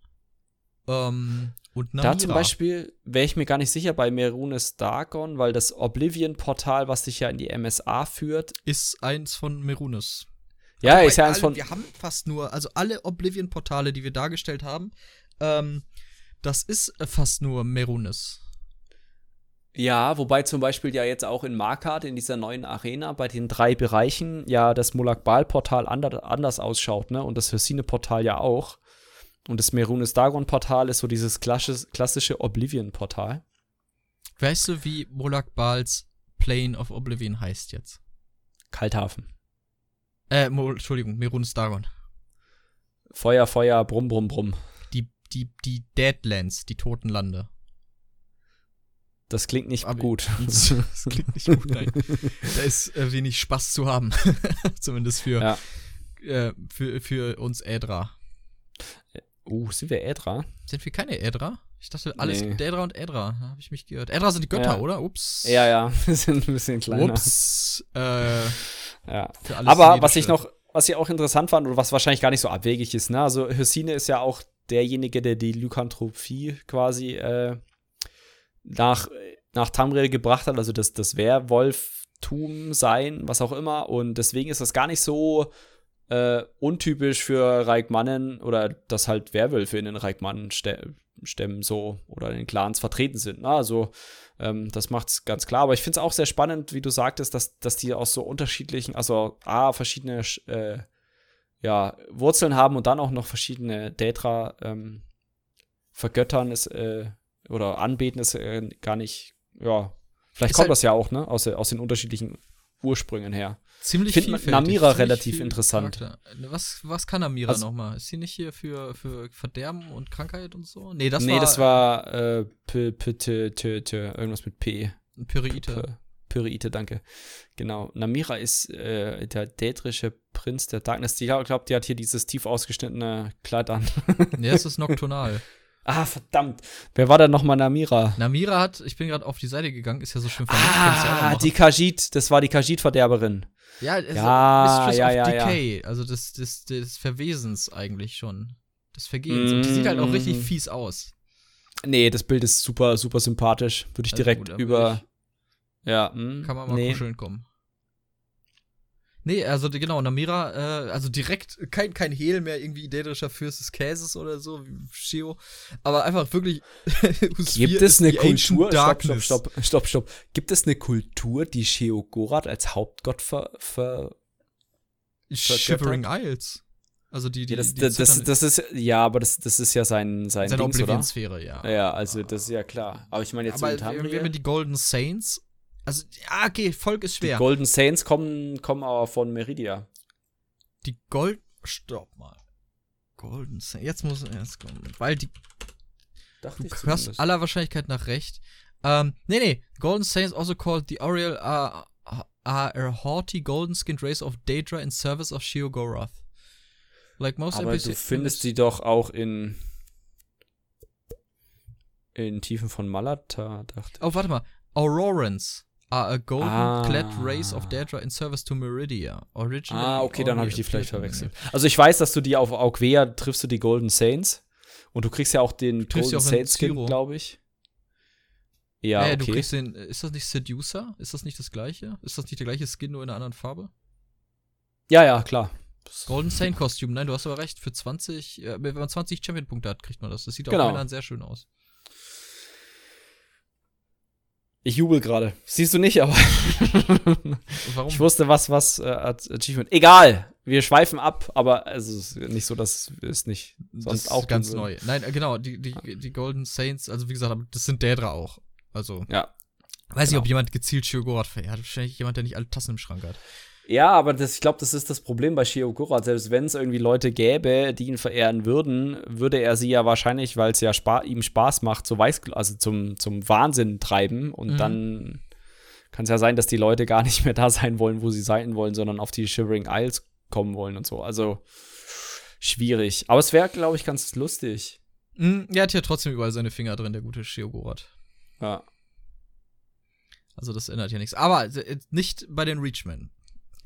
Ähm, und Namira. Da zum Beispiel wäre ich mir gar nicht sicher bei Merunes Dagon, weil das Oblivion-Portal, was dich ja in die MSA führt, ist eins von Merunes. ja, ist ja eins von. Wir haben fast nur, also alle Oblivion-Portale, die wir dargestellt haben, ähm, das ist äh, fast nur Merunes. Ja, wobei zum Beispiel ja jetzt auch in Markart, in dieser neuen Arena, bei den drei Bereichen ja das Molak-Bal-Portal ander, anders ausschaut, ne? Und das Hyrsine-Portal ja auch. Und das Merunes Dagon-Portal ist so dieses klassische, klassische Oblivion-Portal. Weißt du, wie Molak Bals Plane of Oblivion heißt jetzt? Kalthafen. Äh, Mo Entschuldigung, Merunes Dagon. Feuer, Feuer, Brumm, Brumm, Brumm. Die, die, Deadlands, die Totenlande. Das klingt nicht Aber- gut. Das klingt nicht gut, nein. Da ist äh, wenig Spaß zu haben. Zumindest für, Ja. äh, für, für uns Ädra. Uh, sind wir Ädra? Sind wir keine Ädra? Ich dachte, alles Nee. Ädra und Ädra. Da habe ich mich gehört. Ädra sind die Götter, Ja. oder? Ups. Ja, ja, wir sind ein bisschen kleiner. Ups. Äh, Ja. Aber was ich noch, was ich auch interessant fand oder was wahrscheinlich gar nicht so abwegig ist, ne? Also Hyrsine ist ja auch derjenige, der die Lykanthropie quasi äh, nach, nach Tamriel gebracht hat, also das, das Werwolftum sein, was auch immer. Und deswegen ist das gar nicht so äh, untypisch für Reikmannen oder dass halt Werwölfe in den Reikmannen-Stämmen so oder in den Clans vertreten sind. Ne? Also ähm, das macht's ganz klar. Aber ich finde es auch sehr spannend, wie du sagtest, dass, dass die aus so unterschiedlichen, also A, verschiedene äh, ja, Wurzeln haben und dann auch noch verschiedene Daedra ähm, vergöttern ist, äh, oder anbeten ist äh, gar nicht, ja, vielleicht Ist kommt halt- das ja auch, ne, aus, aus den unterschiedlichen Ursprüngen her. Ziemlich Ich find vielfältig, Namira ziemlich relativ viel interessant. Charakter. Was, was kann Namira Also- nochmal? Ist sie nicht hier für, für Verderben und Krankheit und so? Nee, das nee, war das war äh, P, P, T, T, T, irgendwas mit P. ein Pyreite. Pyreite, danke. Genau. Namira ist äh, der dädrische Prinz der Darkness. Ich glaube, die hat hier dieses tief ausgeschnittene Kleid an. Nee, das ist Nocturnal. ah, verdammt. Wer war denn nochmal Namira? Namira hat, ich bin gerade auf die Seite gegangen, ist ja so schön verlinkt. Ah, machen. die Khajiit, das war die Khajiit-Verderberin. Ja, also Ja, Mistress ja, of ja, ja. Decay, also des, des, des Verwesens eigentlich schon. Des Vergehens. Und die sieht halt auch richtig Mm. fies aus. Nee, das Bild ist super, super sympathisch. Würde ich Also direkt gut, über. Ja, hm, Kann man mal nee. kuscheln kommen. Nee, also die- genau, Namira, äh, also direkt kein, kein Hehl mehr, irgendwie idäischer Fürst des Käses oder so, wie Shio. Aber einfach wirklich. Gibt es eine Kultur? Stopp, stopp, stopp, stopp, stopp. Gibt es eine Kultur, die Sheogorath als Hauptgott ver, ver Shivering Isles. Also die, die, ja, das, die das, das, das ist ja, aber das, das ist ja sein sein seine Dings, oder? Oblivion-Sphäre, ja. Ja, also das ist ja klar. Aber ich meine jetzt so Aber in wir, haben die Golden Saints. Also, ja, okay, Volk ist die schwer. Golden Saints kommen kommen aber von Meridia. Die Gold. Stopp mal. Golden Saints. Jetzt muss jetzt kommen. Weil die. Dachte Du ich hörst zumindest. aller Wahrscheinlichkeit nach recht. Ähm, nee, nee. Golden Saints, also called the Oriel, are, are a haughty golden-skinned race of Daedra in service of Sheogorath. Like most Aber du findest die doch auch in in Tiefen von Malata, dachte Oh, warte mal. Aurorans are a golden-clad Ah. race of Daedra in service to Meridia. Originally Ah, okay, dann habe ich die vielleicht verwechselt. Also ich weiß, dass du die auf Augwea triffst du die Golden Saints und du kriegst ja auch den Golden auch Saints Skin, glaube ich. Ja, Ja, ja, du okay. kriegst den. Ist das nicht Seducer? Ist das nicht das gleiche? Ist das nicht der gleiche Skin, nur in einer anderen Farbe? Ja, ja, klar. Golden Saint Kostüm, nein, du hast aber recht. Für 20, äh, wenn man 20 Champion-Punkte hat, kriegt man das. Das sieht Genau. auf Männern sehr schön aus. Ich jubel gerade. Siehst du nicht, aber warum? ich wusste was, was äh, als Achievement. Egal, wir schweifen ab, aber also, es ist nicht so, dass es nicht sonst das ist auch ganz neu. Nein, äh, genau, die, die, die Golden Saints, also wie gesagt, das sind Daedra auch. Also, Ja. weiß genau. nicht, ob jemand gezielt Shiogorath verehrt. Wahrscheinlich jemand, der nicht alle Tassen im Schrank hat. Ja, aber das, ich glaube, das ist das Problem bei Sheogorath. Selbst wenn es irgendwie Leute gäbe, die ihn verehren würden, würde er sie ja wahrscheinlich, weil es ja spa ihm Spaß macht, so weiß, also zum, zum Wahnsinn treiben. Und Mhm. dann kann es ja sein, dass die Leute gar nicht mehr da sein wollen, wo sie sein wollen, sondern auf die Shivering Isles kommen wollen und so. Also schwierig. Aber es wäre, glaube ich, ganz lustig. Mhm, er hat ja trotzdem überall seine Finger drin, der gute Shiogorath. Ja. Also das ändert ja nichts. Aber äh, nicht bei den Reachmen.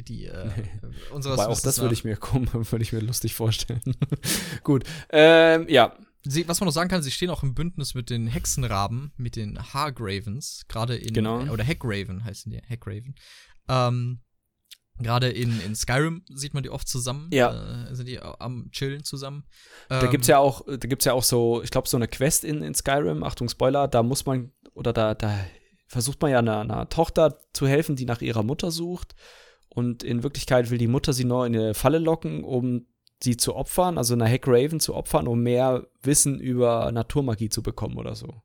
Die, äh, unseres Wobei auch das würde ich mir kommen, würde ich mir lustig vorstellen. Gut. Ähm, ja. Sie, was man noch sagen kann, sie stehen auch im Bündnis mit den Hexenraben, mit den Hargravens, gerade in, Genau. oder Hackraven heißen die, Hackraven. Ähm, gerade in, in Skyrim sieht man die oft zusammen, Ja. äh, sind die am Chillen zusammen. Da Ähm, gibt's ja auch, da gibt's ja auch so, ich glaube, so eine Quest in, in Skyrim, Achtung, Spoiler, da muss man, oder da, da versucht man ja einer, einer Tochter zu helfen, die nach ihrer Mutter sucht. Und in Wirklichkeit will die Mutter sie nur in eine Falle locken, um sie zu opfern, also einer Hackraven zu opfern, um mehr Wissen über Naturmagie zu bekommen oder so.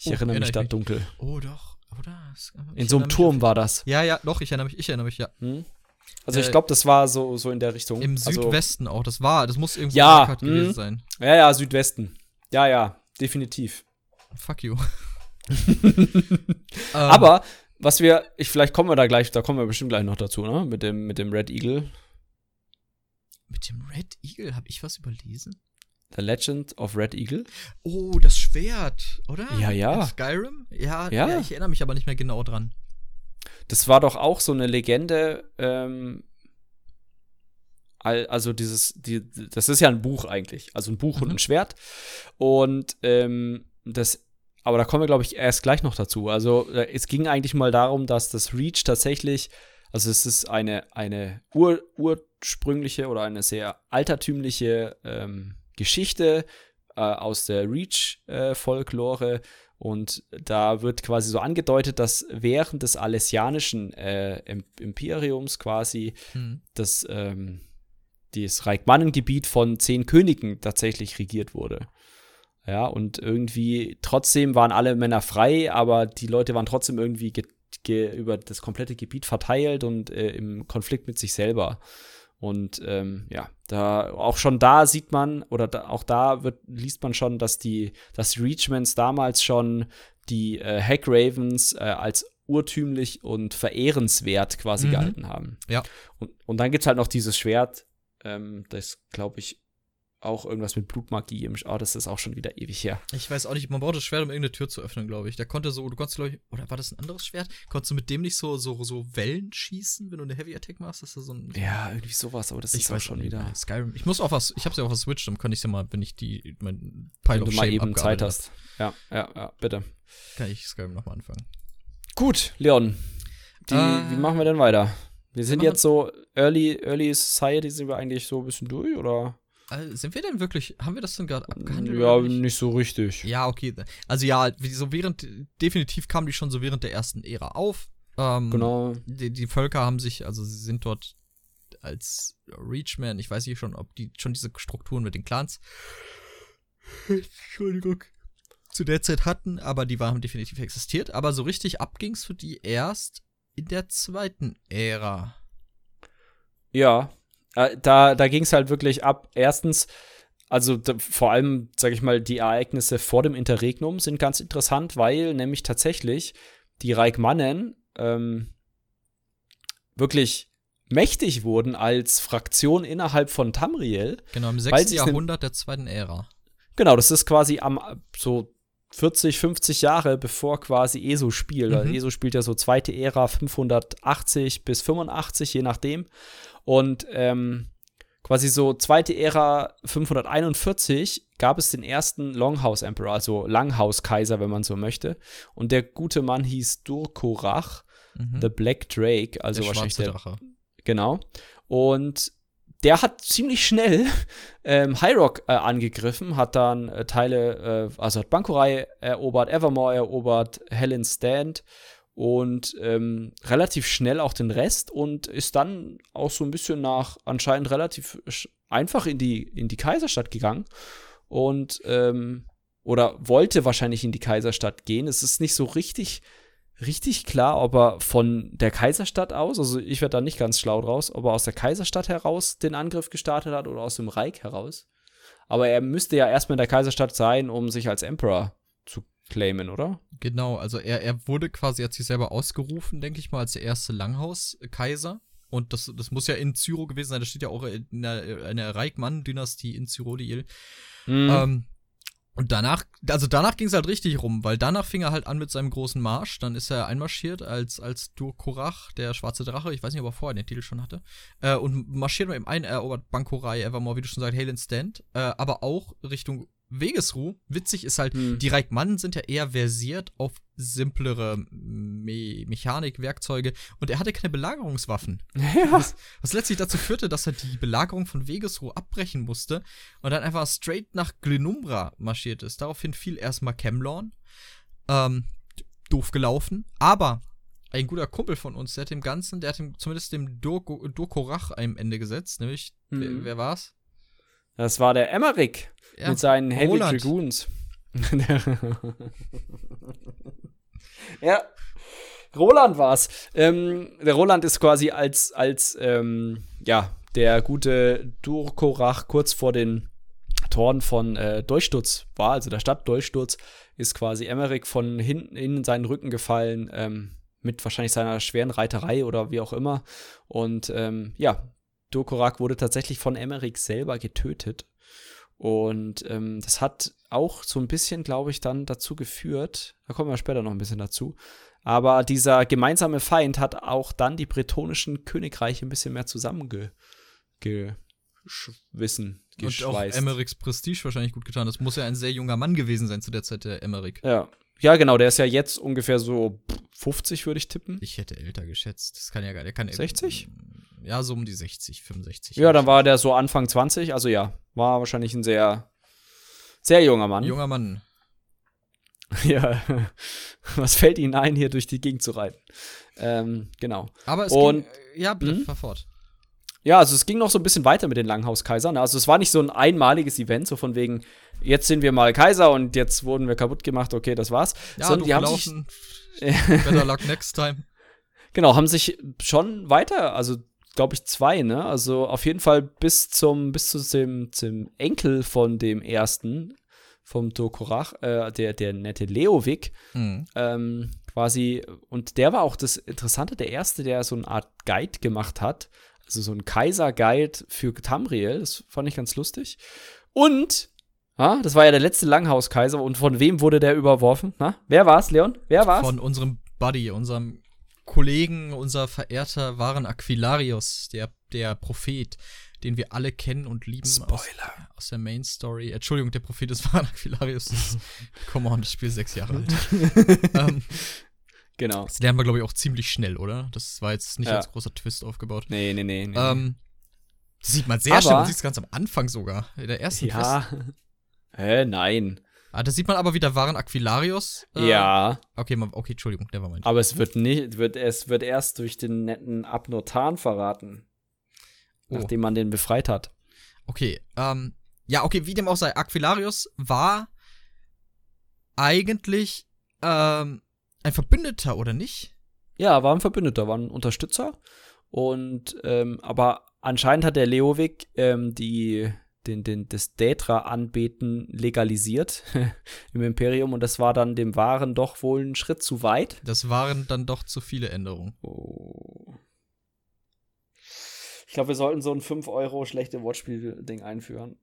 Ich Oh, erinnere mich da ich mich. dunkel. Oh, doch, oder? Es- ich In so einem Turm war das. Ja, ja, doch, ich erinnere mich, ich erinnere mich, ja. Hm? Also ich Äh, glaube, das war so, so in der Richtung. Im also, Südwesten auch, das war, das muss irgendwo Ja, in Markart gewesen hm. sein. Ja, ja, Südwesten. Ja, ja, definitiv. Fuck you. Ähm, Aber was wir, ich vielleicht kommen wir da gleich, da kommen wir bestimmt gleich noch dazu, ne? Mit dem, mit dem Red Eagle. Mit dem Red Eagle habe ich was überlesen? The Legend of Red Eagle. Oh, das Schwert, oder? Ja, ja. In Skyrim? Ja, Ja. ja. ich erinnere mich aber nicht mehr genau dran. Das war doch auch so eine Legende. Ähm, al- also dieses, die, das ist ja ein Buch eigentlich, also ein Buch und Mhm. ein Schwert. Und ähm, das, aber da kommen wir, glaube ich, erst gleich noch dazu. Also äh, es ging eigentlich mal darum, dass das Reach tatsächlich, also es ist eine, eine ur, ursprüngliche oder eine sehr altertümliche ähm, Geschichte äh, aus der Reach-Folklore. und da wird quasi so angedeutet, dass während des Alessianischen äh, Im- Imperiums quasi Hm. das, ähm, das Reikmannengebiet von zehn Königen tatsächlich regiert wurde. Ja, und irgendwie trotzdem waren alle Männer frei, aber die Leute waren trotzdem irgendwie über das komplette Gebiet verteilt und äh, im Konflikt mit sich selber. Und ähm, ja, da auch schon da sieht man, oder da, auch da wird, liest man schon, dass die, dass die Reachmans damals schon die äh, Hack Ravens äh, als urtümlich und verehrenswert quasi mhm. gehalten haben. Ja. Und, und dann gibt es halt noch dieses Schwert, ähm, das glaube ich auch irgendwas mit Blutmagie im Oh, das ist auch schon wieder ewig her. Ich weiß auch nicht, man braucht das Schwert, um irgendeine Tür zu öffnen, glaube ich. Der konnte so, du konntest, glaube ich, oder war das ein anderes Schwert? Konntest du mit dem nicht so, so, so Wellen schießen, wenn du eine Heavy Attack machst? Das ist so ein. Ja, irgendwie sowas, aber das ich ist auch schon wieder. Skyrim. Ich muss auch was, ich hab's ja auch auf Switch, dann kann ich ja mal, wenn ich die, mein Pile wenn du mal eben Zeit hast. Ja, ja, ja, bitte. Kann ich Skyrim nochmal anfangen. Gut, Leon. Die, äh, wie machen wir denn weiter? Wir sind jetzt so Early, Early Society, sind wir eigentlich so ein bisschen durch, oder? Also sind wir denn wirklich, haben wir das denn gerade abgehandelt? Ja, nicht? nicht? so richtig. Ja, okay. Also ja, so während, definitiv kamen die schon so während der ersten Ära auf. Ähm, genau. Die, die, Völker haben sich, also sie sind dort als Reachman, ich weiß nicht schon, ob die schon diese Strukturen mit den Clans, Entschuldigung, zu der Zeit hatten, aber die waren definitiv existiert. Aber so richtig abging's für die erst in der zweiten Ära. Ja, äh, da, da ging es halt wirklich ab. Erstens, also da, vor allem, sage ich mal, die Ereignisse vor dem Interregnum sind ganz interessant, weil nämlich tatsächlich die Reichmannen ähm, wirklich mächtig wurden als Fraktion innerhalb von Tamriel. Genau, im 6. Jahrhundert der zweiten Ära. Genau, das ist quasi am so 40, 50 Jahre bevor quasi ESO spielt. Mhm. ESO spielt ja so zweite Ära 580 bis 85, je nachdem. Und ähm, quasi so zweite Ära 541 gab es den ersten Longhouse Emperor, also Langhaus-Kaiser, wenn man so möchte. Und der gute Mann hieß Durkorach, mhm. The Black Drake, also der wahrscheinlich der. Drache. Genau. Und der hat ziemlich schnell ähm, High Rock äh, angegriffen, hat dann äh, Teile, äh, also hat Bankurai erobert, Evermore erobert, Helen Stand und ähm, relativ schnell auch den Rest und ist dann auch so ein bisschen nach anscheinend relativ einfach in die, in die Kaiserstadt gegangen und ähm, oder wollte wahrscheinlich in die Kaiserstadt gehen. Es ist nicht so richtig richtig klar, ob er von der Kaiserstadt aus, also ich werde da nicht ganz schlau draus, ob er aus der Kaiserstadt heraus den Angriff gestartet hat oder aus dem Reich heraus. Aber er müsste ja erstmal in der Kaiserstadt sein, um sich als Emperor zu claimen, oder? Genau, also er, er wurde quasi, er hat sich selber ausgerufen, denke ich mal, als der erste Langhaus-Kaiser. Und das, das muss ja in Zyro gewesen sein, das steht ja auch in der, in der Reichmann-Dynastie in Cyrodiil. Mhm. Ähm, und danach, also danach ging es halt richtig rum, weil danach fing er halt an mit seinem großen Marsch. Dann ist er einmarschiert als, als Durkorach, der schwarze Drache. Ich weiß nicht, ob er vorher den Titel schon hatte. Äh, und marschiert mit ihm ein, erobert Bankorai, Evermore, wie du schon sagst, Halen Stand. Äh, aber auch Richtung Wegesruh, witzig ist halt, hm. die Reichmannen sind ja eher versiert auf simplere Me Mechanik, Werkzeuge und er hatte keine Belagerungswaffen. Ja. Was, was, letztlich dazu führte, dass er die Belagerung von Wegesruh abbrechen musste und dann einfach straight nach Glenumbra marschiert ist. Daraufhin fiel erstmal Camlorn. Ähm, doof gelaufen, aber ein guter Kumpel von uns, der hat dem Ganzen, der hat dem, zumindest dem Dokorach am Ende gesetzt, nämlich, mhm. wer, wer war's? Das war der Emmerich ja, mit seinen Heavy Roland. Dragoons. ja, Roland war's. Ähm, der Roland ist quasi als, als ähm, ja, der gute Durkorach kurz vor den Toren von äh, Dolchsturz war, also der Stadt Dolchsturz, ist quasi Emmerich von hinten in seinen Rücken gefallen, ähm, mit wahrscheinlich seiner schweren Reiterei oder wie auch immer. Und ähm, ja, Dokorak wurde tatsächlich von Emmerich selber getötet. Und ähm, das hat auch so ein bisschen, glaube ich, dann dazu geführt, da kommen wir später noch ein bisschen dazu, aber dieser gemeinsame Feind hat auch dann die bretonischen Königreiche ein bisschen mehr zusammengewissen, geschweißt. Und auch Emmerichs Prestige wahrscheinlich gut getan. Das muss ja ein sehr junger Mann gewesen sein zu der Zeit, der Emmerich. Ja, ja, genau, der ist ja jetzt ungefähr so 50, würde ich tippen. Ich hätte älter geschätzt. Das kann ja gar kann 60? Ja, so um die 60, 65. Ja, dann war der so Anfang 20, also ja, war wahrscheinlich ein sehr, sehr junger Mann. Junger Mann. ja, was fällt Ihnen ein, hier durch die Gegend zu reiten? Ähm, genau. Aber es Und, ging, ja, bitte, hm? fahr fort. ja, also es ging noch so ein bisschen weiter mit den Langhauskaisern. Also es war nicht so ein einmaliges Event, so von wegen, jetzt sind wir mal Kaiser und jetzt wurden wir kaputt gemacht, okay, das war's. Ja, Sondern du die haben sich, Better luck next time. genau, haben sich schon weiter, also glaube ich zwei, ne? Also auf jeden Fall bis zum, bis zu dem, zum Enkel von dem ersten, vom Dokorach, äh, der, der nette Leowik, Mhm. ähm, quasi, und der war auch das Interessante, der erste, der so eine Art Guide gemacht hat, also so ein Kaiser-Guide für Tamriel, das fand ich ganz lustig. Und, ja, das war ja der letzte Langhauskaiser, und von wem wurde der überworfen? Na, wer war's, Leon? Wer war's? Von unserem Buddy, unserem Kollegen, unser verehrter Waren Aquilarius, der, der Prophet, den wir alle kennen und lieben aus, Spoiler. aus der Main Story. Entschuldigung, der Prophet des Waren Aquilarius. Ist, come on, das Spiel ist sechs Jahre alt. ähm, Genau. das lernen wir, glaube ich, auch ziemlich schnell, oder? Das war jetzt nicht Ja. als großer Twist aufgebaut. Nee, nee, nee. nee. Ähm, das sieht man sehr Aber- schnell, man sieht es ganz am Anfang sogar. In der ersten ja. Hä, nein. Ah, da sieht man aber wieder Waren Aquilarius. äh, ja, Okay, mal, okay, Entschuldigung, der war mein. aber es wird nicht, wird, es wird erst durch den netten Abnotan verraten, Oh. nachdem man den befreit hat. Okay, ähm, ja, okay, wie dem auch sei, Aquilarius war eigentlich ähm, ein Verbündeter, oder nicht? Ja, war ein Verbündeter, war ein Unterstützer. Und ähm, aber anscheinend hat der Leowik ähm, die den, den, das Daedra-Anbeten legalisiert im Imperium und das war dann dem Waren doch wohl ein Schritt zu weit. Das waren dann doch zu viele Änderungen. Oh. Ich glaube, wir sollten so ein 5 Euro schlechte Wortspiel-Ding einführen.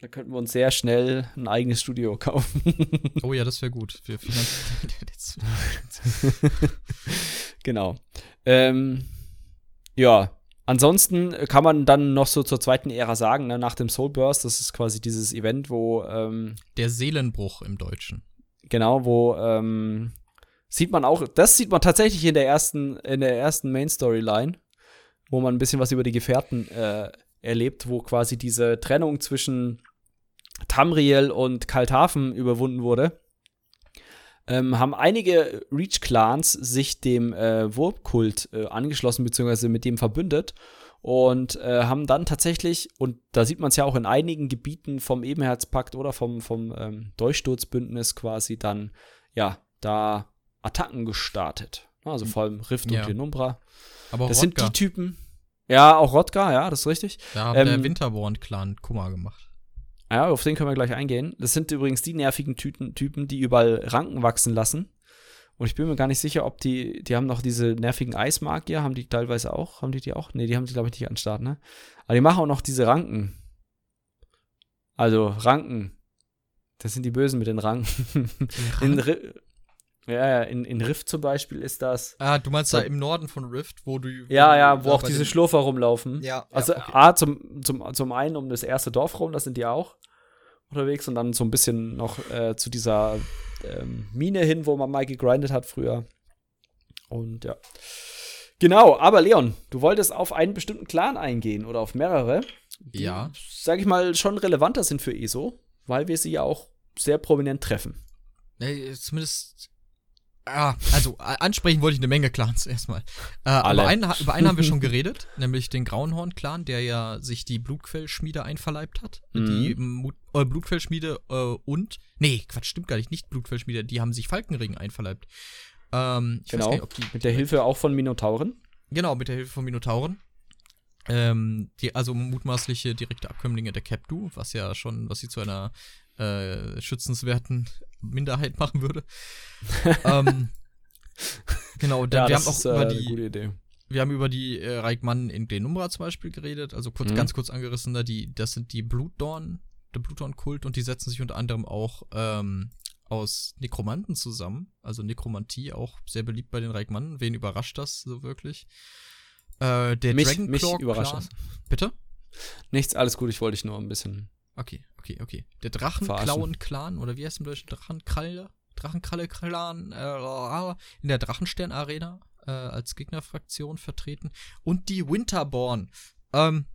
Da könnten wir uns sehr schnell ein eigenes Studio kaufen. Oh ja, das wäre gut. Finanz genau. Ähm, ja, ansonsten kann man dann noch so zur zweiten Ära sagen, ne, nach dem Soul Burst, das ist quasi dieses Event, wo, ähm, Der Seelenbruch im Deutschen. genau, wo, ähm, sieht man auch, das sieht man tatsächlich in der ersten, in der ersten Main Storyline, wo man ein bisschen was über die Gefährten äh, erlebt, wo quasi diese Trennung zwischen Tamriel und Kalthafen überwunden wurde. Ähm, haben einige Reach-Clans sich dem äh, Wurmkult äh, angeschlossen, beziehungsweise mit dem verbündet und äh, haben dann tatsächlich, und da sieht man es ja auch in einigen Gebieten vom Ebenherzpakt oder vom, vom ähm, Durchsturzbündnis quasi dann, ja, da Attacken gestartet. Also vor allem Rift Ja. und Penumbra. Aber auch Das Rodka, sind die Typen. Ja, auch Rodka, ja, das ist richtig. da hat ähm, der Winterborn-Clan Kummer gemacht. Ja, auf den können wir gleich eingehen. Das sind übrigens die nervigen Typen, Typen, die überall Ranken wachsen lassen. Und ich bin mir gar nicht sicher, ob die, die haben noch diese nervigen Eismagier, haben die teilweise auch? Haben die die auch? Nee, die haben die, glaube ich, nicht an Start, ne? Aber die machen auch noch diese Ranken. Also, Ranken. Das sind die Bösen mit den Ranken. in, Ri- ja, ja, in, in Rift zum Beispiel ist das. Ah, du meinst da im Norden von Rift, wo du. Ja, du ja, wo auch diese Schlurfer rumlaufen. Ja, Also ja, okay. A, zum, zum, zum einen um das erste Dorf rum, da sind die auch unterwegs und dann so ein bisschen noch äh, zu dieser ähm, Mine hin, wo man mal gegrindet hat früher. Und ja. Genau, aber Leon, du wolltest auf einen bestimmten Clan eingehen oder auf mehrere. Die, Ja. Sag ich mal, schon relevanter sind für ESO, weil wir sie ja auch sehr prominent treffen. Nee, zumindest. Ah, also ansprechen wollte ich eine Menge Clans erstmal. Äh, aber einen, über einen haben wir schon geredet, nämlich den Grauenhorn-Clan, der ja sich die Blutquellschmiede einverleibt hat. Mhm. Die Mut äh, Blutquellschmiede äh, und. Nee, Quatsch, stimmt gar nicht, nicht Blutquellschmiede, die haben sich Falkenring einverleibt. Ähm, Genau. nicht, die. Mit der Hilfe auch von Minotauren. Genau, mit der Hilfe von Minotauren. Ähm, die, also mutmaßliche direkte Abkömmlinge der Capdu, was ja schon, was sie zu einer äh, schützenswerten Minderheit machen würde. ähm, genau, dann, wir haben auch ist, äh, über eine die, gute Idee. wir haben über die äh, Reikmannen in Denumbra zum Beispiel geredet, also kurz, Mhm. ganz kurz angerissen, da die, das sind die Blutdorn, der Blutdorn-Kult und die setzen sich unter anderem auch ähm, aus Nekromanten zusammen. Also Nekromantie auch sehr beliebt bei den Reikmannen. Wen überrascht das so wirklich? Äh, der Mich- Dragonclaw mich überrascht Clan. das. Bitte? Nichts, alles gut, ich wollte dich nur ein bisschen. Okay, okay, okay. Der Drachenklauen-Clan, oder wie heißt im Deutschen? Drachenkralle? Drachenkralle-Clan äh, in der Drachenstern-Arena äh, als Gegnerfraktion vertreten. Und die Winterborn. Ähm,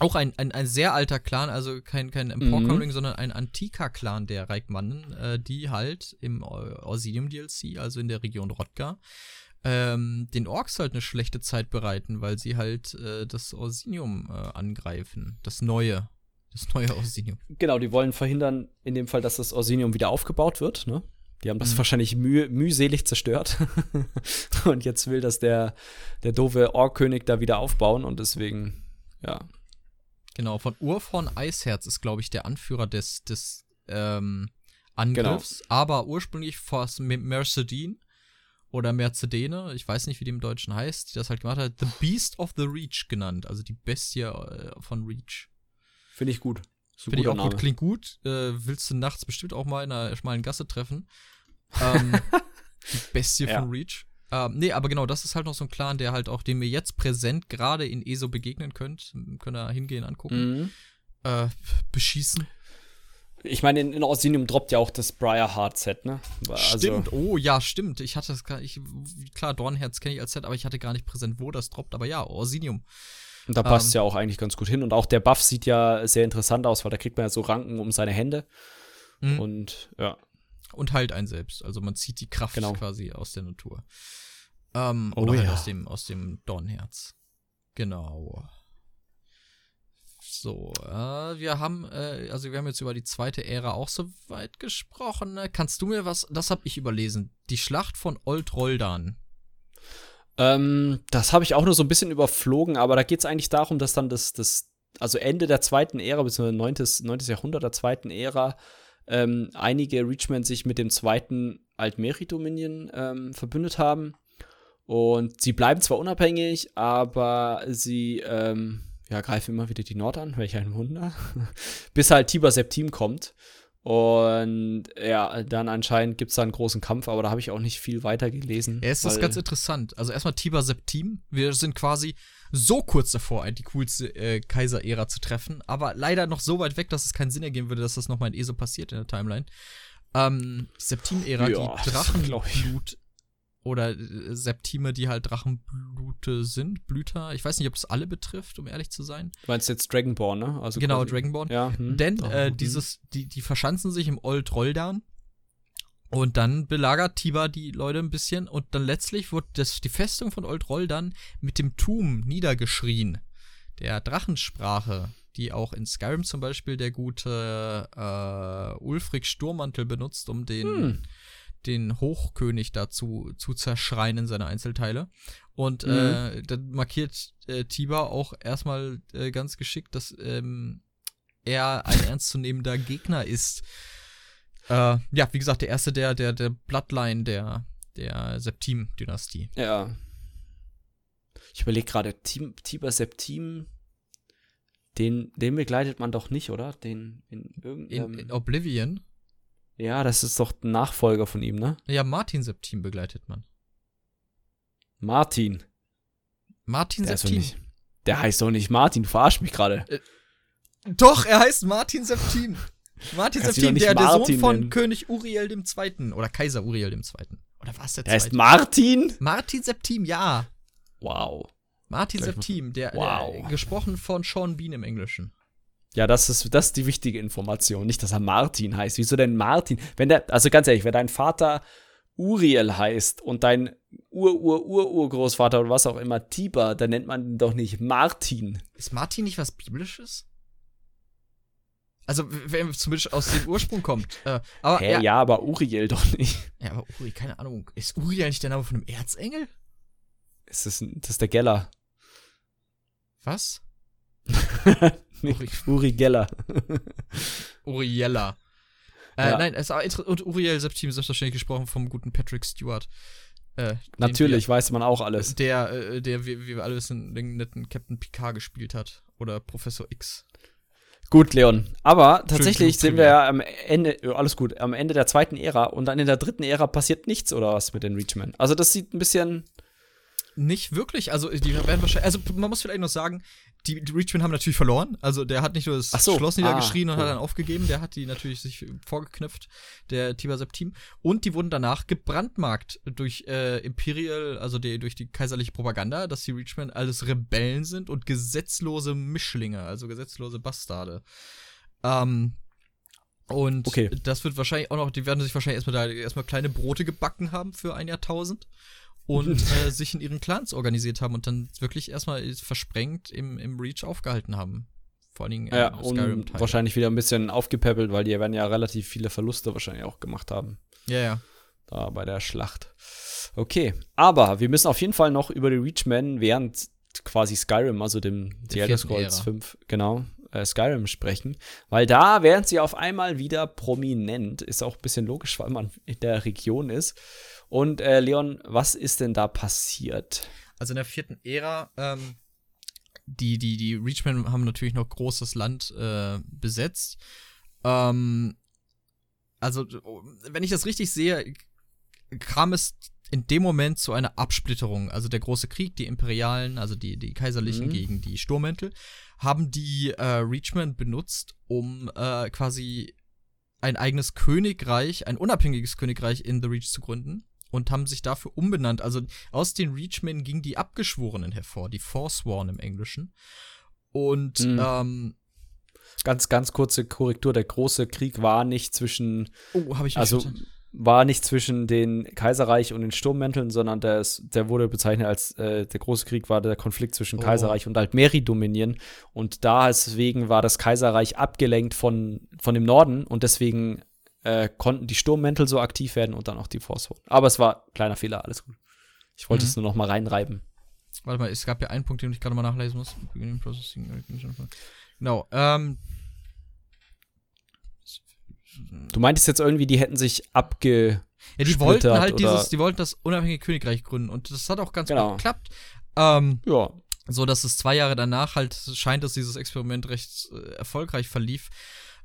auch ein, ein, ein sehr alter Clan, also kein, kein Emporcoming, sondern ein antiker Clan der Reikmannen, äh, die halt im Au- Auxilium DLC, also in der Region Rodgar, ähm, den Orks halt eine schlechte Zeit bereiten, weil sie halt äh, das Orsinium äh, angreifen. Das neue. Das neue Orsinium. Genau, die wollen verhindern, in dem Fall, dass das Orsinium wieder aufgebaut wird, ne? Die haben das mhm. wahrscheinlich müh mühselig zerstört. und jetzt will das der, der doofe Orkkönig da wieder aufbauen und deswegen, ja. Genau, von Urforn Eisherz ist, glaube ich, der Anführer des, des ähm, Angriffs, genau. aber ursprünglich vor Mercedin oder Mercedene, ich weiß nicht, wie die im Deutschen heißt, die das halt gemacht hat, The Beast of the Reach genannt, also die Bestie äh, von Reach. Finde ich gut. Finde ich auch Name. gut, klingt gut. Äh, willst du nachts bestimmt auch mal in einer schmalen Gasse treffen. Ähm, die Bestie ja. von Reach. Ähm, nee, aber genau, das ist halt noch so ein Clan, der halt auch, dem ihr jetzt präsent gerade in ESO begegnen könnt. Könnt ihr hingehen, angucken. Mhm. Äh, beschießen. Ich meine, in, in Orsinium droppt ja auch das Briar Heart Set, ne? Also stimmt, oh ja, stimmt. Ich hatte das gar nicht, klar, Dornherz kenne ich als Set, aber ich hatte gar nicht präsent, wo das droppt. Aber ja, Orsinium. Und da passt ähm, ja auch eigentlich ganz gut hin. Und auch der Buff sieht ja sehr interessant aus, weil da kriegt man ja so Ranken um seine Hände. Mhm. Und ja. Und heilt einen selbst. Also man zieht die Kraft genau. quasi aus der Natur. Ähm, oh, oder halt ja. aus dem, aus dem Dornherz. Genau. So, äh, wir haben, äh, also wir haben jetzt über die zweite Ära auch so weit gesprochen. Ne? Kannst du mir was, das habe ich überlesen, die Schlacht von Old Roldan. Ähm, das habe ich auch nur so ein bisschen überflogen, aber da geht es eigentlich darum, dass dann das, das, also Ende der zweiten Ära, beziehungsweise 9. 9. Jahrhundert der zweiten Ära, ähm, einige Reachmen sich mit dem zweiten Altmeri-Dominion ähm, verbündet haben. Und sie bleiben zwar unabhängig, aber sie ähm, ja, greife immer wieder die Nord an, welch ein Wunder. Bis halt Tiber Septim kommt. Und ja, dann anscheinend gibt es da einen großen Kampf, aber da habe ich auch nicht viel weiter gelesen. Ja, es ist ganz interessant. Also erstmal Tiber Septim. Wir sind quasi so kurz davor, die coolste äh, Kaiser-Ära zu treffen, aber leider noch so weit weg, dass es keinen Sinn ergeben würde, dass das nochmal in ESO passiert in der Timeline. Ähm, Septim-Ära, ja, die Drachenblut oder äh, Septime, die halt Drachenblute sind, Blüter. Ich weiß nicht, ob es alle betrifft, um ehrlich zu sein. Du meinst jetzt Dragonborn, ne? Also genau, quasi. Dragonborn. Ja, hm. Denn äh, hm. dieses, die, die verschanzen sich im Old Roldan. Und dann belagert Tiba die Leute ein bisschen und dann letztlich wird das, die Festung von Old Roldan mit dem Tum niedergeschrien. Der Drachensprache, die auch in Skyrim zum Beispiel der gute äh, Ulfric Sturmantel benutzt, um den hm den Hochkönig dazu zu zerschreien in seine Einzelteile. Und mhm. äh, dann markiert äh, Tiba auch erstmal äh, ganz geschickt, dass ähm, er ein ernstzunehmender Gegner ist. Äh, ja, wie gesagt, der erste der, der, der Bloodline der, der Septim-Dynastie. Ja. Ich überlege gerade, Tiber Septim, den, den begleitet man doch nicht, oder? Den in irgendeinem. In, in Oblivion? Ja, das ist doch ein Nachfolger von ihm, ne? Ja, Martin Septim begleitet man. Martin. Martin der Septim. Nicht, der heißt doch nicht Martin, du verarsch mich gerade. Äh, doch, er heißt Martin Septim. Martin Septim, der, der Sohn von nennen. König Uriel II. Oder Kaiser Uriel II. Oder was der, der heißt Martin? Martin Septim, ja. Wow. Martin Septim, der, wow. der gesprochen von Sean Bean im Englischen. Ja, das ist, das ist die wichtige Information. Nicht, dass er Martin heißt. Wieso denn Martin? Wenn der, also ganz ehrlich, wenn dein Vater Uriel heißt und dein Ur-Ur-Ur-Urgroßvater oder was auch immer Tiber, dann nennt man ihn doch nicht Martin. Ist Martin nicht was Biblisches? Also, wenn zumindest aus dem Ursprung kommt. Äh, aber, Hä, ja. ja, aber Uriel doch nicht. Ja, aber Uri, keine Ahnung. Ist Uriel nicht der Name von einem Erzengel? Ist das, das ist der Geller. Was? Uri, Uri Geller. Uriella. Äh, ja. Nein, es ist und Uriel Septim selbstverständlich gesprochen vom guten Patrick Stewart. Äh, Natürlich, wir, weiß man auch alles. Der, äh, der, wie, wie wir alle wissen, den netten Captain Picard gespielt hat. Oder Professor X. Gut, Leon. Aber tatsächlich sind wir ja am Ende, alles gut, am Ende der zweiten Ära und dann in der dritten Ära passiert nichts oder was mit den Reachmen. Also das sieht ein bisschen nicht wirklich. Also, die werden wahrscheinlich. Also, man muss vielleicht noch sagen, die, die Richmond haben natürlich verloren. Also, der hat nicht nur das so. Schloss niedergeschrien ah, und cool. hat dann aufgegeben, der hat die natürlich sich vorgeknüpft, der Tiber Septim. Und die wurden danach gebrandmarkt durch äh, Imperial, also die, durch die kaiserliche Propaganda, dass die Richmond alles Rebellen sind und gesetzlose Mischlinge, also gesetzlose Bastarde. Ähm, und okay. das wird wahrscheinlich auch noch, die werden sich wahrscheinlich erstmal da erstmal kleine Brote gebacken haben für ein Jahrtausend und äh, sich in ihren Clans organisiert haben und dann wirklich erstmal versprengt im, im Reach aufgehalten haben. Vor allen Dingen äh, ja, und wahrscheinlich wieder ein bisschen aufgepäppelt, weil die werden ja relativ viele Verluste wahrscheinlich auch gemacht haben. Ja, ja. Da bei der Schlacht. Okay, aber wir müssen auf jeden Fall noch über die Reachmen während quasi Skyrim, also dem The Elder Scrolls 5, genau, äh, Skyrim sprechen, weil da werden sie auf einmal wieder prominent. Ist auch ein bisschen logisch, weil man in der Region ist. Und äh, Leon, was ist denn da passiert? Also in der vierten Ära, ähm, die, die, die Reachmen haben natürlich noch großes Land äh, besetzt. Ähm, also, wenn ich das richtig sehe, kam es in dem Moment zu einer Absplitterung. Also der große Krieg, die Imperialen, also die, die Kaiserlichen mhm. gegen die Sturmäntel, haben die äh, Reachmen benutzt, um äh, quasi ein eigenes Königreich, ein unabhängiges Königreich in The Reach zu gründen und haben sich dafür umbenannt. Also aus den Reachmen gingen die Abgeschworenen hervor, die Forsworn im Englischen. Und mhm. ähm, ganz, ganz kurze Korrektur: Der große Krieg war nicht zwischen. Oh, habe ich also, verstanden war nicht zwischen den Kaiserreich und den Sturmmänteln, sondern der, der wurde bezeichnet als äh, der große Krieg war der Konflikt zwischen oh. Kaiserreich und Altmeri-Dominieren. Und da deswegen war das Kaiserreich abgelenkt von, von dem Norden und deswegen äh, konnten die Sturmmäntel so aktiv werden und dann auch die Force Aber es war kleiner Fehler, alles gut. Ich wollte mhm. es nur noch mal reinreiben. Warte mal, es gab ja einen Punkt, den ich gerade mal nachlesen muss. Genau. Ähm, Du meintest jetzt irgendwie, die hätten sich abge. Ja, die wollten halt dieses, die wollten das unabhängige Königreich gründen und das hat auch ganz genau. gut geklappt. Ähm, ja. So dass es zwei Jahre danach halt scheint, dass dieses Experiment recht äh, erfolgreich verlief.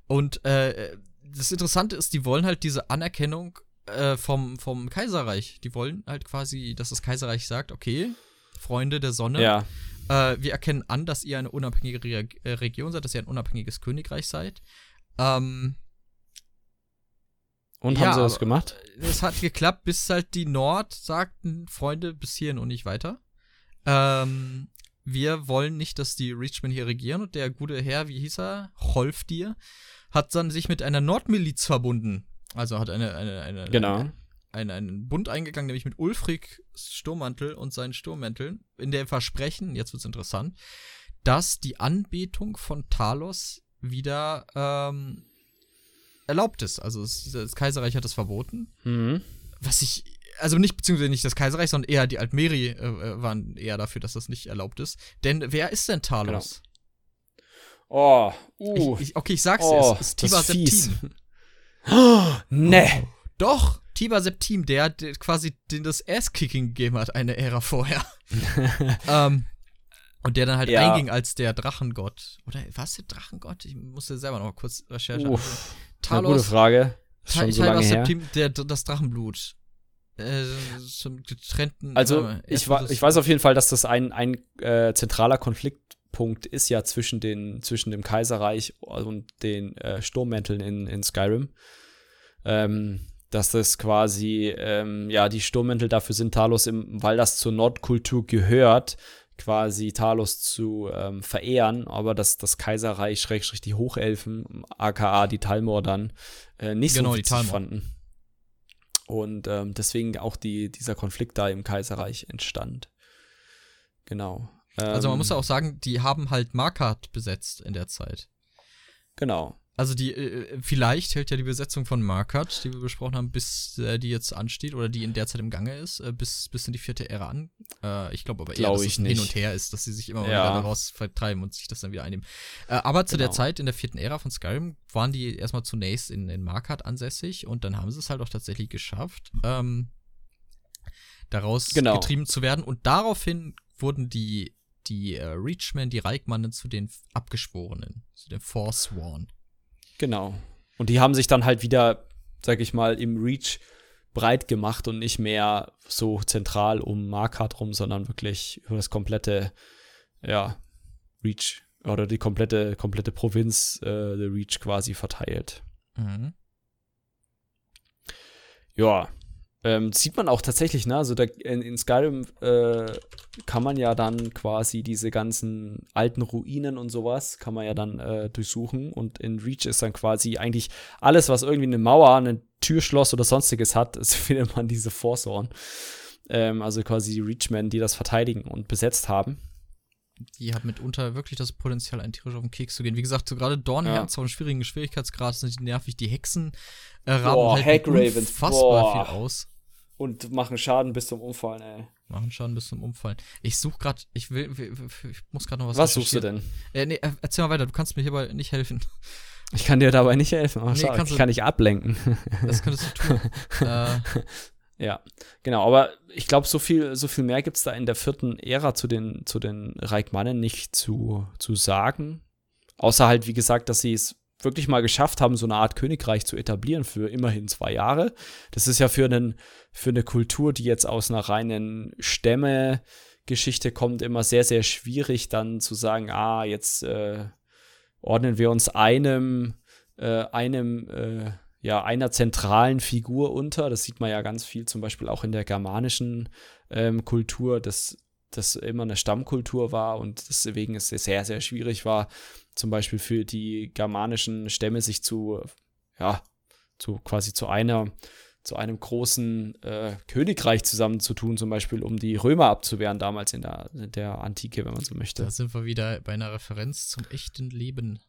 Und äh, das Interessante ist, die wollen halt diese Anerkennung äh, vom, vom Kaiserreich. Die wollen halt quasi, dass das Kaiserreich sagt, okay, Freunde der Sonne, ja. äh, wir erkennen an, dass ihr eine unabhängige Re äh, Region seid, dass ihr ein unabhängiges Königreich seid. Ähm, und ja, haben sie das gemacht? Es hat geklappt, bis halt die Nord sagten, Freunde, bis hierhin und nicht weiter. Ähm, wir wollen nicht, dass die Richmond hier regieren. Und der gute Herr, wie hieß er? Holfdir, hat dann sich mit einer Nordmiliz verbunden. Also hat eine, eine, eine, genau. Eine, einen, einen Bund eingegangen, nämlich mit Ulfric Sturmmantel und seinen Sturmmänteln, in dem Versprechen, jetzt wird's interessant, dass die Anbetung von Talos wieder ähm, erlaubt ist. Also es, das Kaiserreich hat es verboten. Mhm. Was ich, also nicht, beziehungsweise nicht das Kaiserreich, sondern eher die Altmeri äh, äh, waren eher dafür, dass das nicht erlaubt ist. Denn wer ist denn Talos? Genau. Oh, uh. Ich, ich, okay, ich sag's oh, dir, es ist Tiber Septim. Oh, ne. Doch, Tiber Septim, der, der quasi den das Ass-Kicking gegeben hat, eine Ära vorher. ähm, und der dann halt ja. einging als der Drachengott. Oder was der Drachengott? Ich musste selber noch mal kurz recherchieren. Talos. Eine gute Frage. Schon so lange her. Der, das Drachenblut. Äh, zum getrennten. Also, äh, ich, wa ich weiß auf jeden Fall, dass das ein, ein äh, zentraler Konfliktpunkt ist ja zwischen, den, zwischen dem Kaiserreich und den äh, Sturmmänteln in, in Skyrim. Ähm, dass das quasi, ähm, ja, die Sturmmäntel dafür sind, Talos, im, weil das zur Nordkultur gehört, quasi Talos zu ähm, verehren, aber dass das Kaiserreich, Schrägstrich die Hochelfen, aka die Talmor dann, äh, nicht genau, so witzig fanden. Und ähm, deswegen auch die, dieser Konflikt da im Kaiserreich entstand. Genau. Ähm, also man muss ja auch sagen, die haben halt Markart besetzt in der Zeit. Genau. Also die, äh, vielleicht hält ja die Besetzung von Markert, die wir besprochen haben, bis äh, die jetzt ansteht oder die in der Zeit im Gange ist, äh, bis, bis in die vierte Ära an. Äh, ich glaube aber eher, Glaub dass es ein hin und her ist, dass sie sich immer ja. wieder daraus vertreiben und sich das dann wieder einnehmen. Äh, aber zu genau. der Zeit in der vierten Ära von Skyrim waren die erstmal zunächst in, in Markert ansässig und dann haben sie es halt auch tatsächlich geschafft, ähm, daraus genau. getrieben zu werden und daraufhin wurden die die äh, Reachmen, die Reichmannen zu den Abgeschworenen, zu den Forsworn. Genau. Und die haben sich dann halt wieder, sag ich mal, im Reach breit gemacht und nicht mehr so zentral um Markart rum, sondern wirklich über das komplette, ja, Reach oder die komplette, komplette Provinz, äh, The Reach quasi verteilt. Mhm. Ja, ähm, sieht man auch tatsächlich, ne? Also da, in, in Skyrim äh, kann man ja dann quasi diese ganzen alten Ruinen und sowas, kann man ja dann äh, durchsuchen. Und in Reach ist dann quasi eigentlich alles, was irgendwie eine Mauer, ein Türschloss oder sonstiges hat, findet man diese Forsorn. Ähm, also quasi die Reachmen, die das verteidigen und besetzt haben. Die hat mitunter wirklich das Potenzial, einen tierisch auf den Keks zu gehen. Wie gesagt, so gerade Dornherz ja. auf einem schwierigen Schwierigkeitsgrad sind die nervig. Die Hexen äh, raben halt unfassbar Boah. viel aus. Und machen Schaden bis zum Umfallen, ey. Machen Schaden bis zum Umfallen. Ich suche gerade, ich will, ich muss gerade noch was Was suchst du denn? Äh, nee, äh, erzähl mal weiter, du kannst mir hierbei nicht helfen. Ich kann dir dabei nicht helfen. Oh, nee, ich kann dich ablenken. Das könntest du tun. äh, ja, genau, aber ich glaube, so viel, so viel mehr gibt es da in der vierten Ära zu den, zu den Reikmannen nicht zu, zu sagen. Außer halt, wie gesagt, dass sie es wirklich mal geschafft haben, so eine Art Königreich zu etablieren für immerhin zwei Jahre. Das ist ja für, einen, für eine Kultur, die jetzt aus einer reinen Stämme-Geschichte kommt, immer sehr, sehr schwierig, dann zu sagen, ah, jetzt äh, ordnen wir uns einem, äh, einem äh, ja, einer zentralen Figur unter. Das sieht man ja ganz viel, zum Beispiel auch in der germanischen ähm, Kultur, dass das immer eine Stammkultur war und deswegen es sehr, sehr schwierig war, zum Beispiel für die germanischen Stämme sich zu, ja, zu quasi zu einer, zu einem großen äh, Königreich zusammenzutun, zum Beispiel, um die Römer abzuwehren, damals in der, in der Antike, wenn man so möchte. Da sind wir wieder bei einer Referenz zum echten Leben.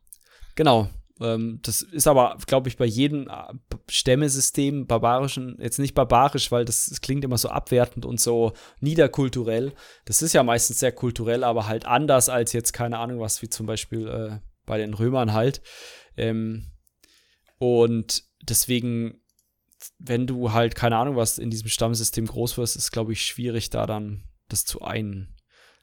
Genau, das ist aber, glaube ich, bei jedem äh, Stämmesystem, barbarischen, jetzt nicht barbarisch, weil das, das, klingt immer so abwertend und so niederkulturell. Das ist ja meistens sehr kulturell, aber halt anders als jetzt, keine Ahnung, was wie zum Beispiel äh, bei den Römern halt. Ähm, und deswegen, wenn du halt, keine Ahnung, was in diesem Stammsystem groß wirst, ist, glaube ich, schwierig, da dann das zu ein,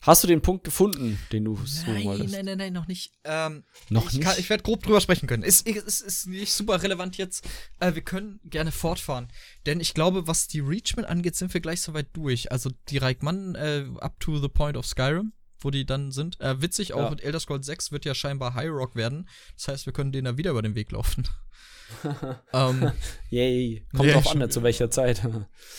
Hast du den Punkt gefunden, den du suchen wolltest? Nein, nein, nein, noch nicht. Ähm, noch ich nicht? ich werde grob drüber sprechen können. Ist, ist, ist nicht super relevant jetzt. Äh, wir können gerne fortfahren. Denn ich glaube, was die Reachman angeht, sind wir gleich soweit durch. Also die Reichmann äh, up to the point of Skyrim, wo die dann sind. Äh, witzig, auch ja. mit Elder Scrolls 6 wird ja scheinbar High Rock werden. Das heißt, wir können denen da wieder über den Weg laufen. Um, Yay. Kommt yeah, drauf an, zu welcher Zeit.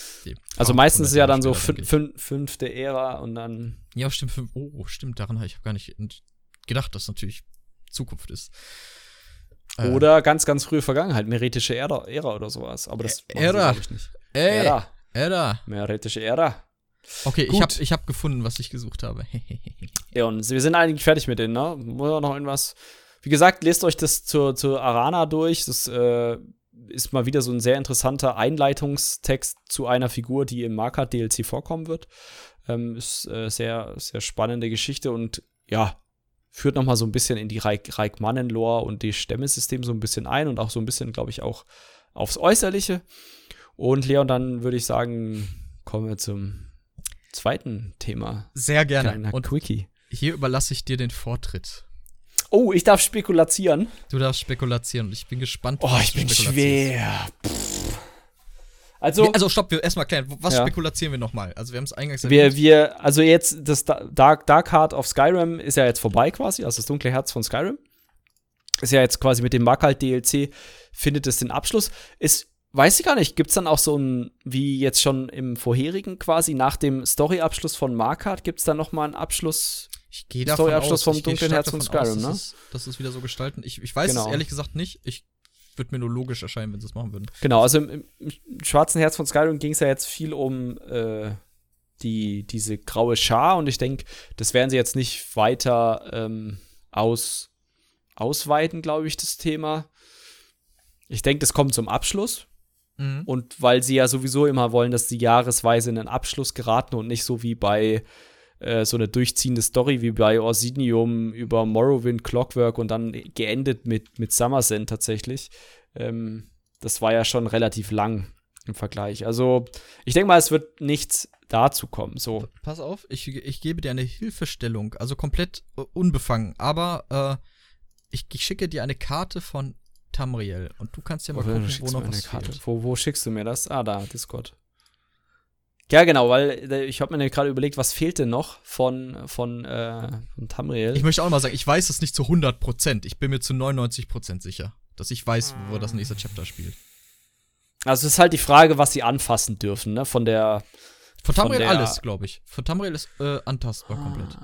also meistens ist ja dann so fünfte Ära und dann. Ja, stimmt. Oh, stimmt. Daran habe ich gar nicht gedacht, dass natürlich Zukunft ist. Äh. Oder äh, ganz, ganz frühe Vergangenheit, meretische Ära, Ära oder sowas. Aber das Ära. ich nicht. Ey, Ära. Ära. Meretische Ära. Okay, Gut. ich habe ich hab gefunden, was ich gesucht habe. ja, und wir sind eigentlich fertig mit denen, ne? Muss noch irgendwas wie gesagt, lest euch das zur, zur Arana durch. Das äh, ist mal wieder so ein sehr interessanter Einleitungstext zu einer Figur, die im Markart DLC vorkommen wird. Ähm, ist äh, sehr, sehr spannende Geschichte und ja, führt noch mal so ein bisschen in die Reikmannen-Lore und die Stämmesystem so ein bisschen ein und auch so ein bisschen, glaube ich, auch aufs Äußerliche. Und Leon, dann würde ich sagen, kommen wir zum zweiten Thema. Sehr gerne. und Quickie. Hier überlasse ich dir den Vortritt. Oh, ich darf spekulieren. Du darfst spekulieren und ich bin gespannt. Oh, ich bin schwer. Also, also stopp, wir erstmal klären, was ja. spekulieren wir nochmal? Also wir haben es eingangs wir, wir, also jetzt, das Dark, Dark Heart of Skyrim ist ja jetzt vorbei quasi, also das dunkle Herz von Skyrim. Ist ja jetzt quasi mit dem Markalt DLC, findet es den Abschluss. Ist, weiß ich gar nicht, gibt es dann auch so ein, wie jetzt schon im vorherigen quasi, nach dem Story-Abschluss von Markart, gibt es dann nochmal einen Abschluss ich gehe davon Story-Abschluss vom dunklen Herz von Skyrim, aus, ne? Dass, dass es wieder so gestalten. Ich, ich weiß genau. es ehrlich gesagt nicht. Ich würde mir nur logisch erscheinen, wenn sie es machen würden. Genau, also im, im schwarzen Herz von Skyrim ging es ja jetzt viel um äh, die, diese graue Schar und ich denke, das werden sie jetzt nicht weiter ähm, aus, ausweiten, glaube ich, das Thema. Ich denke, das kommt zum Abschluss. Mhm. Und weil sie ja sowieso immer wollen, dass die jahresweise in einen Abschluss geraten und nicht so wie bei äh, so eine durchziehende Story wie bei Orsinium über Morrowind, Clockwork und dann geendet mit, mit Summersend tatsächlich. Ähm, das war ja schon relativ lang im Vergleich. Also, ich denke mal, es wird nichts dazu kommen. So. Pass auf, ich, ich gebe dir eine Hilfestellung, also komplett unbefangen, aber äh, ich, ich schicke dir eine Karte von Tamriel und du kannst ja mal wo gucken, wo noch was Karte? Wo, wo schickst du mir das? Ah, da, Discord. Ja, genau, weil äh, ich habe mir gerade überlegt, was fehlt denn noch von, von, äh, von Tamriel. Ich möchte auch mal sagen, ich weiß es nicht zu 100%. Ich bin mir zu 99% sicher, dass ich weiß, wo das nächste Chapter spielt. Also es ist halt die Frage, was sie anfassen dürfen, ne? Von der. Von Tamriel von alles, glaube ich. Von Tamriel ist äh, antastbar ah, komplett.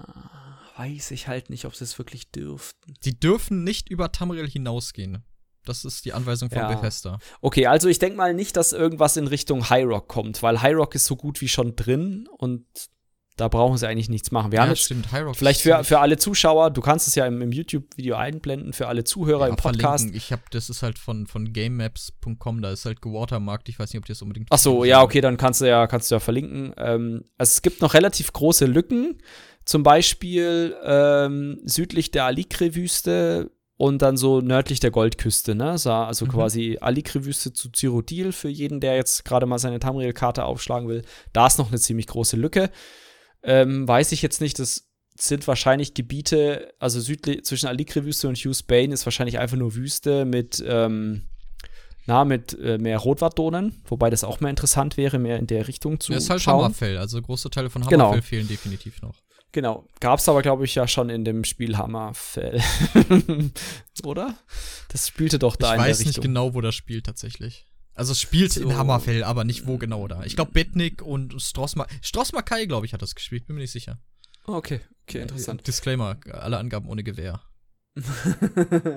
Weiß ich halt nicht, ob sie es wirklich dürften. Sie dürfen nicht über Tamriel hinausgehen. Das ist die Anweisung von Ja. Bethesda. Okay, also ich denke mal nicht, dass irgendwas in Richtung High Rock kommt, weil High Rock ist so gut wie schon drin und da brauchen sie eigentlich nichts machen. Wir haben jetzt stimmt. High Rock vielleicht für, für alle Zuschauer, du kannst es ja im, im YouTube-Video einblenden, für alle Zuhörer ja, im Podcast. verlinken. Ich habe, das ist halt von, von gamemaps.com, da ist halt gewatermarkt. Ich weiß nicht, ob die das unbedingt. Ach so, ja, okay, dann kannst du ja, kannst du ja verlinken. Ähm, also es gibt noch relativ große Lücken, zum Beispiel ähm, südlich der Alikre-Wüste und dann so nördlich der Goldküste, ne? So, Also Mhm. quasi Alikre-Wüste zu Cyrodiil für jeden, der jetzt gerade mal seine Tamriel-Karte aufschlagen will. Da ist noch eine ziemlich große Lücke. Ähm, weiß ich jetzt nicht, das sind wahrscheinlich Gebiete, also südlich zwischen Alikre-Wüste und Hughes Bane ist wahrscheinlich einfach nur Wüste mit, ähm, na, mit äh, mehr Rotwardonen, wobei das auch mehr interessant wäre, mehr in der Richtung zu Ja, ist halt schauen. Hammerfell. Also große Teile von Genau. Hammerfell fehlen definitiv noch. Genau. Gab's aber, glaube ich, ja schon in dem Spiel Hammerfell. Oder? Das spielte doch da ich in der weiß nicht Richtung. genau, wo das spielt tatsächlich. Also es spielt So. in Hammerfell, aber nicht wo genau da. Ich glaube Betnik und Strossma Strossmakai, glaube ich, hat das gespielt. Bin mir nicht sicher. Okay, okay, interessant. Disclaimer, alle Angaben ohne Gewehr.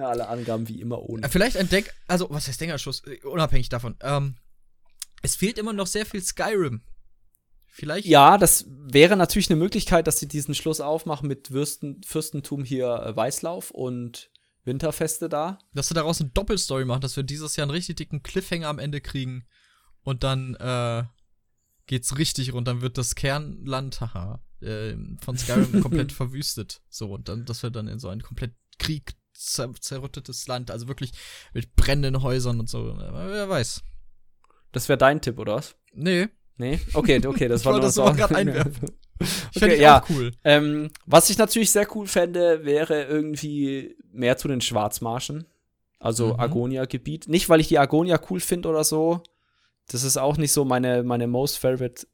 Alle Angaben wie immer Äh, ohne. Vielleicht ein Denk, also was heißt Denkerschuss? Äh, Unabhängig davon. Ähm, es fehlt immer noch sehr viel Skyrim. Vielleicht. Ja, das wäre natürlich eine Möglichkeit, dass sie diesen Schluss aufmachen mit Würsten, Fürstentum hier äh, Weißlauf und Winterfeste da. Dass sie daraus eine Doppelstory machen, dass wir dieses Jahr einen richtig dicken Cliffhanger am Ende kriegen. Und dann äh, geht's richtig rund. Dann wird das Kernland, haha, äh, von Skyrim komplett verwüstet. So, und dann, dass wir dann in so ein komplett Krieg zer zerrüttetes Land, also wirklich mit brennenden Häusern und so. Wer weiß. Das wäre dein Tipp, oder was? Nee, Nee? Okay, okay, das war nur das so. grad einwerfen. ich Okay, ich ja. auch cool. Ähm, was ich natürlich sehr cool fände, wäre irgendwie mehr zu den Schwarzmarschen. Also Mhm. Agonia-Gebiet. Nicht, weil ich die Agonia cool finde oder so. Das ist auch nicht so meine, meine most favorite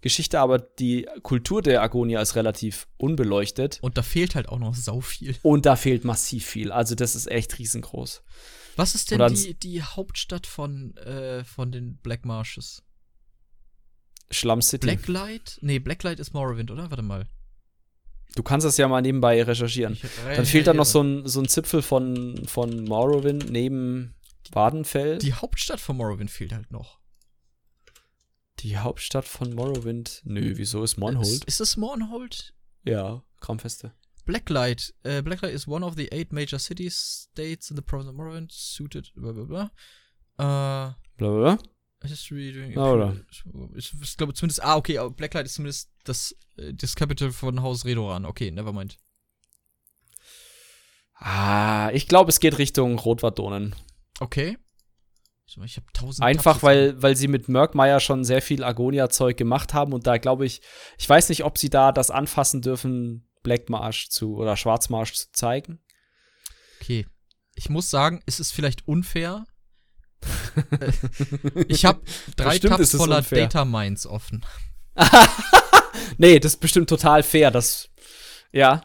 Geschichte, aber die Kultur der Agonia ist relativ unbeleuchtet. Und da fehlt halt auch noch sau viel. Und da fehlt massiv viel. Also, das ist echt riesengroß. Was ist denn die, die Hauptstadt von, äh, von den Black Marshes? Schlamm City. Blacklight? Nee, Blacklight ist Morrowind, oder? Warte mal. Du kannst das ja mal nebenbei recherchieren. Ich- Dann fehlt da noch so ein, so ein Zipfel von, von Morrowind neben Wadenfell. Die Hauptstadt von Morrowind fehlt halt noch. Die Hauptstadt von Morrowind. Nö, wieso ist Monhold? Ist, ist es Mornhold? Ja, Kramfeste. Blacklight. Äh, Blacklight is one of the eight major city states in the province of Morrowind, suited, bla bla bla. Äh, Blablabla. History during Ah, oder? Ich, ich glaube zumindest, ah, okay, Blacklight ist zumindest das, äh, das Capital von Haus Redoran. Okay, nevermind. Ah, ich glaube, es geht Richtung Rotwardonen. Okay. So, Ich habe tausend. Einfach, Tabs weil, weil sie mit Murkmeyer schon sehr viel Agonia-Zeug gemacht haben und da glaube ich, ich weiß nicht, ob sie da das anfassen dürfen, Black Marsh zu oder Schwarzmarsch zu zeigen. Okay. Ich muss sagen, es ist vielleicht unfair. Ich habe drei Bestimmt Tabs voller unfair. Data Mines offen. Nee, das ist bestimmt total fair, das, ja.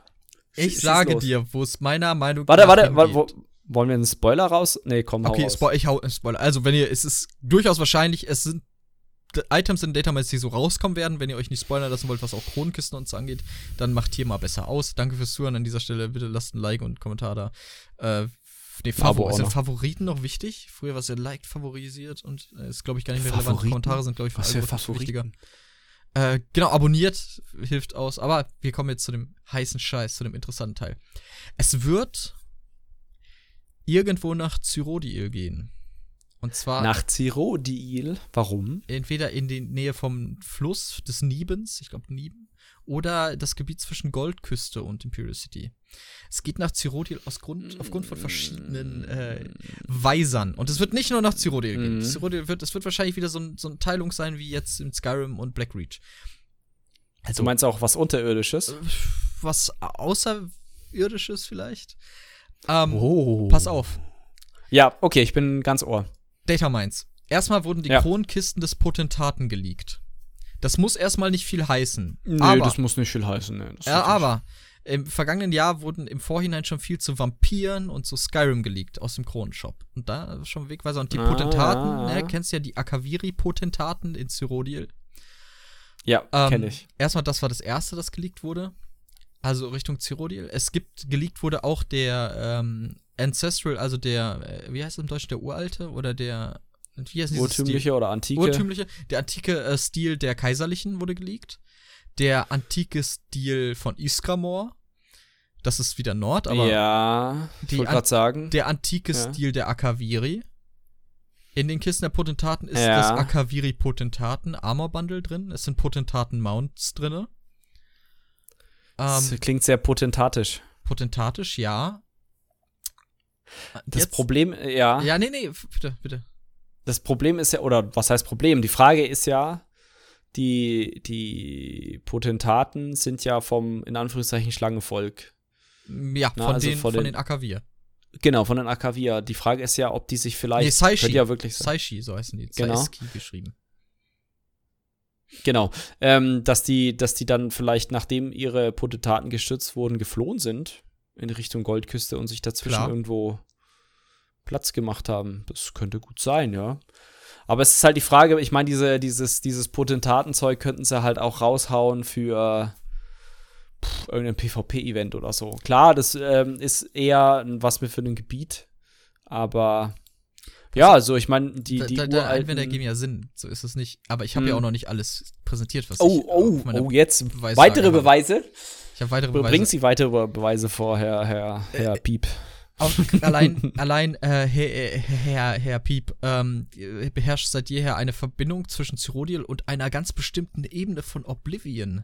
Ich Schieß sage los. dir, wo es meiner Meinung Warte, nach warte, warte wo, wollen wir einen Spoiler raus? Nee, komm, hau Okay, raus. Spo ich hau Spoiler. Also, wenn ihr, es ist durchaus wahrscheinlich, es sind Items in Data Mines, die so rauskommen werden. Wenn ihr euch nicht spoilern lassen wollt, was auch Kronenkisten und so angeht, dann macht hier mal besser aus. Danke fürs Zuhören an dieser Stelle. Bitte lasst ein Like und einen Kommentar da. Äh, Abo Favor sind. Favoriten noch wichtig? Früher war es ja liked, favorisiert und äh, ist, glaube ich, gar nicht mehr relevant. Kommentare sind, glaube ich, für Was für wichtiger. Äh, genau, abonniert hilft aus. Aber wir kommen jetzt zu dem heißen Scheiß, zu dem interessanten Teil. Es wird irgendwo nach Cyrodiil gehen. Und zwar Nach Cyrodiil. Warum? entweder in die Nähe vom Fluss des Nibens, ich glaube Niben, oder das Gebiet zwischen Goldküste und Imperial City. Es geht nach Cyrodiil Grund, aufgrund von verschiedenen äh, Weisern. Und es wird nicht nur nach Cyrodiil gehen. Mhm. Cyrodiil wird, es wird wahrscheinlich wieder so, ein, so eine Teilung sein wie jetzt in Skyrim und Blackreach. du meinst auch was Unterirdisches? was Außerirdisches vielleicht. Ähm, Oh. Pass auf. Ja, okay, ich bin ganz ohr. Data Mines. Erstmal wurden die Ja. Kronkisten des Potentaten geleakt. Das muss erstmal nicht viel heißen. Nee, aber, das muss nicht viel heißen. Nee, ja, aber im vergangenen Jahr wurden im Vorhinein schon viel zu Vampiren und zu Skyrim geleakt aus dem Kronenshop. Und da schon Wegweiser. Und die Ah, Potentaten, ja, ja. ne, kennst ja die Akaviri-Potentaten in Cyrodiil. Ja, Ähm, kenne ich. Erstmal, das war das erste, das geleakt wurde. Also Richtung Cyrodiil. Es gibt, geleakt wurde auch der ähm, Ancestral, also der, äh, wie heißt es im Deutschen, der uralte oder der, wie heißt Urtümliche Stil? oder antike. Urtümliche, der antike äh, Stil der Kaiserlichen wurde geleakt. Der antike Stil von Iskramor. Das ist wieder Nord, aber ja, ich die wollte gerade sagen. der antike Ja. Stil der Akaviri. In den Kisten der Potentaten ist Ja. das Akaviri Potentaten Armor Bundle drin. Es sind Potentaten Mounts drin. das Ähm, klingt sehr potentatisch. potentatisch, ja. Das Jetzt- Problem, äh, ja, Ja, nee, nee, bitte, bitte. Das Problem ist ja, oder was heißt Problem? Die Frage ist ja, die, die Potentaten sind ja vom, in Anführungszeichen, Schlangenvolk. Ja, Na, von, also den, von von den- den Akavir. Genau, von den Akavia. Die Frage ist ja, ob die sich vielleicht. Nee, Saishi. Ja wirklich sein. Saishi, so heißen die. Genau. Saiski geschrieben. Genau. Ähm, dass die, dass die dann vielleicht, nachdem ihre Potentaten gestürzt wurden, geflohen sind in Richtung Goldküste und sich dazwischen Klar. irgendwo Platz gemacht haben. Das könnte gut sein, ja. Aber es ist halt die Frage, ich meine, diese, dieses, dieses Potentatenzeug könnten sie halt auch raushauen für pff, irgendein PvP-Event oder so. Klar, das ähm, ist eher was für ein Gebiet, aber ja, also ich meine, die, da, die da, da uralten- Einwände geben ja Sinn. So ist es nicht. Aber ich habe ja Hm. auch noch nicht alles präsentiert, was Oh, ich oh, meiner oh, jetzt Beweislage weitere habe. Beweise. Ich habe weitere Beweise. Sie weitere Beweise vor, Herr, Herr, Herr Piep. Auch allein, allein äh, Herr, Herr, Herr Piep ähm, beherrscht seit jeher eine Verbindung zwischen Cyrodiil und einer ganz bestimmten Ebene von Oblivion.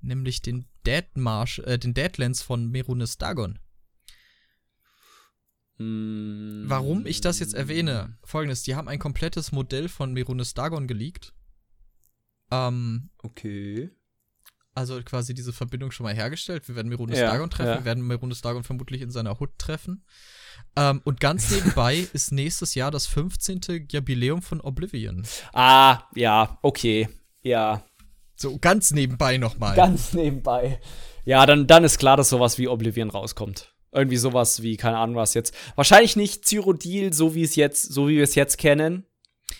Nämlich den Deadmarsh, äh, den Deadlands von Merunes Dagon. Hm. Warum ich das jetzt erwähne? Folgendes, die haben ein komplettes Modell von Merunes Dagon geleakt. Ähm, Okay. Also quasi diese Verbindung schon mal hergestellt. Wir werden Merunes Ja, Dagon treffen, ja. wir werden Merunes Dagon vermutlich in seiner Hut treffen. Ähm, und ganz nebenbei ist nächstes Jahr das 15. Jubiläum von Oblivion. Ah, ja, okay. Ja, So ganz nebenbei nochmal. ganz nebenbei. Ja, dann, dann ist klar, dass sowas wie Oblivion rauskommt. Irgendwie sowas wie, keine Ahnung was jetzt. Wahrscheinlich nicht Cyrodiil, so wie es jetzt, so wie wir es jetzt kennen.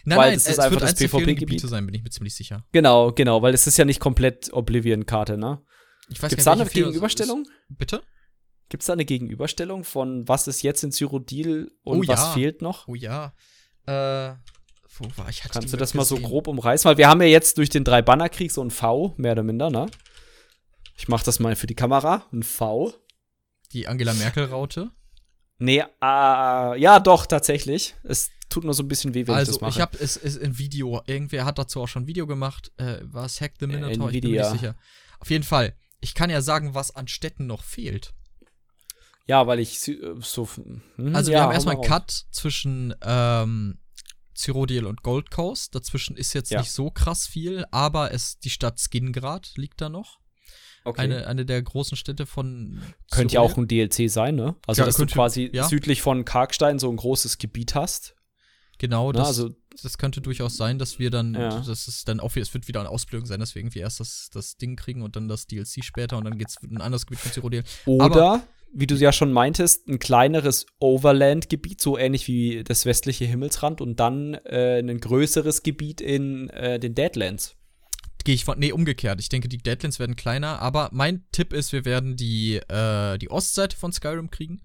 Nein, weil nein, das es ist einfach wird das PvP-Gebiet. Gebiete sein, bin ich mir ziemlich sicher. Genau, genau, weil es ist ja nicht komplett Oblivion-Karte, ne? Ich weiß Gibt's gar da eine nicht, welche vier- Gegenüberstellung? ist- Bitte? Gibt's da eine Gegenüberstellung von was ist jetzt in Cyrodiil und Oh was ja. fehlt noch? Oh ja. Äh, wo war ich? Kannst du das mal so grob umreißen? Weil wir haben ja jetzt durch den Drei-Banner-Krieg so ein V, mehr oder minder, ne? Ich mach das mal für die Kamera. Ein V. Die Angela Merkel-Raute. Nee, äh, ja, doch, tatsächlich. Es tut nur so ein bisschen weh, wenn ich Also, das mache. ich habe es ist ein Video. Irgendwer hat dazu auch schon ein Video gemacht. Äh, war es Hack the Minotaur? ich bin mir Nvidia. nicht sicher. Auf jeden Fall. Ich kann ja sagen, was an Städten noch fehlt. ja, weil ich äh, so. hm, Also ja, wir haben hau erstmal mal einen. Cut zwischen ähm, Cyrodiil und Gold Coast. Dazwischen ist jetzt Ja. nicht so krass viel, aber es die Stadt Skingrad liegt da noch. Okay. Eine, eine der großen Städte von Könnte ja auch ein DLC sein, ne? Also, Ja, dass du quasi ja. südlich von Karkstein so ein großes Gebiet hast. Genau, das, Also, das könnte durchaus sein, dass wir dann, Ja. das ist dann auch, es wird wieder eine Ausbildung sein, dass wir irgendwie erst das, das Ding kriegen und dann das DLC später und dann geht's in ein anderes Gebiet von Cyrodiil. oder, wie du ja schon meintest, ein kleineres Overland-Gebiet, so ähnlich wie das westliche Himmelsrand und dann äh, ein größeres Gebiet in äh, den Deadlands. Gehe ich von, nee, umgekehrt. Ich denke, die Deadlands werden kleiner, aber mein Tipp ist, wir werden die, äh, die Ostseite von Skyrim kriegen.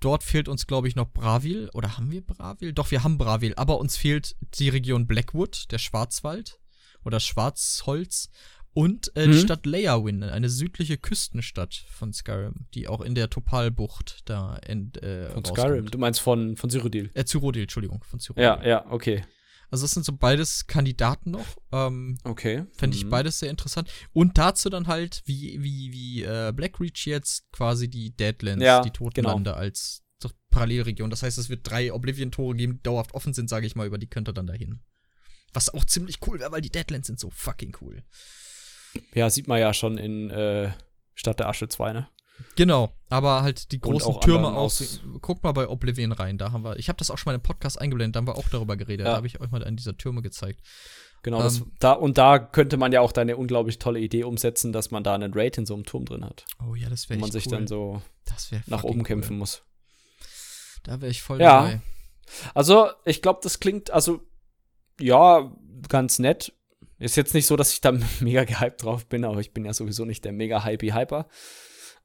Dort fehlt uns, glaube ich, noch Bravil. Oder haben wir Bravil? Doch, wir haben Bravil. Aber uns fehlt die Region Blackwood, der Schwarzwald oder Schwarzholz. Und äh, die Mhm. Stadt Leawin, eine südliche Küstenstadt von Skyrim, die auch in der Topalbucht da in, äh, Von rauskommt. Skyrim. Du meinst von, von Cyrodiil. Äh, Cyrodiil, Entschuldigung, von Cyrodiil. Ja, ja, okay. Also das sind so beides Kandidaten noch. Ähm, Okay. Fände ich Mhm. beides sehr interessant. Und dazu dann halt, wie, wie, wie äh, Blackreach jetzt quasi die Deadlands, Ja, die Totenlande als so Parallelregion. Das heißt, es wird drei Oblivion-Tore geben, die dauerhaft offen sind, sage ich mal, über die könnt ihr dann dahin. Was auch ziemlich cool wäre, weil die Deadlands sind so fucking cool. Ja, sieht man ja schon in äh, Stadt der Asche 2, ne? Genau, aber halt die großen Türme aus. aus- Guck mal bei Oblivion rein, da haben wir. Ich habe das auch schon mal im Podcast eingeblendet, da haben wir auch darüber geredet. Ja. Da habe ich euch mal einen dieser Türme gezeigt. Genau, das, Ähm, da, und da könnte man ja auch deine unglaublich tolle Idee umsetzen, dass man da einen Raid in so einem Turm drin hat. Oh ja, das Wo wäre man echt sich cool. dann so das nach oben cool. kämpfen muss. Da wäre ich voll Ja. dabei. Also, ich glaube, das klingt, also, ja, ganz nett. Ist jetzt nicht so, dass ich da mega gehypt drauf bin, aber ich bin ja sowieso nicht der mega hypey Hyper.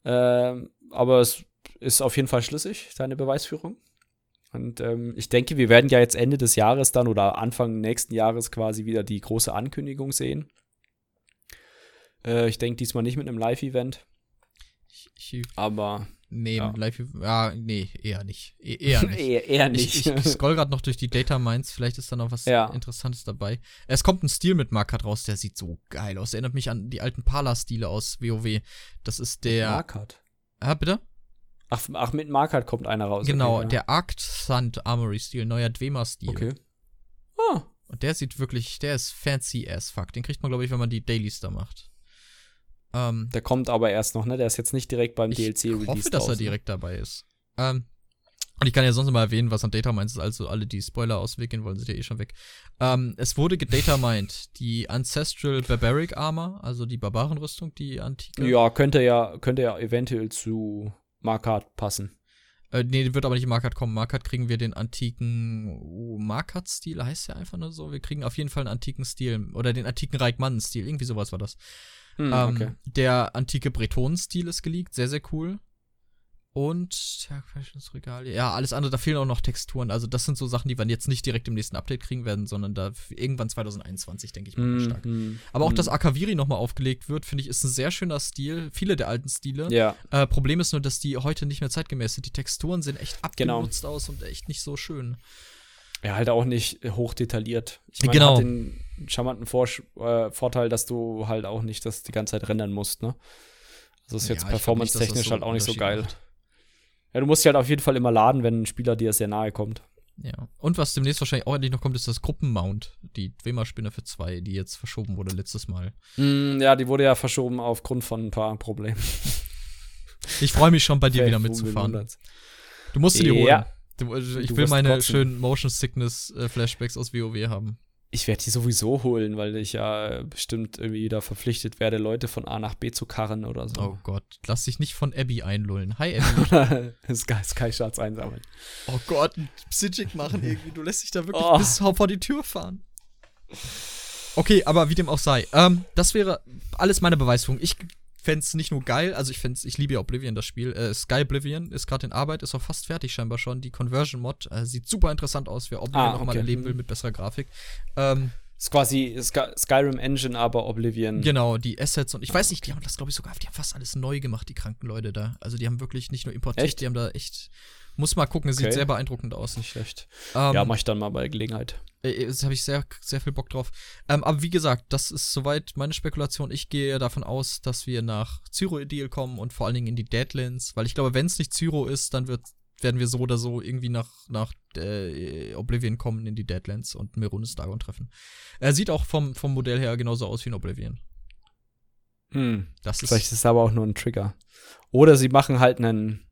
Ähm, aber es ist auf jeden Fall schlüssig, seine Beweisführung. Und ähm, ich denke, wir werden ja jetzt Ende des Jahres dann oder Anfang nächsten Jahres quasi wieder die große Ankündigung sehen. Äh, ich denke diesmal nicht mit einem Live-Event. Aber. Nee, ja. live ja, nee, eher nicht. E eher nicht. eher, eher nicht. Ich, ich scroll gerade noch durch die Data Mines, vielleicht ist da noch was ja. Interessantes dabei. Es kommt ein Stil mit Markart raus, der sieht so geil aus. Erinnert mich an die alten Pala-Stile aus WoW. Das ist der. Markart. Ah, bitte? Ach, ach mit Markart kommt einer raus. Genau, okay, ja. der Arct Sand Armory-Stil, neuer Dwemer-Stil. Okay. Ah. Und der sieht wirklich, der ist fancy as fuck. Den kriegt man, glaube ich, wenn man die Dailies da macht. Ähm, der kommt aber erst noch, ne? Der ist jetzt nicht direkt beim DLC-Release. Ich hoffe, dass er direkt dabei ist. Ähm, und ich kann ja sonst mal erwähnen, was an Data Mines ist. Also alle, die Spoiler auswickeln wollen, sind ja eh schon weg. Ähm, es wurde gedatamined die Ancestral Barbaric Armor, also die Barbarenrüstung, die antike. Ja, könnte ja, könnte ja eventuell zu Markart passen. Äh, nee, wird aber nicht in Markart kommen. Markart kriegen wir den antiken oh, Markart-Stil, heißt ja einfach nur so. Wir kriegen auf jeden Fall einen antiken Stil. Oder den antiken Reichmannen-Stil. Irgendwie sowas war das. Hm, ähm, okay. Der antike Bretonen-Stil ist geleakt, sehr, sehr cool. Und ja, Regal. Ja, alles andere, da fehlen auch noch Texturen. Also, das sind so Sachen, die wir jetzt nicht direkt im nächsten Update kriegen werden, sondern da irgendwann 2021, denke ich mal, mm, stark. Mm, Aber auch, mm. dass Akaviri nochmal aufgelegt wird, finde ich, ist ein sehr schöner Stil. Viele der alten Stile. Ja. Äh, Problem ist nur, dass die heute nicht mehr zeitgemäß sind. Die Texturen sehen echt genau. abgenutzt genau. aus und echt nicht so schön. Ja, halt auch nicht hochdetailliert. Ich meine, genau. hat den charmanten Vor äh, Vorteil, dass du halt auch nicht das die ganze Zeit rendern musst, ne? Also ist jetzt ja, performance-technisch so halt auch nicht so geil. Macht. Ja, du musst dich halt auf jeden Fall immer laden, wenn ein Spieler dir sehr nahe kommt. Ja. Und was demnächst wahrscheinlich auch endlich noch kommt, ist das Gruppenmount. Die Dwemer-Spinne für zwei, die jetzt verschoben wurde letztes Mal. Mm, ja, die wurde ja verschoben aufgrund von ein paar Problemen. Ich freue mich schon, bei dir wieder mitzufahren. Du musst dir die holen. Ja. Du, ich will meine kotzen. schönen Motion Sickness äh, Flashbacks aus WoW haben. Ich werde die sowieso holen, weil ich ja bestimmt irgendwie wieder verpflichtet werde, Leute von A nach B zu karren oder so. Oh Gott, lass dich nicht von Abby einlullen. Hi Abby. Sky, Sky Shards einsammeln. Oh Gott, Psychic machen irgendwie. Du lässt dich da wirklich oh. bis vor die Tür fahren. Okay, aber wie dem auch sei. Ähm, das wäre alles meine Beweisführung. Ich fände es nicht nur geil, also ich fände ich liebe ja Oblivion, das Spiel. Äh, Sky Oblivion ist gerade in Arbeit, ist auch fast fertig scheinbar schon. Die Conversion-Mod äh, sieht super interessant aus, wer Oblivion ah, okay. mal erleben will mit besserer Grafik. Ähm, ist quasi Sky Skyrim Engine, aber Oblivion. Genau, die Assets und ich weiß nicht, die haben das glaube ich sogar, die haben fast alles neu gemacht, die kranken Leute da. Also die haben wirklich nicht nur importiert, echt? die haben da echt muss mal gucken, okay. sieht sehr beeindruckend aus. Nicht schlecht. Ähm, ja, mach ich dann mal bei Gelegenheit. Äh, das habe ich sehr, sehr viel Bock drauf. Ähm, aber wie gesagt, das ist soweit meine Spekulation. Ich gehe davon aus, dass wir nach Zyro-Ideal kommen und vor allen Dingen in die Deadlands, weil ich glaube, wenn es nicht Zyro ist, dann wird, werden wir so oder so irgendwie nach, nach äh, Oblivion kommen in die Deadlands und Merunes Dagon treffen. Er sieht auch vom, vom Modell her genauso aus wie in Oblivion. Hm. Das ist Vielleicht ist es aber auch nur ein Trigger. Oder sie machen halt einen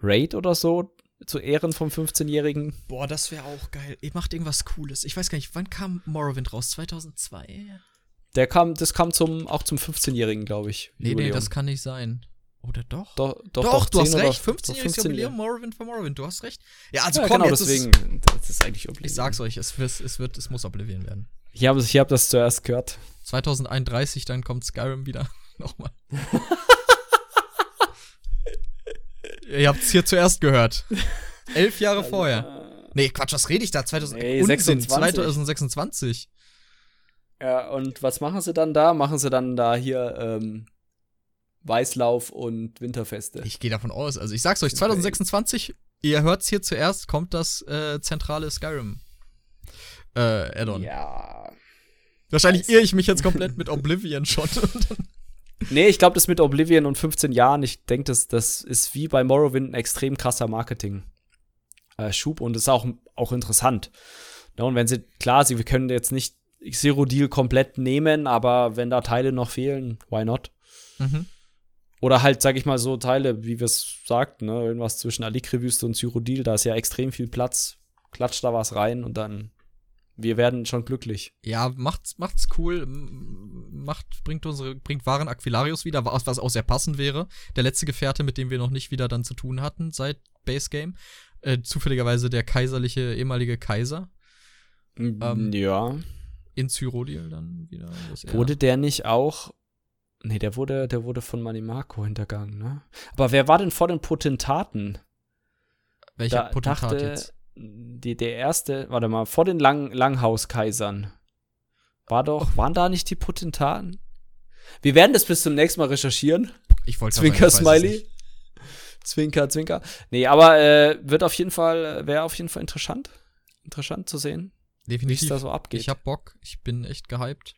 Raid oder so zu Ehren vom 15-Jährigen. Boah, das wäre auch geil. Ihr macht irgendwas Cooles. Ich weiß gar nicht, wann kam Morrowind raus? 2002? Der kam, das kam zum, auch zum 15-Jährigen, glaube ich. Nee, Jubiläum. nee, das kann nicht sein. Oder doch? Doch, doch, doch, doch du hast recht. 15-jähriges 15 Jubiläum, Morrowind für Morrowind. Du hast recht. Ja, also ja, komm, genau, deswegen, ist, das ist eigentlich Oblivion. Ich sag's euch, es, wird, es, wird, es muss Oblivion werden. Ich habe ich hab das zuerst gehört. 2031, dann kommt Skyrim wieder. Nochmal. Ihr habt es hier zuerst gehört. Elf Jahre vorher. Nee, Quatsch, was rede ich da? 2000, nee, 2026. Ja, und was machen sie dann da? Machen sie dann da hier ähm, Weißlauf und Winterfeste? Ich gehe davon aus. Also ich sag's euch, 2026, ihr hört's hier zuerst, kommt das äh, zentrale Skyrim äh, Add-on. Ja. Wahrscheinlich irre ich mich jetzt komplett mit Oblivion schon. Nee, ich glaube, das mit Oblivion und 15 Jahren, ich denke, das, das ist wie bei Morrowind ein extrem krasser Marketing-Schub äh, und ist auch, auch interessant. Ja, und wenn sie, klar, sie wir können jetzt nicht Zero Deal komplett nehmen, aber wenn da Teile noch fehlen, why not? Mhm. Oder halt, sag ich mal, so Teile, wie wir es sagten, ne? irgendwas zwischen Alikre-Wüste und Zero Deal, da ist ja extrem viel Platz. Klatscht da was rein und dann wir werden schon glücklich. Ja, macht's, macht's cool. Macht, bringt unsere, bringt wahren Aquilarius wieder, was, was auch sehr passend wäre. Der letzte Gefährte, mit dem wir noch nicht wieder dann zu tun hatten seit Base Game. Äh, zufälligerweise der kaiserliche, ehemalige Kaiser. Ähm, ja. In Cyrodiil dann wieder. Wurde der nicht auch Nee, der wurde, der wurde von Manimarco hintergangen, ne? Aber wer war denn vor den Potentaten? Welcher Da Potentat dachte, jetzt? Die, der erste, warte mal, vor den Lang Langhauskaisern. War doch, waren da nicht die Potentaten? Wir werden das bis zum nächsten Mal recherchieren. Ich wollte Zwinker sagen, Smiley. Zwinker, Zwinker. Nee, aber äh, wird auf jeden Fall, wäre auf jeden Fall interessant. Interessant zu sehen, wie es da so abgeht. Ich hab Bock. Ich bin echt gehypt.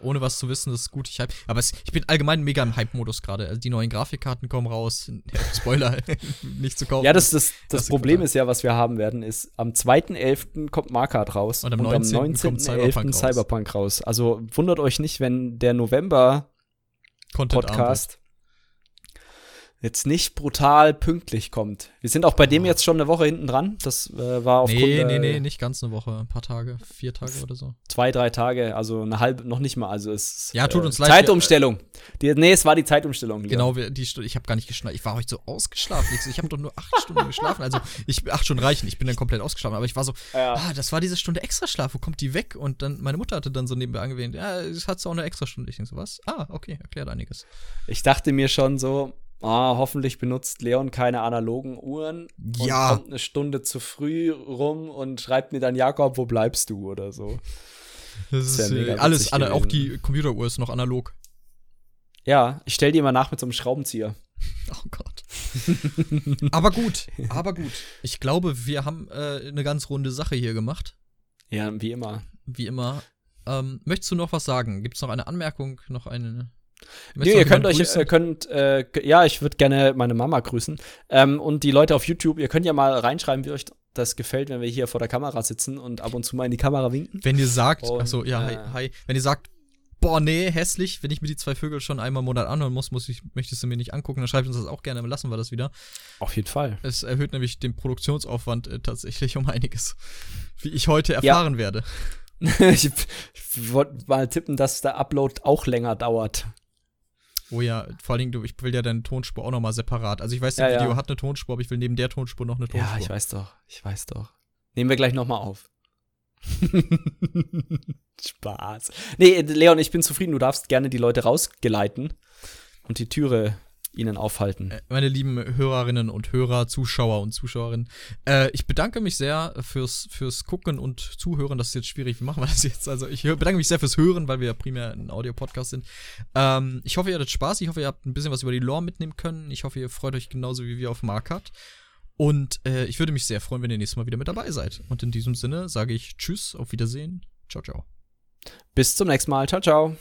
Ohne was zu wissen, das ist gut. Ich hype. Aber es, ich bin allgemein mega im Hype-Modus gerade. Also die neuen Grafikkarten kommen raus. Spoiler, nicht zu kaufen. ja, das, das, das Das Problem ist ja, was wir haben werden, ist, am 2.11. kommt Markart raus Und am 19. kommt Cyberpunk raus. Cyberpunk raus. Also wundert euch nicht, wenn der November-Podcast Content jetzt nicht brutal pünktlich kommt. Wir sind auch bei dem jetzt schon eine Woche hinten dran. Das äh, war aufgrund Nee, nee, nee, nicht ganz eine Woche. Ein paar Tage, vier Tage oder so. zwei, drei Tage, also eine halbe, noch nicht mal. Also es ist Ja, tut uns leid, Zeitumstellung. Die, nee, es war die Zeitumstellung. Genau, wir- die Stunde, ich habe gar nicht geschlafen. Ich war heute so ausgeschlafen. Ich, so, ich habe doch nur acht Stunden geschlafen. Also, ich, acht Stunden reichen. Ich bin dann komplett ausgeschlafen. Aber ich war so, Ja. ah, das war diese Stunde Extraschlaf. Wo kommt die weg? Und dann, meine Mutter hatte dann so nebenbei angewählt, ja, es hat so auch eine Extrastunde. Ich denke so, was? Ah, okay, erklärt einiges. Ich dachte mir schon so, ah, hoffentlich benutzt Leon keine analogen Uhren und Ja. kommt eine Stunde zu früh rum und schreibt mir dann, Jakob, wo bleibst du oder so. Das ist mega äh, alles, witzig ana- auch gewesen. die Computeruhr ist noch analog. Ja, ich stell dir mal nach mit so einem Schraubenzieher. Oh Gott. aber gut, aber gut. Ich glaube, wir haben äh, eine ganz runde Sache hier gemacht. Ja, wie immer. Wie immer. Ähm, möchtest du noch was sagen? Gibt es noch eine Anmerkung? Noch eine. Nee, ihr könnt euch, grüßen? könnt, äh, ja, ich würde gerne meine Mama grüßen. Ähm, und die Leute auf YouTube, ihr könnt ja mal reinschreiben, wie euch das gefällt, wenn wir hier vor der Kamera sitzen und ab und zu mal in die Kamera winken. Wenn ihr sagt, Und, achso, ja, äh, hi, hi, wenn ihr sagt, boah, nee, hässlich, wenn ich mir die zwei Vögel schon einmal im Monat anhören muss, muss ich, möchtest du mir nicht angucken, dann schreibt uns das auch gerne, dann lassen wir das wieder. Auf jeden Fall. Es erhöht nämlich den Produktionsaufwand äh, tatsächlich um einiges. Wie ich heute erfahren werde. ich ich wollte mal tippen, dass der Upload auch länger dauert. Oh ja, vor allen Dingen, du, ich will ja deine Tonspur auch nochmal separat. Also ich weiß, das Ja, Video ja. hat eine Tonspur, aber ich will neben der Tonspur noch eine Tonspur. Ja, ich weiß doch. Ich weiß doch. Nehmen wir gleich noch mal auf. Spaß. Nee, Leon, ich bin zufrieden. Du darfst gerne die Leute rausgeleiten und die Türe ihnen aufhalten. Äh, Meine lieben Hörerinnen und Hörer, Zuschauer und Zuschauerinnen, äh, ich bedanke mich sehr fürs, fürs Gucken und Zuhören. Das ist jetzt schwierig. Wie machen wir das jetzt? Also, ich bedanke mich sehr fürs Hören, weil wir ja primär ein Audio-Podcast sind. Ähm, ich hoffe, ihr hattet Spaß. Ich hoffe, ihr habt ein bisschen was über die Lore mitnehmen können. Ich hoffe, ihr freut euch genauso wie wir auf Markat. Und äh, ich würde mich sehr freuen, wenn ihr nächstes Mal wieder mit dabei seid. Und in diesem Sinne sage ich Tschüss, auf Wiedersehen. Ciao, ciao. Bis zum nächsten Mal. Ciao, ciao.